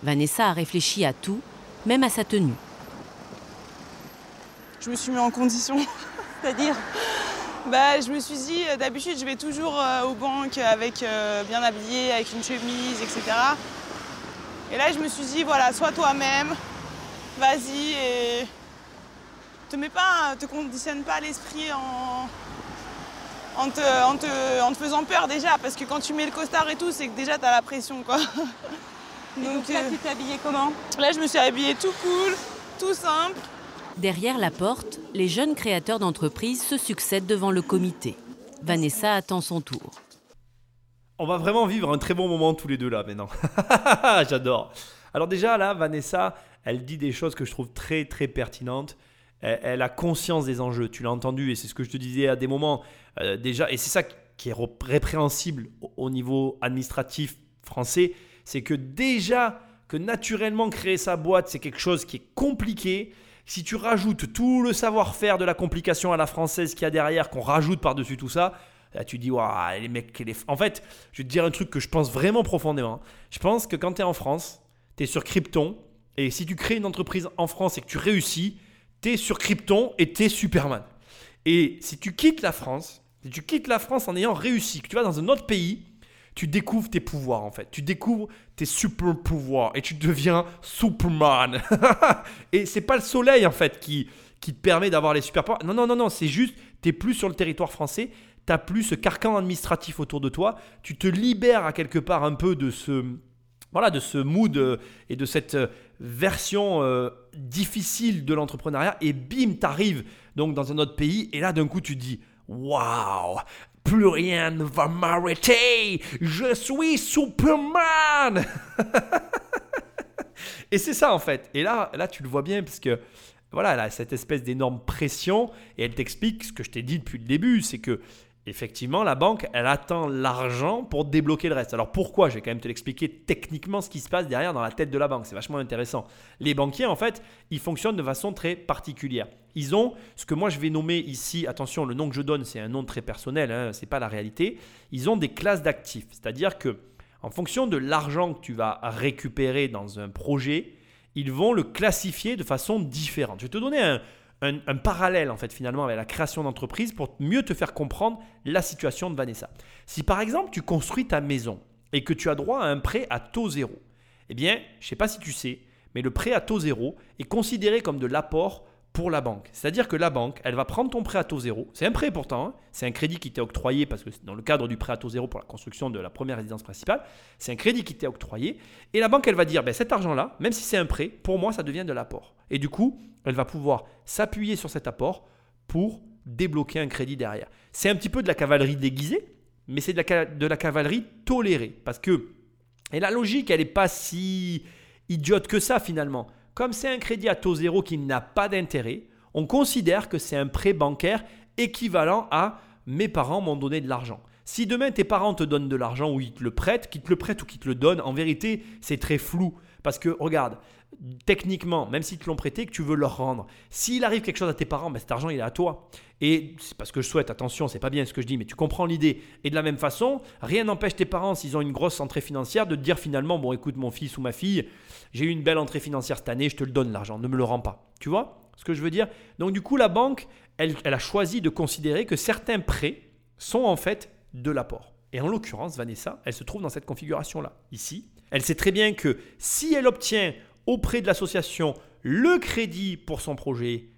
Vanessa a réfléchi à tout, même à sa tenue. Je me suis mis en condition, c'est-à-dire bah, je me suis dit, euh, d'habitude, je vais toujours euh, aux banques avec euh, bien habillé, avec une chemise, etc. Et là, je me suis dit, voilà, sois toi-même, vas-y et te mets pas, te conditionne pas l'esprit en, en, te, faisant peur déjà, parce que quand tu mets le costard et tout, c'est que déjà tu as la pression, quoi. donc, là, tu t'es habillée comment? Là, je me suis habillée tout cool, tout simple. Derrière la porte, les jeunes créateurs d'entreprises se succèdent devant le comité. Vanessa attend son tour. On va vraiment vivre un très bon moment tous les deux là maintenant. J'adore. Alors déjà là, Vanessa, elle dit des choses que je trouve très très pertinentes. Elle, a conscience des enjeux. Tu l'as entendu et c'est ce que je te disais à des moments euh, déjà. Et c'est ça qui est répréhensible au niveau administratif français, c'est que déjà que naturellement créer sa boîte, c'est quelque chose qui est compliqué si tu rajoutes tout le savoir-faire de la complication à la française qu'il y a derrière, qu'on rajoute par-dessus tout ça, tu dis, waouh, les mecs, les... en fait, je vais te dire un truc que je pense vraiment profondément. Je pense que quand tu es en France, tu es sur Krypton, et si tu crées une entreprise en France et que tu réussis, tu es sur Krypton et tu es Superman. Et si tu quittes la France, si tu quittes la France en ayant réussi, que tu vas dans un autre pays, tu découvres tes pouvoirs en fait. Tu découvres tes super pouvoirs et tu deviens Superman. et c'est pas le soleil en fait qui, qui te permet d'avoir les super pouvoirs. Non, non, non, non, c'est juste n'es plus sur le territoire français, tu n'as plus ce carcan administratif autour de toi, tu te libères à quelque part un peu de ce, voilà, de ce mood euh, et de cette euh, version euh, difficile de l'entrepreneuriat et bim, tu arrives donc dans un autre pays et là d'un coup tu dis waouh, plus rien ne va m'arrêter, je suis Superman Et c'est ça en fait. Et là, là tu le vois bien parce que voilà, a cette espèce d'énorme pression et elle t'explique ce que je t'ai dit depuis le début, c'est que effectivement, la banque, elle attend l'argent pour débloquer le reste. Alors pourquoi? Je vais quand même te l'expliquer techniquement ce qui se passe derrière dans la tête de la banque. C'est vachement intéressant. Les banquiers, en fait, ils fonctionnent de façon très particulière. Ils ont ce que moi je vais nommer ici, attention, le nom que je donne, c'est un nom très personnel, hein, ce n'est pas la réalité. Ils ont des classes d'actifs. C'est-à-dire que en fonction de l'argent que tu vas récupérer dans un projet, ils vont le classifier de façon différente. Je vais te donner un, un, parallèle en fait finalement avec la création d'entreprise pour mieux te faire comprendre la situation de Vanessa. Si par exemple tu construis ta maison et que tu as droit à un prêt à taux zéro, eh bien, je ne sais pas si tu sais, mais le prêt à taux zéro est considéré comme de l'apport pour la banque. C'est-à-dire que la banque, elle va prendre ton prêt à taux zéro. C'est un prêt pourtant, hein. c'est un crédit qui t'est octroyé parce que dans le cadre du prêt à taux zéro pour la construction de la première résidence principale, c'est un crédit qui t'est octroyé. Et la banque, elle va dire, ben, cet argent-là, même si c'est un prêt, pour moi, ça devient de l'apport. Et du coup, elle va pouvoir s'appuyer sur cet apport pour débloquer un crédit derrière. C'est un petit peu de la cavalerie déguisée, mais c'est de la, de la cavalerie tolérée. Parce que, et la logique, elle n'est pas si idiote que ça finalement. Comme c'est un crédit à taux zéro qui n'a pas d'intérêt, on considère que c'est un prêt bancaire équivalent à mes parents m'ont donné de l'argent. Si demain tes parents te donnent de l'argent ou ils te le prêtent, qu'ils te le prêtent ou qu'ils te le donnent, en vérité, c'est très flou. Parce que regarde, techniquement, même s'ils te l'ont prêté, que tu veux leur rendre, s'il arrive quelque chose à tes parents, ben cet argent il est à toi. Et c'est parce que je souhaite, attention, c'est pas bien ce que je dis, mais tu comprends l'idée. Et de la même façon, rien n'empêche tes parents, s'ils ont une grosse entrée financière, de te dire finalement, bon écoute mon fils ou ma fille, j'ai eu une belle entrée financière cette année, je te le donne l'argent, ne me le rends pas. Tu vois ce que je veux dire? Donc du coup, la banque, elle, elle a choisi de considérer que certains prêts sont en fait de l'apport. Et en l'occurrence, Vanessa, elle se trouve dans cette configuration-là. Ici, elle sait très bien que si elle obtient auprès de l'association le crédit pour son projet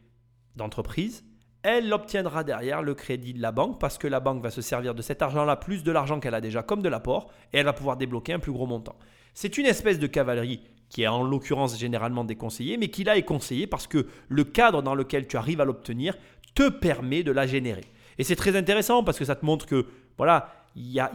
d'entreprise, elle obtiendra derrière le crédit de la banque parce que la banque va se servir de cet argent-là plus de l'argent qu'elle a déjà comme de l'apport et elle va pouvoir débloquer un plus gros montant. C'est une espèce de cavalerie qui est en l'occurrence généralement déconseillée, mais qui là est conseillée parce que le cadre dans lequel tu arrives à l'obtenir te permet de la générer. Et c'est très intéressant parce que ça te montre que, voilà, il y a,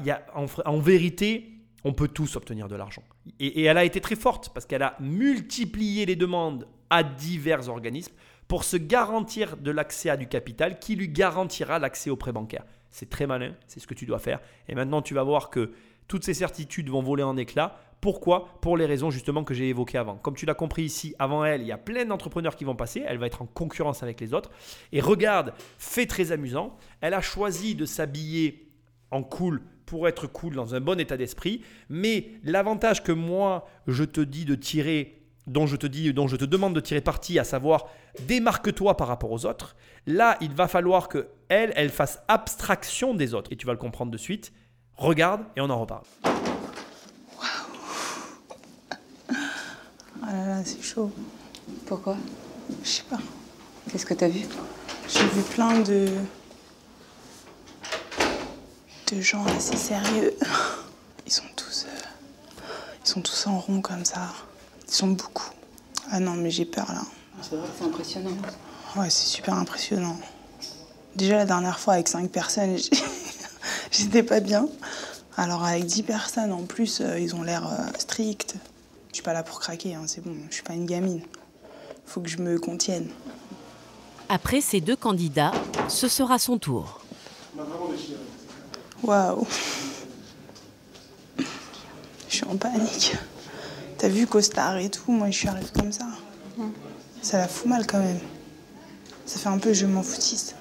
en vérité, on peut tous obtenir de l'argent. Et, elle a été très forte parce qu'elle a multiplié les demandes à divers organismes pour se garantir de l'accès à du capital qui lui garantira l'accès au prêt bancaire. C'est très malin, c'est ce que tu dois faire. Et maintenant, tu vas voir que toutes ces certitudes vont voler en éclats. Pourquoi Pour les raisons justement que j'ai évoquées avant. Comme tu l'as compris ici, avant elle, il y a plein d'entrepreneurs qui vont passer. Elle va être en concurrence avec les autres. Et regarde, fait très amusant, elle a choisi de s'habiller en cool pour être cool dans un bon état d'esprit. Mais l'avantage que moi, je te dis de tirer dont je te dis, dont je te demande de tirer parti, à savoir démarque-toi par rapport aux autres. Là, il va falloir que elle, elle fasse abstraction des autres. Et tu vas le comprendre de suite. Regarde et on en reparle. Ah là là, c'est chaud. Pourquoi? Je sais pas. Qu'est-ce que tu as vu? J'ai vu plein de de gens assez sérieux. Ils sont tous, euh, ils sont tous en rond comme ça. Ils sont beaucoup. Ah non, mais j'ai peur là. C'est vrai que c'est impressionnant. Ouais, c'est super impressionnant. Déjà la dernière fois avec 5 personnes, j'étais pas bien. Alors avec 10 personnes en plus, euh, ils ont l'air euh, stricts. Je suis pas là pour craquer, hein, c'est bon, je suis pas une gamine. Faut que je me contienne. Après ces deux candidats, ce sera son tour. Waouh. Je suis en panique. T'as vu costard et tout, moi je suis arrivée comme ça. Ça la fout mal quand même. Ça fait un peu je m'en foutiste.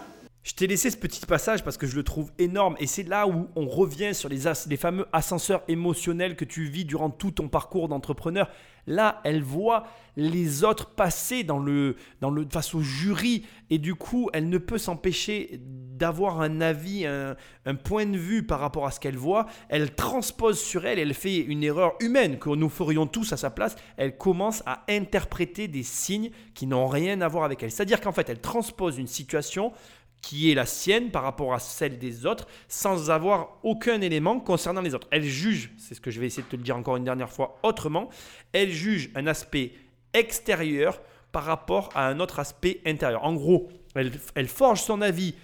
Je t'ai laissé ce petit passage parce que je le trouve énorme et c'est là où on revient sur les, fameux ascenseurs émotionnels que tu vis durant tout ton parcours d'entrepreneur. Là, elle voit les autres passer dans le, face au jury et du coup, elle ne peut s'empêcher d'avoir un avis, un, point de vue par rapport à ce qu'elle voit. Elle transpose sur elle, elle fait une erreur humaine que nous ferions tous à sa place. Elle commence à interpréter des signes qui n'ont rien à voir avec elle. C'est-à-dire qu'en fait, elle transpose une situation qui est la sienne par rapport à celle des autres sans avoir aucun élément concernant les autres. Elle juge, c'est ce que je vais essayer de te le dire encore une dernière fois autrement, elle juge un aspect extérieur par rapport à un autre aspect intérieur. En gros, elle, elle forge son avis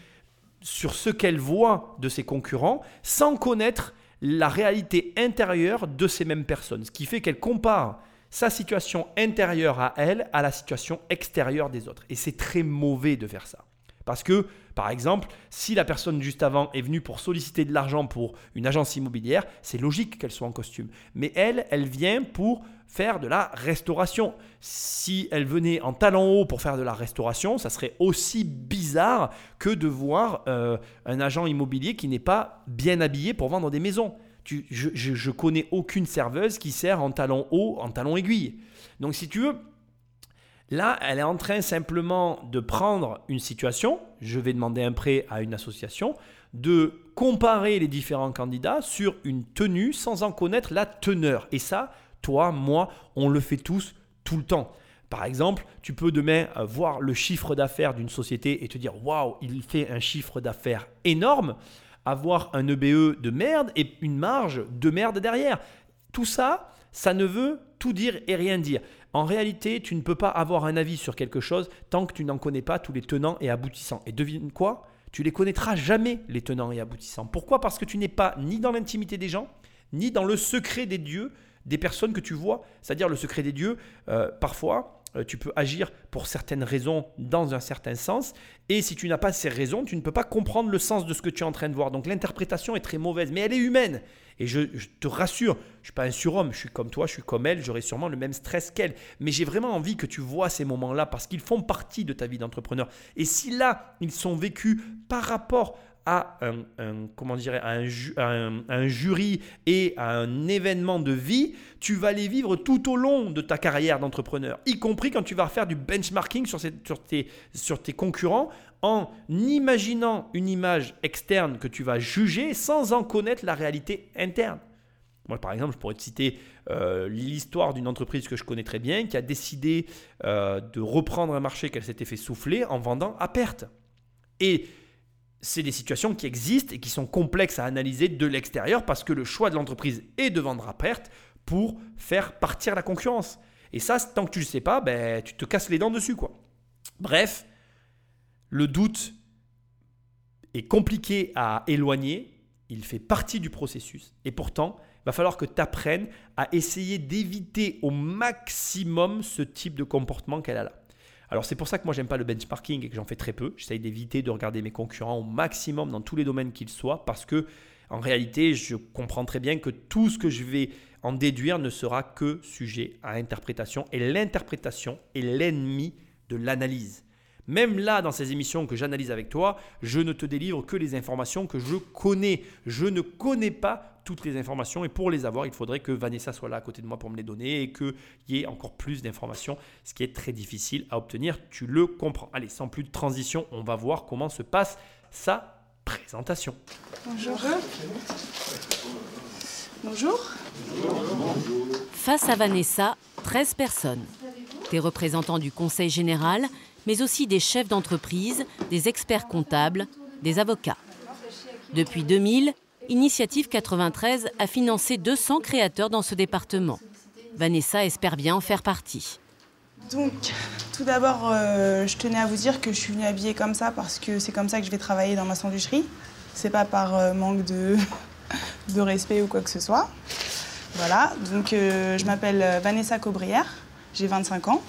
sur ce qu'elle voit de ses concurrents sans connaître la réalité intérieure de ces mêmes personnes. Ce qui fait qu'elle compare sa situation intérieure à elle à la situation extérieure des autres. Et c'est très mauvais de faire ça. Parce que, par exemple, si la personne juste avant est venue pour solliciter de l'argent pour une agence immobilière, c'est logique qu'elle soit en costume. Mais elle, elle vient pour faire de la restauration. Si elle venait en talons hauts pour faire de la restauration, ça serait aussi bizarre que de voir euh, un agent immobilier qui n'est pas bien habillé pour vendre des maisons. je, je connais aucune serveuse qui sert en talons hauts, en talons aiguilles. Donc si tu veux, Là, elle est en train simplement de prendre une situation, je vais demander un prêt à une association, de comparer les différents candidats sur une tenue sans en connaître la teneur. Et ça, toi, moi, on le fait tous tout le temps. Par exemple, tu peux demain euh, voir le chiffre d'affaires d'une société et te dire waouh, il fait un chiffre d'affaires énorme, avoir un EBE e de merde et une marge de merde derrière. Tout ça, ça ne veut tout dire et rien dire. En réalité, tu ne peux pas avoir un avis sur quelque chose tant que tu n'en connais pas tous les tenants et aboutissants. Et devine quoi? Tu les connaîtras jamais, les tenants et aboutissants. Pourquoi? Parce que tu n'es pas ni dans l'intimité des gens, ni dans le secret des dieux, des personnes que tu vois. C'est-à-dire le secret des dieux, euh, parfois, euh, tu peux agir pour certaines raisons dans un certain sens. Et si tu n'as pas ces raisons, tu ne peux pas comprendre le sens de ce que tu es en train de voir. Donc l'interprétation est très mauvaise, mais elle est humaine. Et je, te rassure, je ne suis pas un surhomme, je suis comme toi, je suis comme elle, j'aurai sûrement le même stress qu'elle. Mais j'ai vraiment envie que tu vois ces moments-là parce qu'ils font partie de ta vie d'entrepreneur. Et si là, ils sont vécus par rapport à un, jury et à un événement de vie, tu vas les vivre tout au long de ta carrière d'entrepreneur, y compris quand tu vas faire du benchmarking sur tes concurrents en imaginant une image externe que tu vas juger sans en connaître la réalité interne. Moi, par exemple, je pourrais te citer euh, l'histoire d'une entreprise que je connais très bien qui a décidé euh, de reprendre un marché qu'elle s'était fait souffler en vendant à perte. Et c'est des situations qui existent et qui sont complexes à analyser de l'extérieur parce que le choix de l'entreprise est de vendre à perte pour faire partir la concurrence. Et ça, tant que tu ne le sais pas, ben, tu te casses les dents dessus. quoi. Bref, le doute est compliqué à éloigner, il fait partie du processus. Et pourtant, il va falloir que tu apprennes à essayer d'éviter au maximum ce type de comportement qu'elle a là. Alors c'est pour ça que moi j'aime pas le benchmarking et que j'en fais très peu. J'essaye d'éviter de regarder mes concurrents au maximum dans tous les domaines qu'ils soient parce que en réalité je comprends très bien que tout ce que je vais en déduire ne sera que sujet à interprétation et l'interprétation est l'ennemi de l'analyse. Même là, dans ces émissions que j'analyse avec toi, je ne te délivre que les informations que je connais. Je ne connais pas toutes les informations et pour les avoir, il faudrait que Vanessa soit là à côté de moi pour me les donner et qu'il y ait encore plus d'informations, ce qui est très difficile à obtenir. Tu le comprends. Allez, sans plus de transition, on va voir comment se passe sa présentation. Bonjour. Bonjour. Face à Vanessa, 13 personnes. Des représentants du Conseil général, mais aussi des chefs d'entreprise, des experts comptables, des avocats. Depuis 2000, Initiative 93 a financé 200 créateurs dans ce département. Vanessa espère bien en faire partie. Donc, tout d'abord, euh, je tenais à vous dire que je suis venue habillée comme ça parce que c'est comme ça que je vais travailler dans ma sandwicherie. C'est pas par euh, manque de, de respect ou quoi que ce soit. Voilà, donc euh, je m'appelle Vanessa Cobrière, j'ai 25 ans.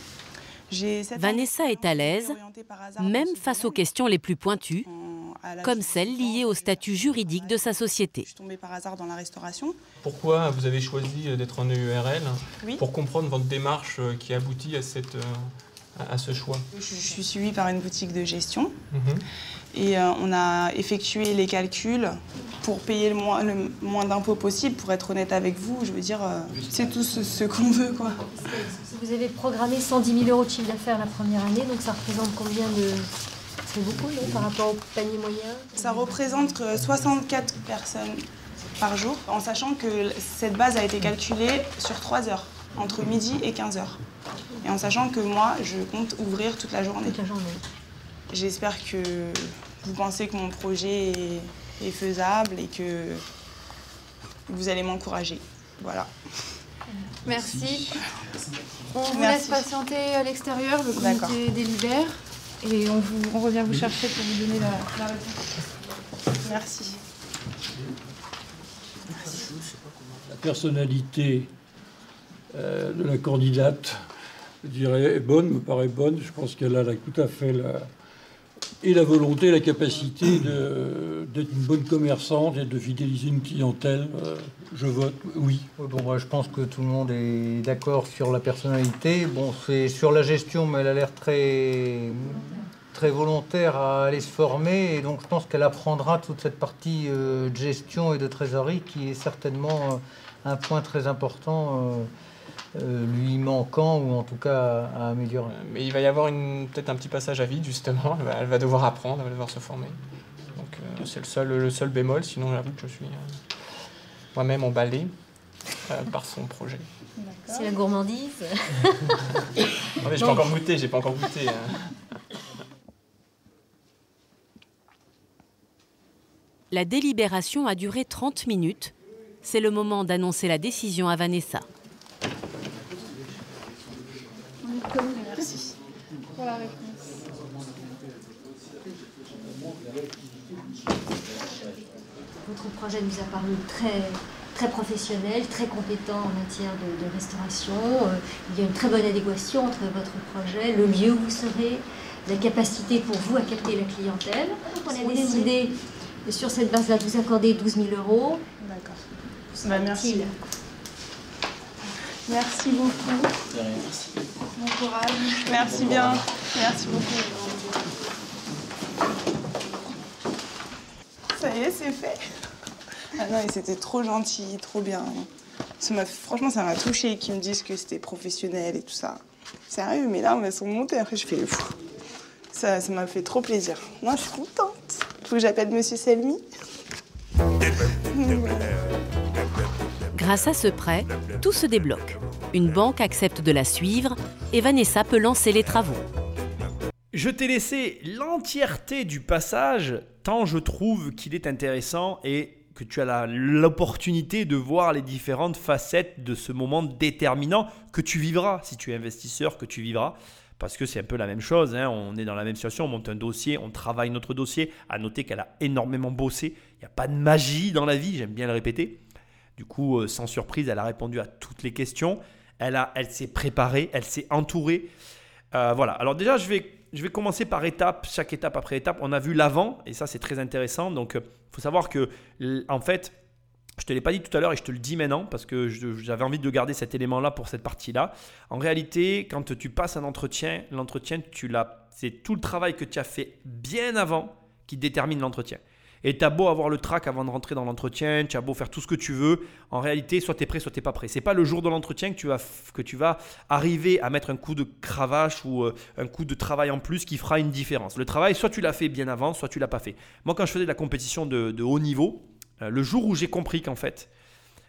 Vanessa est à l'aise, même face aux questions les plus pointues, comme celles liées au statut juridique de sa société. Je suis tombée par hasard dans la restauration. Pourquoi vous avez choisi euh, d'être en EURL Pour comprendre votre démarche euh, qui aboutit à, cette, euh, à ce choix? Je, suis suivie par une boutique de gestion. Mhm. Et on a effectué les calculs pour payer le moins, le moins d'impôts possible, pour être honnête avec vous. Je veux dire, c'est tout ce, qu'on veut. Quoi. Vous avez programmé 110 000 euros de chiffre d'affaires la première année, donc ça représente combien de, c'est beaucoup, non, par rapport au panier moyen? Ça représente 64 personnes par jour, en sachant que cette base a été calculée sur 3 heures, entre midi et 15 heures. Et en sachant que moi, je compte ouvrir toute la journée. Toute la journée. J'espère que vous pensez que mon projet est, faisable et que vous allez m'encourager. Voilà. Merci. On vous laisse patienter à l'extérieur, le comité délibère, et on, vous, on revient vous chercher pour vous donner la, la réponse. Merci. La personnalité euh, de la candidate, je dirais, est bonne, me paraît bonne. Je pense qu'elle a tout à fait la, et la volonté, la capacité d'être une bonne commerçante et de fidéliser une clientèle. Euh, je vote oui. Bon, je pense que tout le monde est d'accord sur la personnalité. Bon, c'est sur la gestion, mais elle a l'air très très volontaire à aller se former et donc je pense qu'elle apprendra toute cette partie euh, de gestion et de trésorerie qui est certainement euh, un point très important lui manquant ou en tout cas à, améliorer. Mais il va y avoir peut-être un petit passage à vide justement, elle va, devoir apprendre, elle va devoir se former. Donc euh, c'est le seul, le seul bémol, sinon j'avoue que je suis euh, moi-même emballé par son projet. C'est la gourmandise. non mais j'ai pas encore goûté, j'ai pas encore goûté. Hein. La délibération a duré 30 minutes. C'est le moment d'annoncer la décision à Vanessa. Merci pour la réponse. Votre projet nous a paru très, très professionnel, très compétent en matière de, restauration. Euh, il y a une très bonne adéquation entre votre projet, le lieu où vous serez, la capacité pour vous à capter la clientèle. on a décidé sur cette base-là de vous accorder 12 000 euros. D'accord. Bah, merci. Merci beaucoup. Bon courage. Merci bien. Merci beaucoup. Ça y est, c'est fait. Ah non, c'était trop gentil, trop bien. Ça franchement, ça m'a touché qu'ils me disent que c'était professionnel et tout ça. Sérieux, mais là, on sont montées. Après, je fais le fou. Ça m'a fait trop plaisir. Moi, je suis contente. Faut que j'appelle Monsieur Selmi. Grâce à ce prêt, tout se débloque. Une banque accepte de la suivre et Vanessa peut lancer les travaux. Je t'ai laissé l'entièreté du passage tant je trouve qu'il est intéressant et que tu as l'opportunité de voir les différentes facettes de ce moment déterminant que tu vivras si tu es investisseur, que tu vivras. Parce que c'est un peu la même chose, hein. on est dans la même situation, on monte un dossier, on travaille notre dossier. À noter qu'elle a énormément bossé, il n'y a pas de magie dans la vie, j'aime bien le répéter. Du coup, euh, sans surprise, elle a répondu à toutes les questions. Elle, elle s'est préparée, elle s'est entourée. Euh, voilà. Alors déjà, je vais, je vais commencer par étape, chaque étape après étape. On a vu l'avant, et ça c'est très intéressant. Donc, il euh, faut savoir que, en fait, je te l'ai pas dit tout à l'heure et je te le dis maintenant parce que j'avais envie de garder cet élément-là pour cette partie-là. En réalité, quand tu passes un entretien, l'entretien, tu l'as, c'est tout le travail que tu as fait bien avant qui détermine l'entretien. Et tu as beau avoir le trac avant de rentrer dans l'entretien, tu as beau faire tout ce que tu veux, en réalité, soit tu es prêt, soit tu n'es pas prêt. C'est pas le jour de l'entretien que, tu vas, arriver à mettre un coup de cravache ou euh, un coup de travail en plus qui fera une différence. Le travail, soit tu l'as fait bien avant, soit tu l'as pas fait. Moi, quand je faisais de la compétition de, haut niveau, euh, le jour où j'ai compris qu'en fait,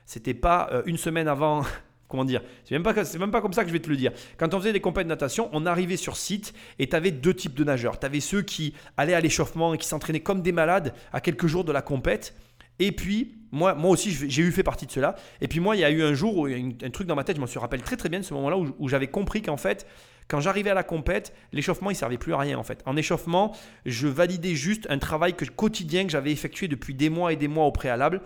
c'était pas euh, une semaine avant Comment dire? C'est même, pas, même pas comme ça que je vais te le dire. Quand on faisait des compagnies de natation, on arrivait sur site et tu avais deux types de nageurs. Tu avais ceux qui allaient à l'échauffement et qui s'entraînaient comme des malades à quelques jours de la compète. Et puis, moi, moi aussi, j'ai eu fait partie de cela. Et puis, moi, il y a eu un jour où un, un truc dans ma tête, je m'en suis rappelé très très bien de ce moment-là où, j'avais compris qu'en fait, quand j'arrivais à la compète, l'échauffement, il servait plus à rien en fait. En échauffement, je validais juste un travail quotidien que j'avais effectué depuis des mois et des mois au préalable.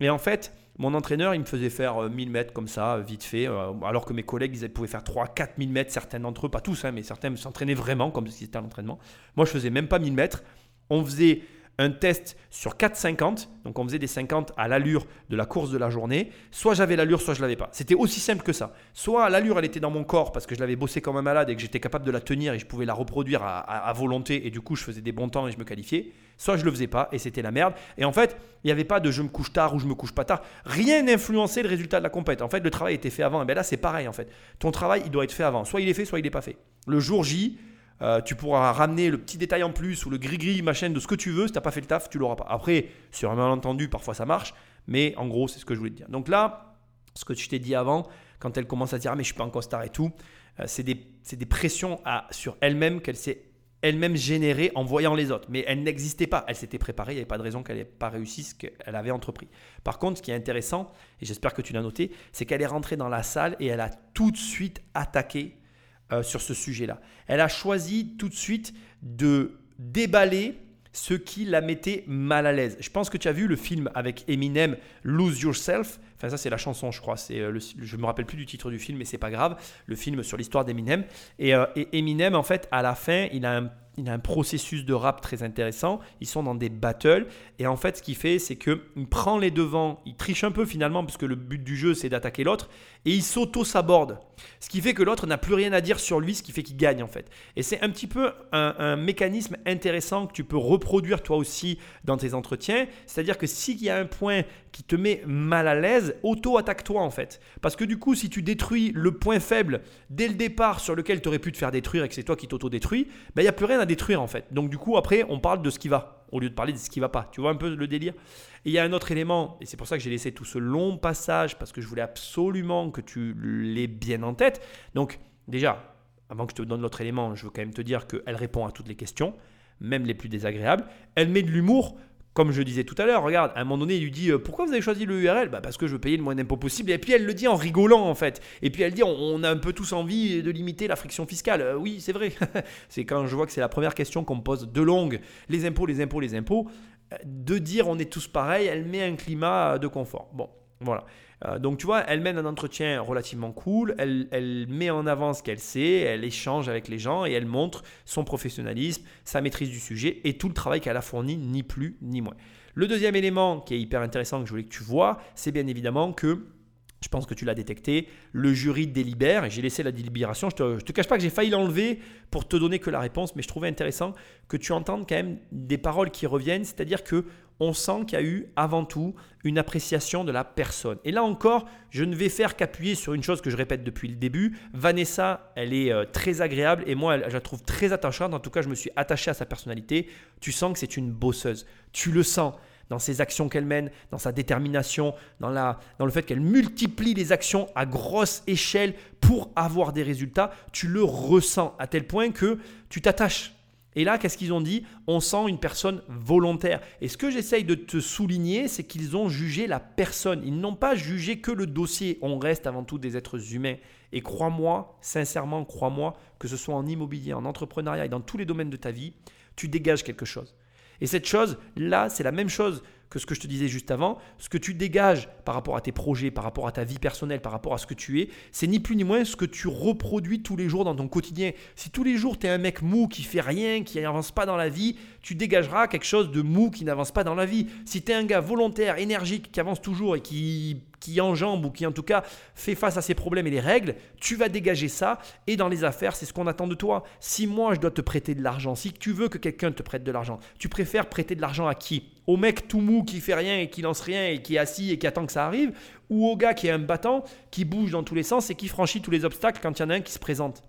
Et en fait, mon entraîneur, il me faisait faire 1000 euh, mètres comme ça, vite fait, euh, alors que mes collègues, ils pouvaient faire 3 4000 mètres, certains d'entre eux, pas tous, hein, mais certains s'entraînaient vraiment comme si c'était un entraînement. Moi, je faisais même pas 1000 mètres. On faisait un test sur 4,50. Donc on faisait des 50 à l'allure de la course de la journée. Soit j'avais l'allure, soit je l'avais pas. C'était aussi simple que ça. Soit l'allure, elle était dans mon corps parce que je l'avais bossé comme un malade et que j'étais capable de la tenir et je pouvais la reproduire à, volonté et du coup je faisais des bons temps et je me qualifiais. Soit je le faisais pas et c'était la merde. Et en fait, il n'y avait pas de je me couche tard ou je me couche pas tard. Rien n'influençait le résultat de la compète. En fait, le travail était fait avant. Et bien là, c'est pareil en fait. Ton travail, il doit être fait avant. Soit il est fait, soit il n'est pas fait. Le jour J, euh, tu pourras ramener le petit détail en plus ou le gris-gris machin de ce que tu veux. Si tu pas fait le taf, tu l'auras pas. Après, sur un malentendu, parfois ça marche. Mais en gros, c'est ce que je voulais te dire. Donc là, ce que je t'ai dit avant, quand elle commence à dire ah, mais je suis pas en costard et tout, euh, c'est des, pressions sur elle-même qu'elle s'est elle-même générée en voyant les autres. Mais elle n'existait pas. Elle s'était préparée. Il n'y avait pas de raison qu'elle n'ait pas réussi ce qu'elle avait entrepris. Par contre, ce qui est intéressant, et j'espère que tu l'as noté, c'est qu'elle est rentrée dans la salle et elle a tout de suite attaqué euh, sur ce sujet-là. Elle a choisi tout de suite de déballer ce qui la mettait mal à l'aise. Je pense que tu as vu le film avec Eminem, Lose Yourself. Enfin, ça, c'est la chanson, je crois. C'est euh, je ne me rappelle plus du titre du film, mais c'est pas grave. Le film sur l'histoire d'Eminem. Et, euh, et Eminem, en fait, à la fin, il a un il a un processus de rap très intéressant. Ils sont dans des battles. Et en fait, ce qu'il fait, c'est qu'il prend les devants. Il triche un peu finalement, parce que le but du jeu, c'est d'attaquer l'autre. Et il s'auto-saborde. Ce qui fait que l'autre n'a plus rien à dire sur lui, ce qui fait qu'il gagne en fait. Et c'est un petit peu un, mécanisme intéressant que tu peux reproduire toi aussi dans tes entretiens. C'est-à-dire que s'il y a un point qui te met mal à l'aise, auto-attaque-toi en fait. Parce que du coup, si tu détruis le point faible dès le départ sur lequel tu aurais pu te faire détruire et que c'est toi qui t'auto-détruis, ben, il n'y a plus rien à détruire en fait. Donc du coup, après, on parle de ce qui va au lieu de parler de ce qui va pas. Tu vois un peu le délire? Et il y a un autre élément, et c'est pour ça que j'ai laissé tout ce long passage, parce que je voulais absolument que tu l'aies bien en tête. Donc déjà, avant que je te donne l'autre élément, je veux quand même te dire qu'elle répond à toutes les questions, même les plus désagréables. Elle met de l'humour comme je disais tout à l'heure, regarde, à un moment donné, il lui dit euh, Pourquoi vous avez choisi le URL bah Parce que je veux payer le moins d'impôts possible. Et puis elle le dit en rigolant, en fait. Et puis elle dit On, a un peu tous envie de limiter la friction fiscale. Euh, oui, c'est vrai. c'est quand je vois que c'est la première question qu'on me pose de longue les impôts, les impôts, les impôts. Euh, de dire On est tous pareils, elle met un climat de confort. Bon, voilà. Euh, donc tu vois, elle mène un entretien relativement cool, elle, met en avant ce qu'elle sait, elle échange avec les gens et elle montre son professionnalisme, sa maîtrise du sujet et tout le travail qu'elle a fourni, ni plus ni moins. Le deuxième élément qui est hyper intéressant que je voulais que tu vois, c'est bien évidemment que je pense que tu l'as détecté. Le jury délibère et j'ai laissé la délibération. Je ne te, cache pas que j'ai failli l'enlever pour te donner que la réponse, mais je trouvais intéressant que tu entendes quand même des paroles qui reviennent, c'est-à-dire que on sent qu'il y a eu avant tout une appréciation de la personne. Et là encore, je ne vais faire qu'appuyer sur une chose que je répète depuis le début. Vanessa, elle est euh, très agréable et moi, je la trouve très attachante. En tout cas, je me suis attaché à sa personnalité. Tu sens que c'est une bosseuse. Tu le sens dans ses actions qu'elle mène, dans sa détermination, dans, la, dans le fait qu'elle multiplie les actions à grosse échelle pour avoir des résultats. Tu le ressens à tel point que tu t'attaches et là, qu'est-ce qu'ils ont dit? On sent une personne volontaire. Et ce que j'essaye de te souligner, c'est qu'ils ont jugé la personne. Ils n'ont pas jugé que le dossier. On reste avant tout des êtres humains. Et crois-moi, sincèrement, crois-moi, que ce soit en immobilier, en entrepreneuriat et dans tous les domaines de ta vie, tu dégages quelque chose. Et cette chose, là, c'est la même chose que ce que je te disais juste avant, ce que tu dégages par rapport à tes projets, par rapport à ta vie personnelle, par rapport à ce que tu es, c'est ni plus ni moins ce que tu reproduis tous les jours dans ton quotidien. Si tous les jours tu es un mec mou qui fait rien, qui n'avance pas dans la vie, tu dégageras quelque chose de mou qui n'avance pas dans la vie. Si tu es un gars volontaire, énergique, qui avance toujours et qui qui enjambe ou qui en tout cas fait face à ses problèmes et les règles, tu vas dégager ça. Et dans les affaires, c'est ce qu'on attend de toi. Si moi je dois te prêter de l'argent, si tu veux que quelqu'un te prête de l'argent, tu préfères prêter de l'argent à qui? Au mec tout mou qui fait rien et qui lance rien et qui est assis et qui attend que ça arrive Ou au gars qui est un battant, qui bouge dans tous les sens et qui franchit tous les obstacles quand il y en a un qui se présente?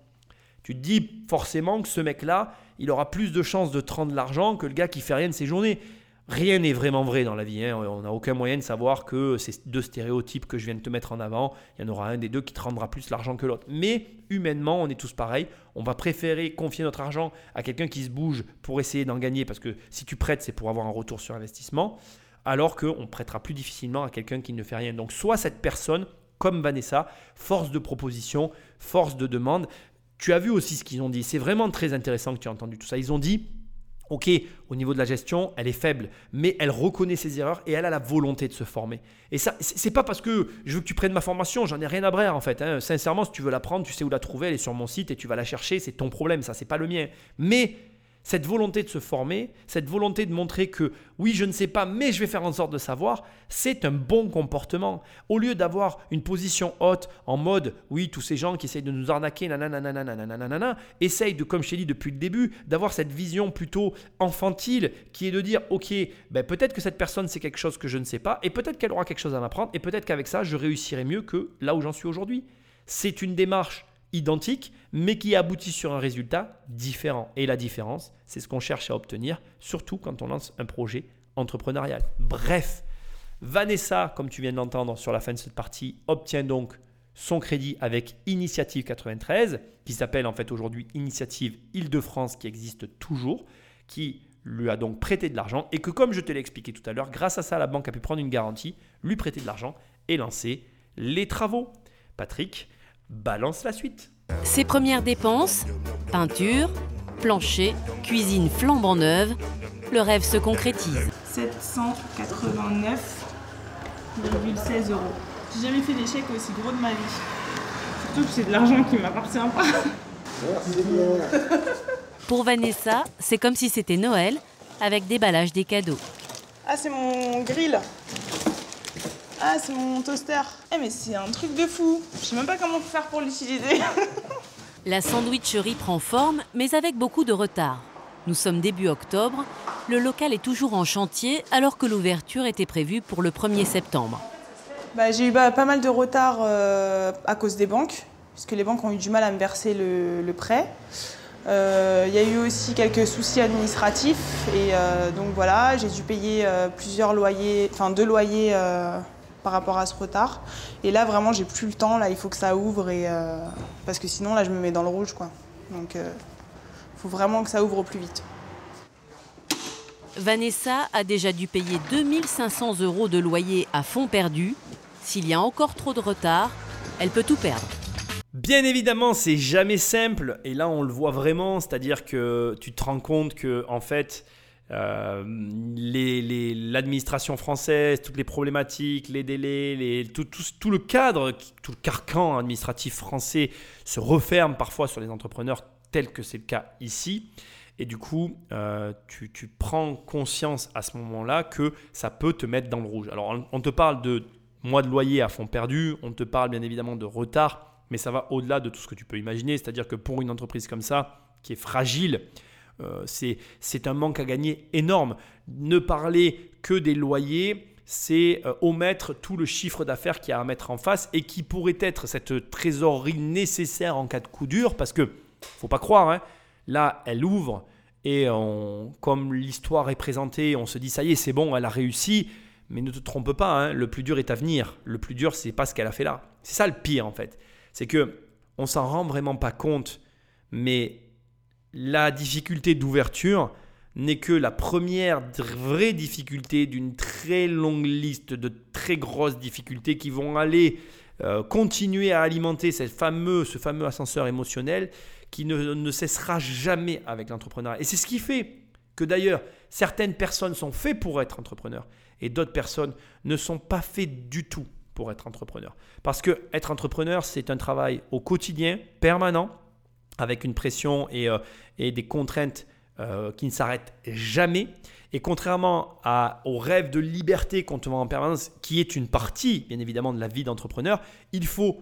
Tu te dis forcément que ce mec-là, il aura plus de chances de te rendre de l'argent que le gars qui fait rien de ses journées. Rien n'est vraiment vrai dans la vie. Hein. On n'a aucun moyen de savoir que ces deux stéréotypes que je viens de te mettre en avant, il y en aura un des deux qui te rendra plus l'argent que l'autre. Mais humainement, on est tous pareils. On va préférer confier notre argent à quelqu'un qui se bouge pour essayer d'en gagner, parce que si tu prêtes, c'est pour avoir un retour sur investissement, alors qu'on prêtera plus difficilement à quelqu'un qui ne fait rien. Donc soit cette personne, comme Vanessa, force de proposition, force de demande. Tu as vu aussi ce qu'ils ont dit. C'est vraiment très intéressant que tu aies entendu tout ça. Ils ont dit Ok, au niveau de la gestion, elle est faible, mais elle reconnaît ses erreurs et elle a la volonté de se former. Et ça, c'est pas parce que je veux que tu prennes ma formation, j'en ai rien à brère en fait. Hein. Sincèrement, si tu veux la prendre, tu sais où la trouver, elle est sur mon site et tu vas la chercher, c'est ton problème, ça, c'est pas le mien. Mais cette volonté de se former, cette volonté de montrer que oui, je ne sais pas, mais je vais faire en sorte de savoir, c'est un bon comportement. Au lieu d'avoir une position haute en mode oui, tous ces gens qui essayent de nous arnaquer, nanana, essayent de, comme je t'ai dit depuis le début, d'avoir cette vision plutôt infantile qui est de dire ok, ben peut-être que cette personne c'est quelque chose que je ne sais pas et peut-être qu'elle aura quelque chose à m'apprendre et peut-être qu'avec ça je réussirai mieux que là où j'en suis aujourd'hui. C'est une démarche identique, mais qui aboutit sur un résultat différent. Et la différence, c'est ce qu'on cherche à obtenir, surtout quand on lance un projet entrepreneurial. Bref, Vanessa, comme tu viens de l'entendre sur la fin de cette partie, obtient donc son crédit avec Initiative 93, qui s'appelle en fait aujourd'hui Initiative Île-de-France, qui existe toujours, qui lui a donc prêté de l'argent et que comme je te l'ai expliqué tout à l'heure, grâce à ça, la banque a pu prendre une garantie, lui prêter de l'argent et lancer les travaux. Patrick, balance la suite. Ses premières dépenses peinture, plancher, cuisine flambant neuve. Le rêve se concrétise. 789,16 euros. J'ai jamais fait d'échec aussi gros de ma vie. Surtout que c'est de l'argent qui m'appartient pas. Pour Vanessa, c'est comme si c'était Noël avec déballage des cadeaux. Ah, c'est mon grill. Ah, c'est mon toaster. Eh, mais c'est un truc de fou. Je sais même pas comment faire pour l'utiliser. La sandwicherie prend forme, mais avec beaucoup de retard. Nous sommes début octobre, le local est toujours en chantier alors que l'ouverture était prévue pour le 1er septembre. Bah, j'ai eu bah, pas mal de retard euh, à cause des banques, puisque les banques ont eu du mal à me verser le, prêt. Euh, il y a eu aussi quelques soucis administratifs et euh, donc voilà, j'ai dû payer plusieurs loyers, enfin deux loyers par rapport à ce retard. Et là, vraiment, j'ai plus le temps. Là, il faut que ça ouvre et euh, parce que sinon, là, je me mets dans le rouge, quoi. Donc, il euh, faut vraiment que ça ouvre au plus vite. Vanessa a déjà dû payer 2500 euros de loyer à fond perdu. S'il y a encore trop de retard, elle peut tout perdre. Bien évidemment, c'est jamais simple, et là on le voit vraiment, c'est-à-dire que tu te rends compte que en fait, euh, l'administration française, toutes les problématiques, les délais, tout, le cadre, tout le carcan administratif français se referme parfois sur les entrepreneurs tel que c'est le cas ici. Et du coup, euh, tu, prends conscience à ce moment-là que ça peut te mettre dans le rouge. Alors, on te parle de mois de loyer à fond perdu, on te parle bien évidemment de retard, mais ça va au-delà de tout ce que tu peux imaginer. C'est-à-dire que pour une entreprise comme ça, qui est fragile, euh, c'est un manque à gagner énorme. Ne parler que des loyers, c'est euh, omettre tout le chiffre d'affaires qu'il y a à mettre en face et qui pourrait être cette trésorerie nécessaire en cas de coup dur, parce que faut pas croire, hein, là elle ouvre et comme l'histoire est présentée, on se dit ça y est, c'est bon, elle a réussi. Mais ne te trompe pas, hein, le plus dur est à venir. Le plus dur, c'est pas ce qu'elle a fait là. C'est ça le pire en fait. C'est que on s'en rend vraiment pas compte, mais la difficulté d'ouverture n'est que la première vraie difficulté d'une très longue liste de très grosses difficultés qui vont aller euh, continuer à alimenter cette ce fameux ascenseur émotionnel qui ne, ne cessera jamais avec l'entrepreneuriat. Et c'est ce qui fait que d'ailleurs certaines personnes sont faites pour être entrepreneurs et d'autres personnes ne sont pas faites du tout pour être entrepreneurs. Parce que être entrepreneur, c'est un travail au quotidien, permanent, avec une pression et, euh, des contraintes euh, qui ne s'arrêtent jamais. Et contrairement au rêve de liberté qu'on te vend en permanence, qui est une partie, bien évidemment, de la vie d'entrepreneur, il faut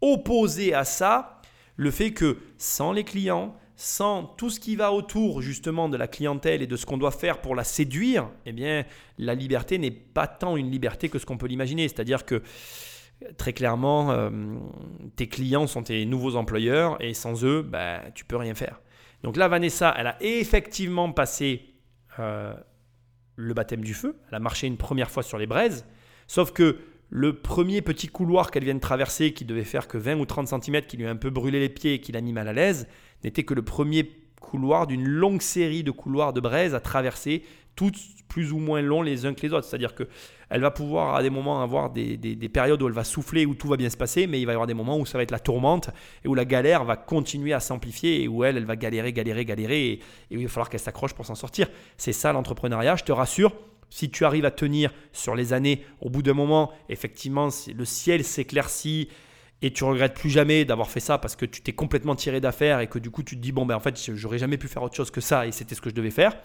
opposer à ça le fait que sans les clients, sans tout ce qui va autour justement de la clientèle et de ce qu'on doit faire pour la séduire, eh bien, la liberté n'est pas tant une liberté que ce qu'on peut l'imaginer. C'est-à-dire que très clairement, euh, tes clients sont tes nouveaux employeurs et sans eux, bah, tu peux rien faire. Donc là, Vanessa, elle a effectivement passé euh, le baptême du feu. Elle a marché une première fois sur les braises. Sauf que le premier petit couloir qu'elle vient de traverser, qui devait faire que 20 ou 30 cm, qui lui a un peu brûlé les pieds et qui l'a mis mal à l'aise, n'était que le premier couloir d'une longue série de couloirs de braises à traverser, tous plus ou moins longs les uns que les autres. C'est-à-dire que elle va pouvoir à des moments avoir des, périodes où elle va souffler, où tout va bien se passer, mais il va y avoir des moments où ça va être la tourmente et où la galère va continuer à s'amplifier et où elle, elle va galérer, galérer, galérer et, il va falloir qu'elle s'accroche pour s'en sortir. C'est ça l'entrepreneuriat, je te rassure. Si tu arrives à tenir sur les années, au bout d'un moment, effectivement, le ciel s'éclaircit et tu regrettes plus jamais d'avoir fait ça parce que tu t'es complètement tiré d'affaire et que du coup tu te dis bon ben en fait j'aurais jamais pu faire autre chose que ça et c'était ce que je devais faire.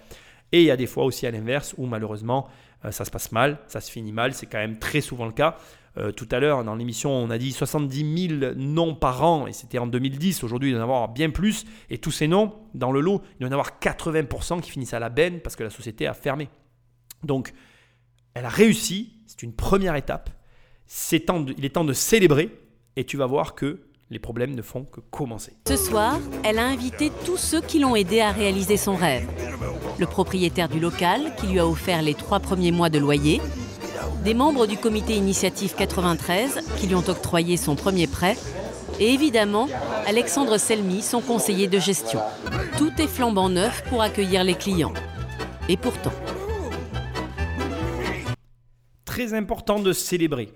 Et il y a des fois aussi à l'inverse où malheureusement euh, ça se passe mal, ça se finit mal, c'est quand même très souvent le cas. Euh, tout à l'heure dans l'émission on a dit 70 000 noms par an et c'était en 2010, aujourd'hui il doit y en avoir bien plus. Et tous ces noms dans le lot, il doit y en avoir 80% qui finissent à la benne parce que la société a fermé. Donc elle a réussi, c'est une première étape, il est temps de célébrer. Et tu vas voir que les problèmes ne font que commencer. Ce soir, elle a invité tous ceux qui l'ont aidé à réaliser son rêve. Le propriétaire du local, qui lui a offert les trois premiers mois de loyer, des membres du comité initiative 93 qui lui ont octroyé son premier prêt, et évidemment Alexandre Selmy, son conseiller de gestion. Tout est flambant neuf pour accueillir les clients. Et pourtant. Très important de célébrer.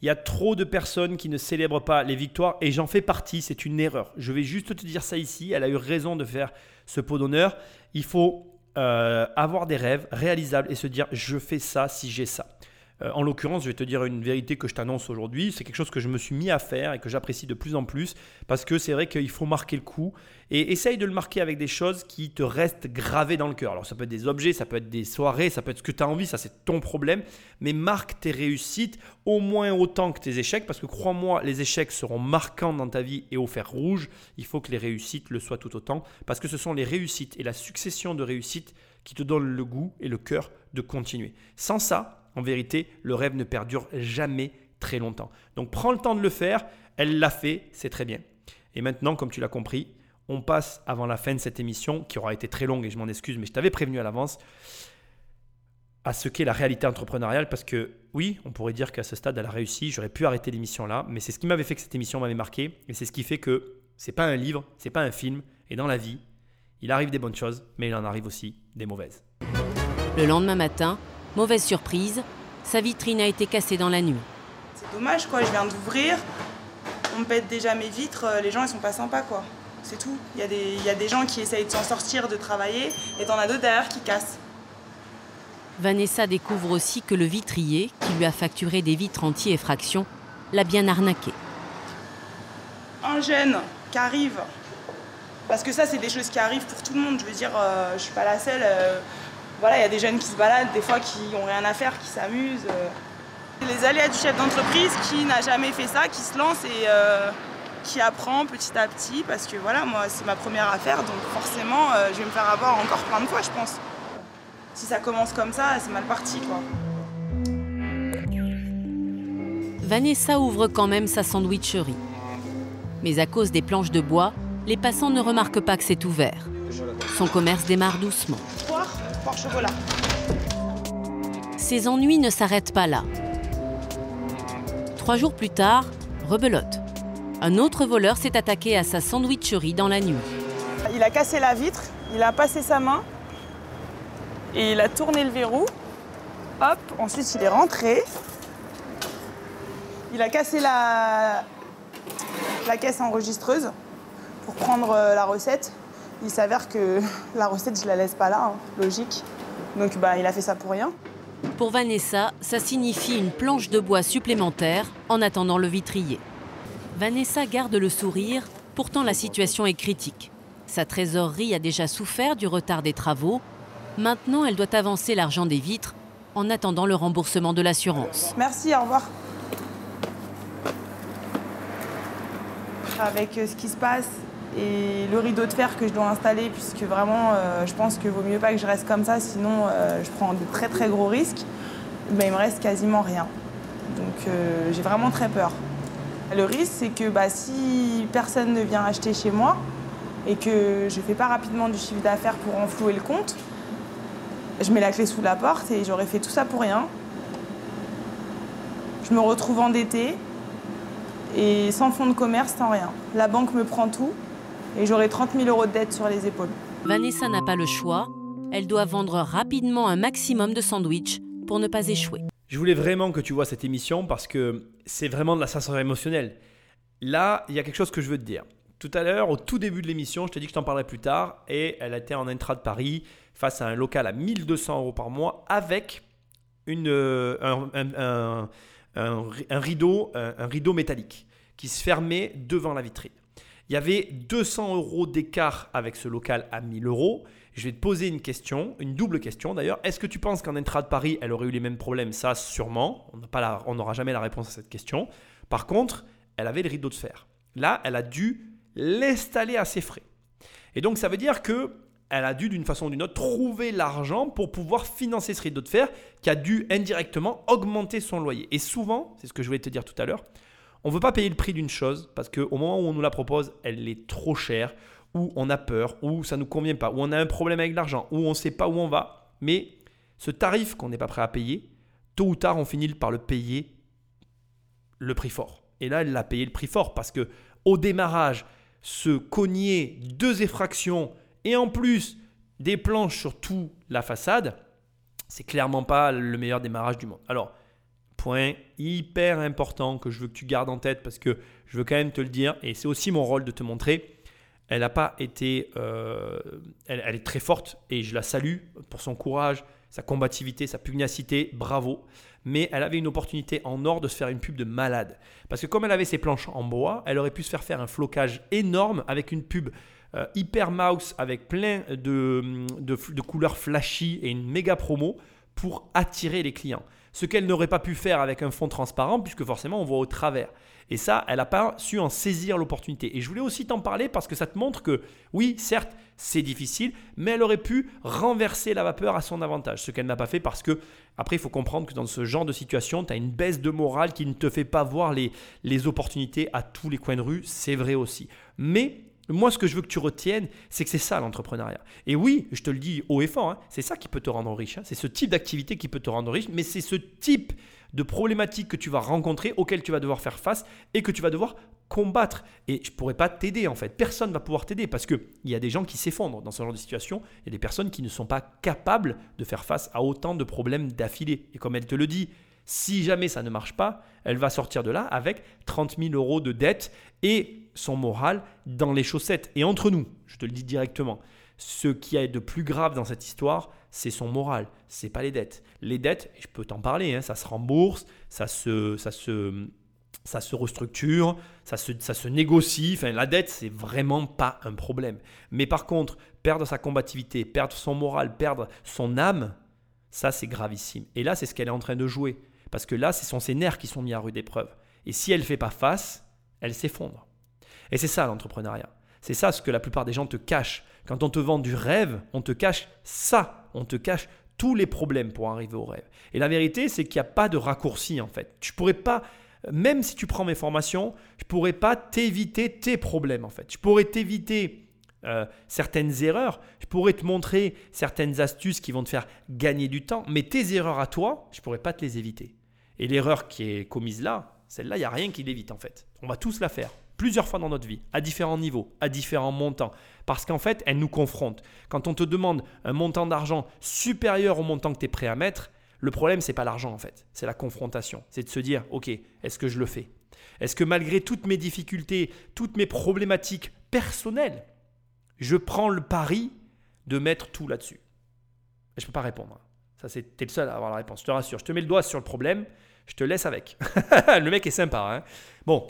Il y a trop de personnes qui ne célèbrent pas les victoires et j'en fais partie, c'est une erreur. Je vais juste te dire ça ici, elle a eu raison de faire ce pot d'honneur. Il faut euh, avoir des rêves réalisables et se dire je fais ça si j'ai ça. Euh, en l'occurrence, je vais te dire une vérité que je t'annonce aujourd'hui. C'est quelque chose que je me suis mis à faire et que j'apprécie de plus en plus parce que c'est vrai qu'il faut marquer le coup et essaye de le marquer avec des choses qui te restent gravées dans le cœur. Alors ça peut être des objets, ça peut être des soirées, ça peut être ce que tu as envie, ça c'est ton problème. Mais marque tes réussites au moins autant que tes échecs parce que crois-moi, les échecs seront marquants dans ta vie et au fer rouge. Il faut que les réussites le soient tout autant parce que ce sont les réussites et la succession de réussites qui te donnent le goût et le cœur de continuer. Sans ça, en vérité, le rêve ne perdure jamais très longtemps. Donc prends le temps de le faire, elle l'a fait, c'est très bien. Et maintenant, comme tu l'as compris, on passe avant la fin de cette émission, qui aura été très longue et je m'en excuse, mais je t'avais prévenu à l'avance, à ce qu'est la réalité entrepreneuriale, parce que oui, on pourrait dire qu'à ce stade, elle a réussi, j'aurais pu arrêter l'émission là, mais c'est ce qui m'avait fait que cette émission m'avait marqué, et c'est ce qui fait que c'est pas un livre, c'est pas un film, et dans la vie, il arrive des bonnes choses, mais il en arrive aussi des mauvaises. Le lendemain matin, Mauvaise surprise, sa vitrine a été cassée dans la nuit. C'est dommage quoi, je viens d'ouvrir, on me pète déjà mes vitres, euh, les gens ils sont pas sympas quoi. C'est tout. Il y, a des, il y a des gens qui essayent de s'en sortir, de travailler, et t'en as d'autres derrière qui cassent. Vanessa découvre aussi que le vitrier, qui lui a facturé des vitres anti-effraction, l'a bien arnaqué. Un jeune qui arrive, parce que ça c'est des choses qui arrivent pour tout le monde, je veux dire, euh, je suis pas la seule. Euh, voilà, il y a des jeunes qui se baladent, des fois qui n'ont rien à faire, qui s'amusent. Euh. Les aléas du chef d'entreprise qui n'a jamais fait ça, qui se lance et euh, qui apprend petit à petit, parce que voilà, moi c'est ma première affaire, donc forcément euh, je vais me faire avoir encore plein de fois, je pense. Si ça commence comme ça, c'est mal parti, quoi. Vanessa ouvre quand même sa sandwicherie. Mais à cause des planches de bois, les passants ne remarquent pas que c'est ouvert. Son commerce démarre doucement. Ses ennuis ne s'arrêtent pas là. Trois jours plus tard, rebelote. Un autre voleur s'est attaqué à sa sandwicherie dans la nuit. Il a cassé la vitre, il a passé sa main et il a tourné le verrou. Hop, ensuite il est rentré. Il a cassé la, la caisse enregistreuse pour prendre euh, la recette. Il s'avère que la recette, je la laisse pas là, hein, logique. Donc bah, il a fait ça pour rien. Pour Vanessa, ça signifie une planche de bois supplémentaire en attendant le vitrier. Vanessa garde le sourire, pourtant la situation est critique. Sa trésorerie a déjà souffert du retard des travaux. Maintenant, elle doit avancer l'argent des vitres en attendant le remboursement de l'assurance. Merci, au revoir. Avec euh, ce qui se passe, et le rideau de fer que je dois installer, puisque vraiment, euh, je pense qu'il vaut mieux pas que je reste comme ça, sinon euh, je prends de très très gros risques. Il me reste quasiment rien. Donc euh, j'ai vraiment très peur. Le risque, c'est que bah, si personne ne vient acheter chez moi et que je ne fais pas rapidement du chiffre d'affaires pour enflouer le compte, je mets la clé sous la porte et j'aurais fait tout ça pour rien. Je me retrouve endettée et sans fonds de commerce, sans rien. La banque me prend tout et j'aurai 30 000 euros de dette sur les épaules. Vanessa n'a pas le choix. Elle doit vendre rapidement un maximum de sandwichs pour ne pas échouer. Je voulais vraiment que tu vois cette émission parce que c'est vraiment de la sensation émotionnelle. Là, il y a quelque chose que je veux te dire. Tout à l'heure, au tout début de l'émission, je t'ai dit que je t'en parlerai plus tard et elle était en intra de Paris face à un local à 1200 euros par mois avec une, euh, un, un, rideau, un rideau métallique qui se fermait devant la vitrine. Il y avait 200 euros d'écart avec ce local à 1000 euros. Je vais te poser une question, une double question d'ailleurs. Est-ce que tu penses qu'en intra de Paris, elle aurait eu les mêmes problèmes? Ça, sûrement. On n'aura jamais la réponse à cette question. Par contre, elle avait le rideau de fer. Là, elle a dû l'installer à ses frais. Et donc, ça veut dire que elle a dû d'une façon ou d'une autre trouver l'argent pour pouvoir financer ce rideau de fer qui a dû indirectement augmenter son loyer. Et souvent, c'est ce que je voulais te dire tout à l'heure, on ne veut pas payer le prix d'une chose parce qu'au moment où on nous la propose, elle est trop chère, ou on a peur, ou ça ne nous convient pas, ou on a un problème avec l'argent, ou on ne sait pas où on va. Mais ce tarif qu'on n'est pas prêt à payer tôt ou tard, on finit par le payer le prix fort. Et là, elle l'a payé le prix fort parce que au démarrage, se cogner deux effractions et en plus des planches sur toute la façade, c'est clairement pas le meilleur démarrage du monde. Alors, point hyper important que je veux que tu gardes en tête parce que je veux quand même te le dire et c'est aussi mon rôle de te montrer. Elle n'a pas été, euh, elle, est très forte et je la salue pour son courage, sa combativité, sa pugnacité, bravo. Mais elle avait une opportunité en or de se faire une pub de malade. Parce que comme elle avait ses planches en bois, elle aurait pu se faire faire un flocage énorme avec une pub euh, hyper mouse avec plein de, de, couleurs flashy et une méga promo pour attirer les clients. Ce qu'elle n'aurait pas pu faire avec un fond transparent puisque forcément on voit au travers. Et ça, elle n'a pas su en saisir l'opportunité. Et je voulais aussi t'en parler parce que ça te montre que oui, certes, c'est difficile, mais elle aurait pu renverser la vapeur à son avantage. Ce qu'elle n'a pas fait parce que, après, il faut comprendre que dans ce genre de situation, tu as une baisse de morale qui ne te fait pas voir les, les opportunités à tous les coins de rue. C'est vrai aussi. Mais moi, ce que je veux que tu retiennes, c'est que c'est ça l'entrepreneuriat. Et oui, je te le dis haut et fort, hein, c'est ça qui peut te rendre riche. Hein. C'est ce type d'activité qui peut te rendre riche, mais c'est ce type de problématiques que tu vas rencontrer, auxquelles tu vas devoir faire face et que tu vas devoir combattre. Et je ne pourrais pas t'aider en fait. Personne ne va pouvoir t'aider parce qu'il y a des gens qui s'effondrent dans ce genre de situation. Il y a des personnes qui ne sont pas capables de faire face à autant de problèmes d'affilée. Et comme elle te le dit, si jamais ça ne marche pas, elle va sortir de là avec 30 000 euros de dette et son moral dans les chaussettes. Et entre nous, je te le dis directement, ce qui est de plus grave dans cette histoire, c'est son moral, c'est pas les dettes. Les dettes, je peux t'en parler, hein, ça se rembourse, ça se, ça se, ça se restructure, ça se, ça se négocie. Enfin, la dette, c'est vraiment pas un problème. Mais par contre, perdre sa combativité, perdre son moral, perdre son âme, ça c'est gravissime. Et là, c'est ce qu'elle est en train de jouer. Parce que là, ce sont ses nerfs qui sont mis à rude épreuve. Et si elle ne fait pas face, elle s'effondre. Et c'est ça l'entrepreneuriat. C'est ça ce que la plupart des gens te cachent. Quand on te vend du rêve, on te cache ça. On te cache tous les problèmes pour arriver au rêve. Et la vérité, c'est qu'il n'y a pas de raccourci en fait. Tu pourrais pas, même si tu prends mes formations, je pourrais pas t'éviter tes problèmes en fait. Je pourrais t'éviter euh, certaines erreurs, je pourrais te montrer certaines astuces qui vont te faire gagner du temps, mais tes erreurs à toi, je pourrais pas te les éviter. Et l'erreur qui est commise là, celle-là, il n'y a rien qui l'évite en fait. On va tous la faire plusieurs fois dans notre vie, à différents niveaux, à différents montants. Parce qu'en fait, elle nous confronte. Quand on te demande un montant d'argent supérieur au montant que tu es prêt à mettre, le problème, c'est pas l'argent en fait, c'est la confrontation. C'est de se dire, ok, est-ce que je le fais? Est-ce que malgré toutes mes difficultés, toutes mes problématiques personnelles, je prends le pari de mettre tout là-dessus? Je ne peux pas répondre. Ça, es le seul à avoir la réponse. Je te rassure. Je te mets le doigt sur le problème. Je te laisse avec. le mec est sympa. Hein bon,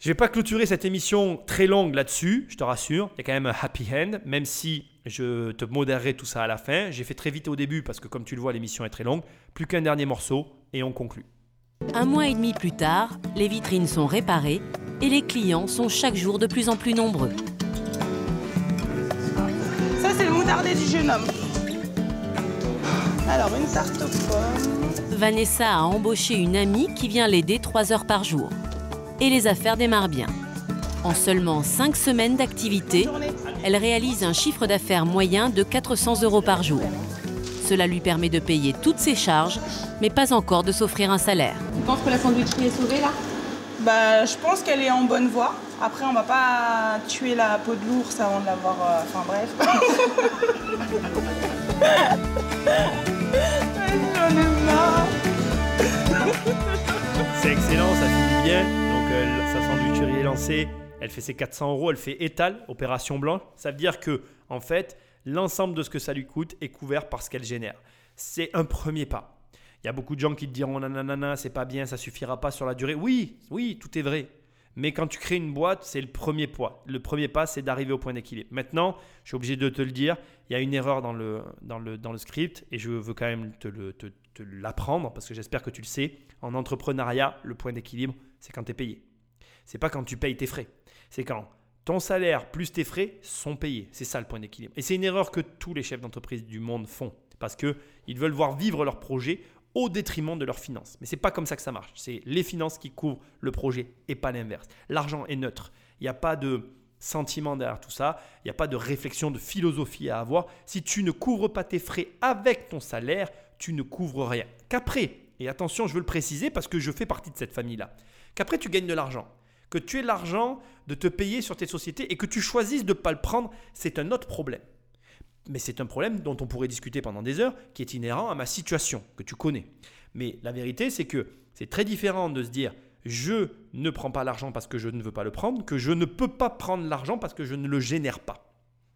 je ne vais pas clôturer cette émission très longue là-dessus, je te rassure. Il y a quand même un happy end, même si je te modérerai tout ça à la fin. J'ai fait très vite au début parce que comme tu le vois, l'émission est très longue. Plus qu'un dernier morceau et on conclut. Un mois et demi plus tard, les vitrines sont réparées et les clients sont chaque jour de plus en plus nombreux. Ça, c'est le moutardé du jeune homme. Alors, une tarte aux pommes. Vanessa a embauché une amie qui vient l'aider trois heures par jour et les affaires démarrent bien. En seulement 5 semaines d'activité, elle réalise un chiffre d'affaires moyen de 400 euros par jour. Cela lui permet de payer toutes ses charges, mais pas encore de s'offrir un salaire. Tu penses que la sandwicherie est sauvée là? Bah, je pense qu'elle est en bonne voie. Après, on va pas tuer la peau de l'ours avant de l'avoir. Euh, enfin, bref. J'en ai marre. C'est excellent, ça finit bien sa sandwicherie est lancée, elle fait ses 400 euros, elle fait étal, opération blanche. Ça veut dire que, en fait, l'ensemble de ce que ça lui coûte est couvert par ce qu'elle génère. C'est un premier pas. Il y a beaucoup de gens qui te diront nanana, c'est pas bien, ça suffira pas sur la durée. Oui, oui, tout est vrai. Mais quand tu crées une boîte, c'est le premier pas. Le premier pas, c'est d'arriver au point d'équilibre. Maintenant, je suis obligé de te le dire, il y a une erreur dans le, dans le, dans le script et je veux quand même te, te l'apprendre parce que j'espère que tu le sais. En entrepreneuriat, le point d'équilibre, c'est quand tu es payé. C'est pas quand tu payes tes frais. C'est quand ton salaire plus tes frais sont payés. C'est ça le point d'équilibre. Et c'est une erreur que tous les chefs d'entreprise du monde font parce qu'ils veulent voir vivre leur projet au détriment de leurs finances. Mais c'est pas comme ça que ça marche. C'est les finances qui couvrent le projet et pas l'inverse. L'argent est neutre. Il n'y a pas de sentiment derrière tout ça, il n'y a pas de réflexion, de philosophie à avoir. Si tu ne couvres pas tes frais avec ton salaire, tu ne couvres rien. Qu'après, et attention, je veux le préciser parce que je fais partie de cette famille-là, qu'après tu gagnes de l'argent, que tu aies l'argent de te payer sur tes sociétés et que tu choisisses de ne pas le prendre, c'est un autre problème. Mais c'est un problème dont on pourrait discuter pendant des heures, qui est inhérent à ma situation, que tu connais. Mais la vérité, c'est que c'est très différent de se dire je ne prends pas l'argent parce que je ne veux pas le prendre, que je ne peux pas prendre l'argent parce que je ne le génère pas.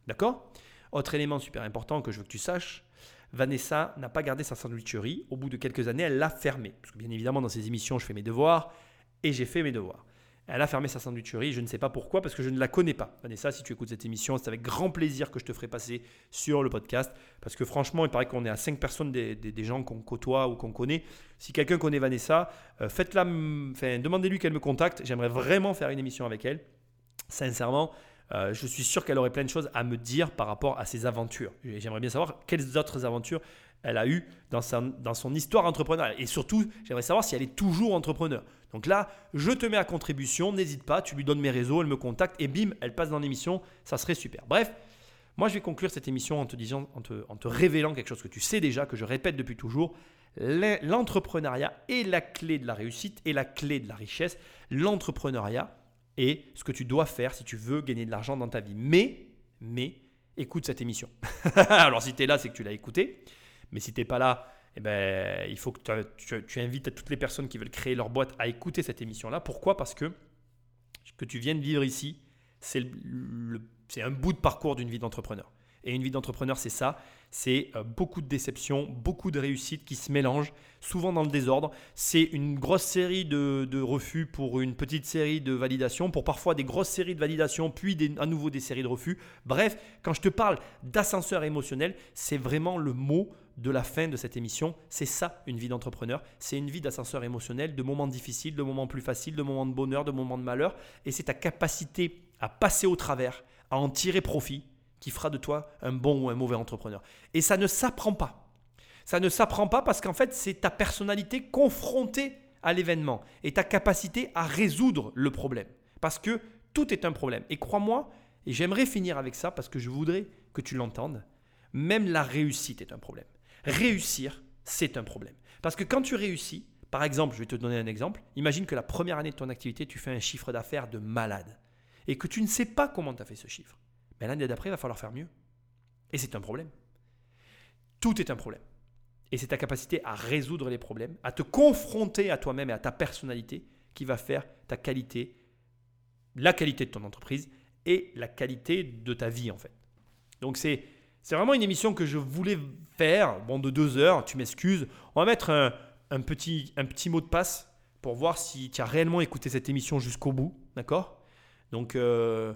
D'accord? Autre élément super important que je veux que tu saches, Vanessa n'a pas gardé sa sandwicherie. Au bout de quelques années, elle l'a fermée. Parce que bien évidemment, dans ces émissions, je fais mes devoirs et j'ai fait mes devoirs. Elle a fermé sa sandwicherie, je ne sais pas pourquoi, parce que je ne la connais pas. Vanessa, si tu écoutes cette émission, c'est avec grand plaisir que je te ferai passer sur le podcast, parce que franchement, il paraît qu'on est à 5 personnes des, gens qu'on côtoie ou qu'on connaît. Si quelqu'un connaît Vanessa, euh, enfin, demandez-lui qu'elle me contacte. J'aimerais vraiment faire une émission avec elle. Sincèrement, euh, je suis sûr qu'elle aurait plein de choses à me dire par rapport à ses aventures. J'aimerais bien savoir quelles autres aventures elle a eues dans, dans son histoire entrepreneuriale. Et surtout, j'aimerais savoir si elle est toujours entrepreneur. Donc là, je te mets à contribution, n'hésite pas, tu lui donnes mes réseaux, elle me contacte et bim, elle passe dans l'émission, ça serait super. Bref, moi je vais conclure cette émission en te disant, en te, révélant quelque chose que tu sais déjà, que je répète depuis toujours. L'entrepreneuriat est la clé de la réussite et la clé de la richesse. L'entrepreneuriat est ce que tu dois faire si tu veux gagner de l'argent dans ta vie. Mais, mais, écoute cette émission. Alors si tu es là, c'est que tu l'as écouté. Mais si tu n'es pas là, eh ben, il faut que tu, invites toutes les personnes qui veulent créer leur boîte à écouter cette émission-là. Pourquoi? Parce que ce que tu viens de vivre ici, c'est un bout de parcours d'une vie d'entrepreneur. Et une vie d'entrepreneur, c'est ça. C'est euh, beaucoup de déceptions, beaucoup de réussites qui se mélangent, souvent dans le désordre. C'est une grosse série de, refus pour une petite série de validations, pour parfois des grosses séries de validations, puis à nouveau des séries de refus. Bref, quand je te parle d'ascenseur émotionnel, c'est vraiment le mot de la fin de cette émission. C'est ça, une vie d'entrepreneur. C'est une vie d'ascenseur émotionnel, de moments difficiles, de moments plus faciles, de moments de bonheur, de moments de malheur. Et c'est ta capacité à passer au travers, à en tirer profit, qui fera de toi un bon ou un mauvais entrepreneur. Et ça ne s'apprend pas. Ça ne s'apprend pas parce qu'en fait, c'est ta personnalité confrontée à l'événement et ta capacité à résoudre le problème. Parce que tout est un problème. Et crois-moi, et j'aimerais finir avec ça parce que je voudrais que tu l'entendes, même la réussite est un problème. Réussir, c'est un problème. Parce que quand tu réussis, par exemple, je vais te donner un exemple, imagine que la première année de ton activité, tu fais un chiffre d'affaires de malade et que tu ne sais pas comment tu as fait ce chiffre. Mais l'année d'après, il va falloir faire mieux. Et c'est un problème. Tout est un problème. Et c'est ta capacité à résoudre les problèmes, à te confronter à toi-même et à ta personnalité qui va faire ta qualité, la qualité de ton entreprise et la qualité de ta vie en fait. Donc c'est c'est vraiment une émission que je voulais faire, bon, de deux heures, tu m'excuses. On va mettre un, petit, mot de passe pour voir si tu as réellement écouté cette émission jusqu'au bout, d'accord? Donc, euh,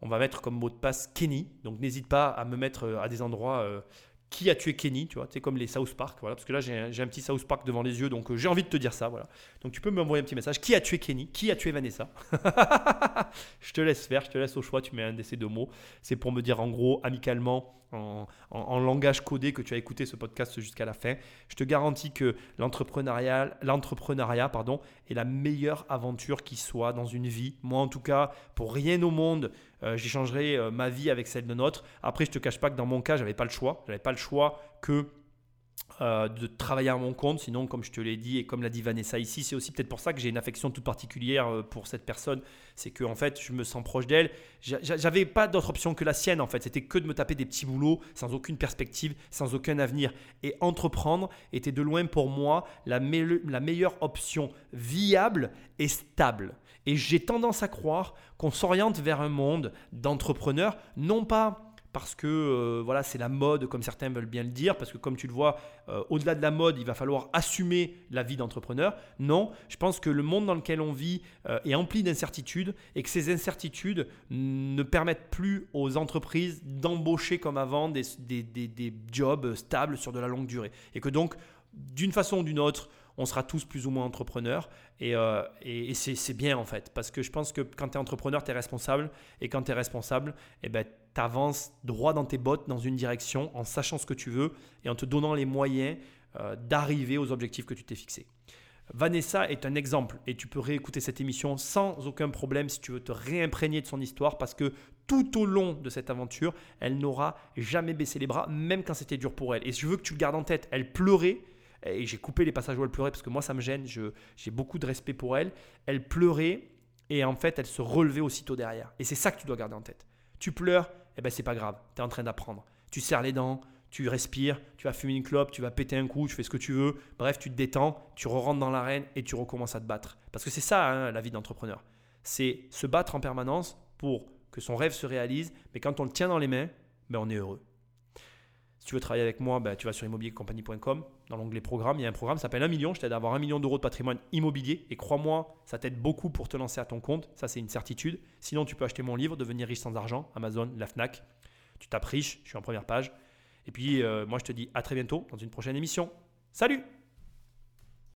on va mettre comme mot de passe Kenny. Donc, n'hésite pas à me mettre euh, à des endroits euh, qui a tué Kenny, tu vois, c'est comme les South Park, voilà, parce que là j'ai un, petit South Park devant les yeux, donc j'ai envie de te dire ça, voilà. Donc tu peux m'envoyer un petit message, qui a tué Kenny, qui a tué Vanessa? Je te laisse faire, je te laisse au choix, tu mets un de ces deux mots, c'est pour me dire en gros, amicalement, en, langage codé que tu as écouté ce podcast jusqu'à la fin. Je te garantis que l'entrepreneuriat pardon, est la meilleure aventure qui soit dans une vie. Moi, en tout cas, pour rien au monde, euh, j'échangerai euh, ma vie avec celle de notre. Après, je te cache pas que dans mon cas, j'avais pas le choix. J'avais pas le choix que euh, de travailler à mon compte. Sinon, comme je te l'ai dit et comme l'a dit Vanessa ici, c'est aussi peut-être pour ça que j'ai une affection toute particulière euh, pour cette personne. C'est que en fait, je me sens proche d'elle. J'avais pas d'autre option que la sienne. En fait, c'était que de me taper des petits boulots sans aucune perspective, sans aucun avenir. Et entreprendre était de loin pour moi la, la meilleure option viable et stable. Et j'ai tendance à croire qu'on s'oriente vers un monde d'entrepreneurs, non pas parce que euh, voilà, c'est la mode, comme certains veulent bien le dire, parce que comme tu le vois, euh, au-delà de la mode, il va falloir assumer la vie d'entrepreneur. Non, je pense que le monde dans lequel on vit euh, est empli d'incertitudes et que ces incertitudes ne permettent plus aux entreprises d'embaucher comme avant des, des, jobs stables sur de la longue durée. Et que donc, d'une façon ou d'une autre, on sera tous plus ou moins entrepreneurs. Et, et, c'est bien en fait, parce que je pense que quand tu es entrepreneur, tu es responsable. Et quand tu es responsable, eh ben, tu avances droit dans tes bottes dans une direction en sachant ce que tu veux et en te donnant les moyens euh, d'arriver aux objectifs que tu t'es fixés. Vanessa est un exemple et tu peux réécouter cette émission sans aucun problème si tu veux te réimprégner de son histoire parce que tout au long de cette aventure, elle n'aura jamais baissé les bras, même quand c'était dur pour elle. Et je veux que tu le gardes en tête, elle pleurait, et j'ai coupé les passages où elle pleurait parce que moi ça me gêne, j'ai beaucoup de respect pour elle. Elle pleurait et en fait elle se relevait aussitôt derrière. Et c'est ça que tu dois garder en tête. Tu pleures, eh ben c'est pas grave, tu es en train d'apprendre. Tu serres les dents, tu respires, tu vas fumer une clope, tu vas péter un coup, tu fais ce que tu veux. Bref, tu te détends, tu re-rentres dans l'arène et tu recommences à te battre. Parce que c'est ça hein, la vie d'entrepreneur. C'est se battre en permanence pour que son rêve se réalise, mais quand on le tient dans les mains, ben on est heureux. Si tu veux travailler avec moi, ben tu vas sur immobiliercompagnie.com. Dans l'onglet programme, il y a un programme qui s'appelle 1 million. Je t'aide à avoir 1 million d'euros de patrimoine immobilier. Et crois-moi, ça t'aide beaucoup pour te lancer à ton compte. Ça, c'est une certitude. Sinon, tu peux acheter mon livre, Devenir riche sans argent, Amazon, la Fnac. Tu tapes riche, je suis en première page. Et puis, euh, moi, je te dis à très bientôt dans une prochaine émission. Salut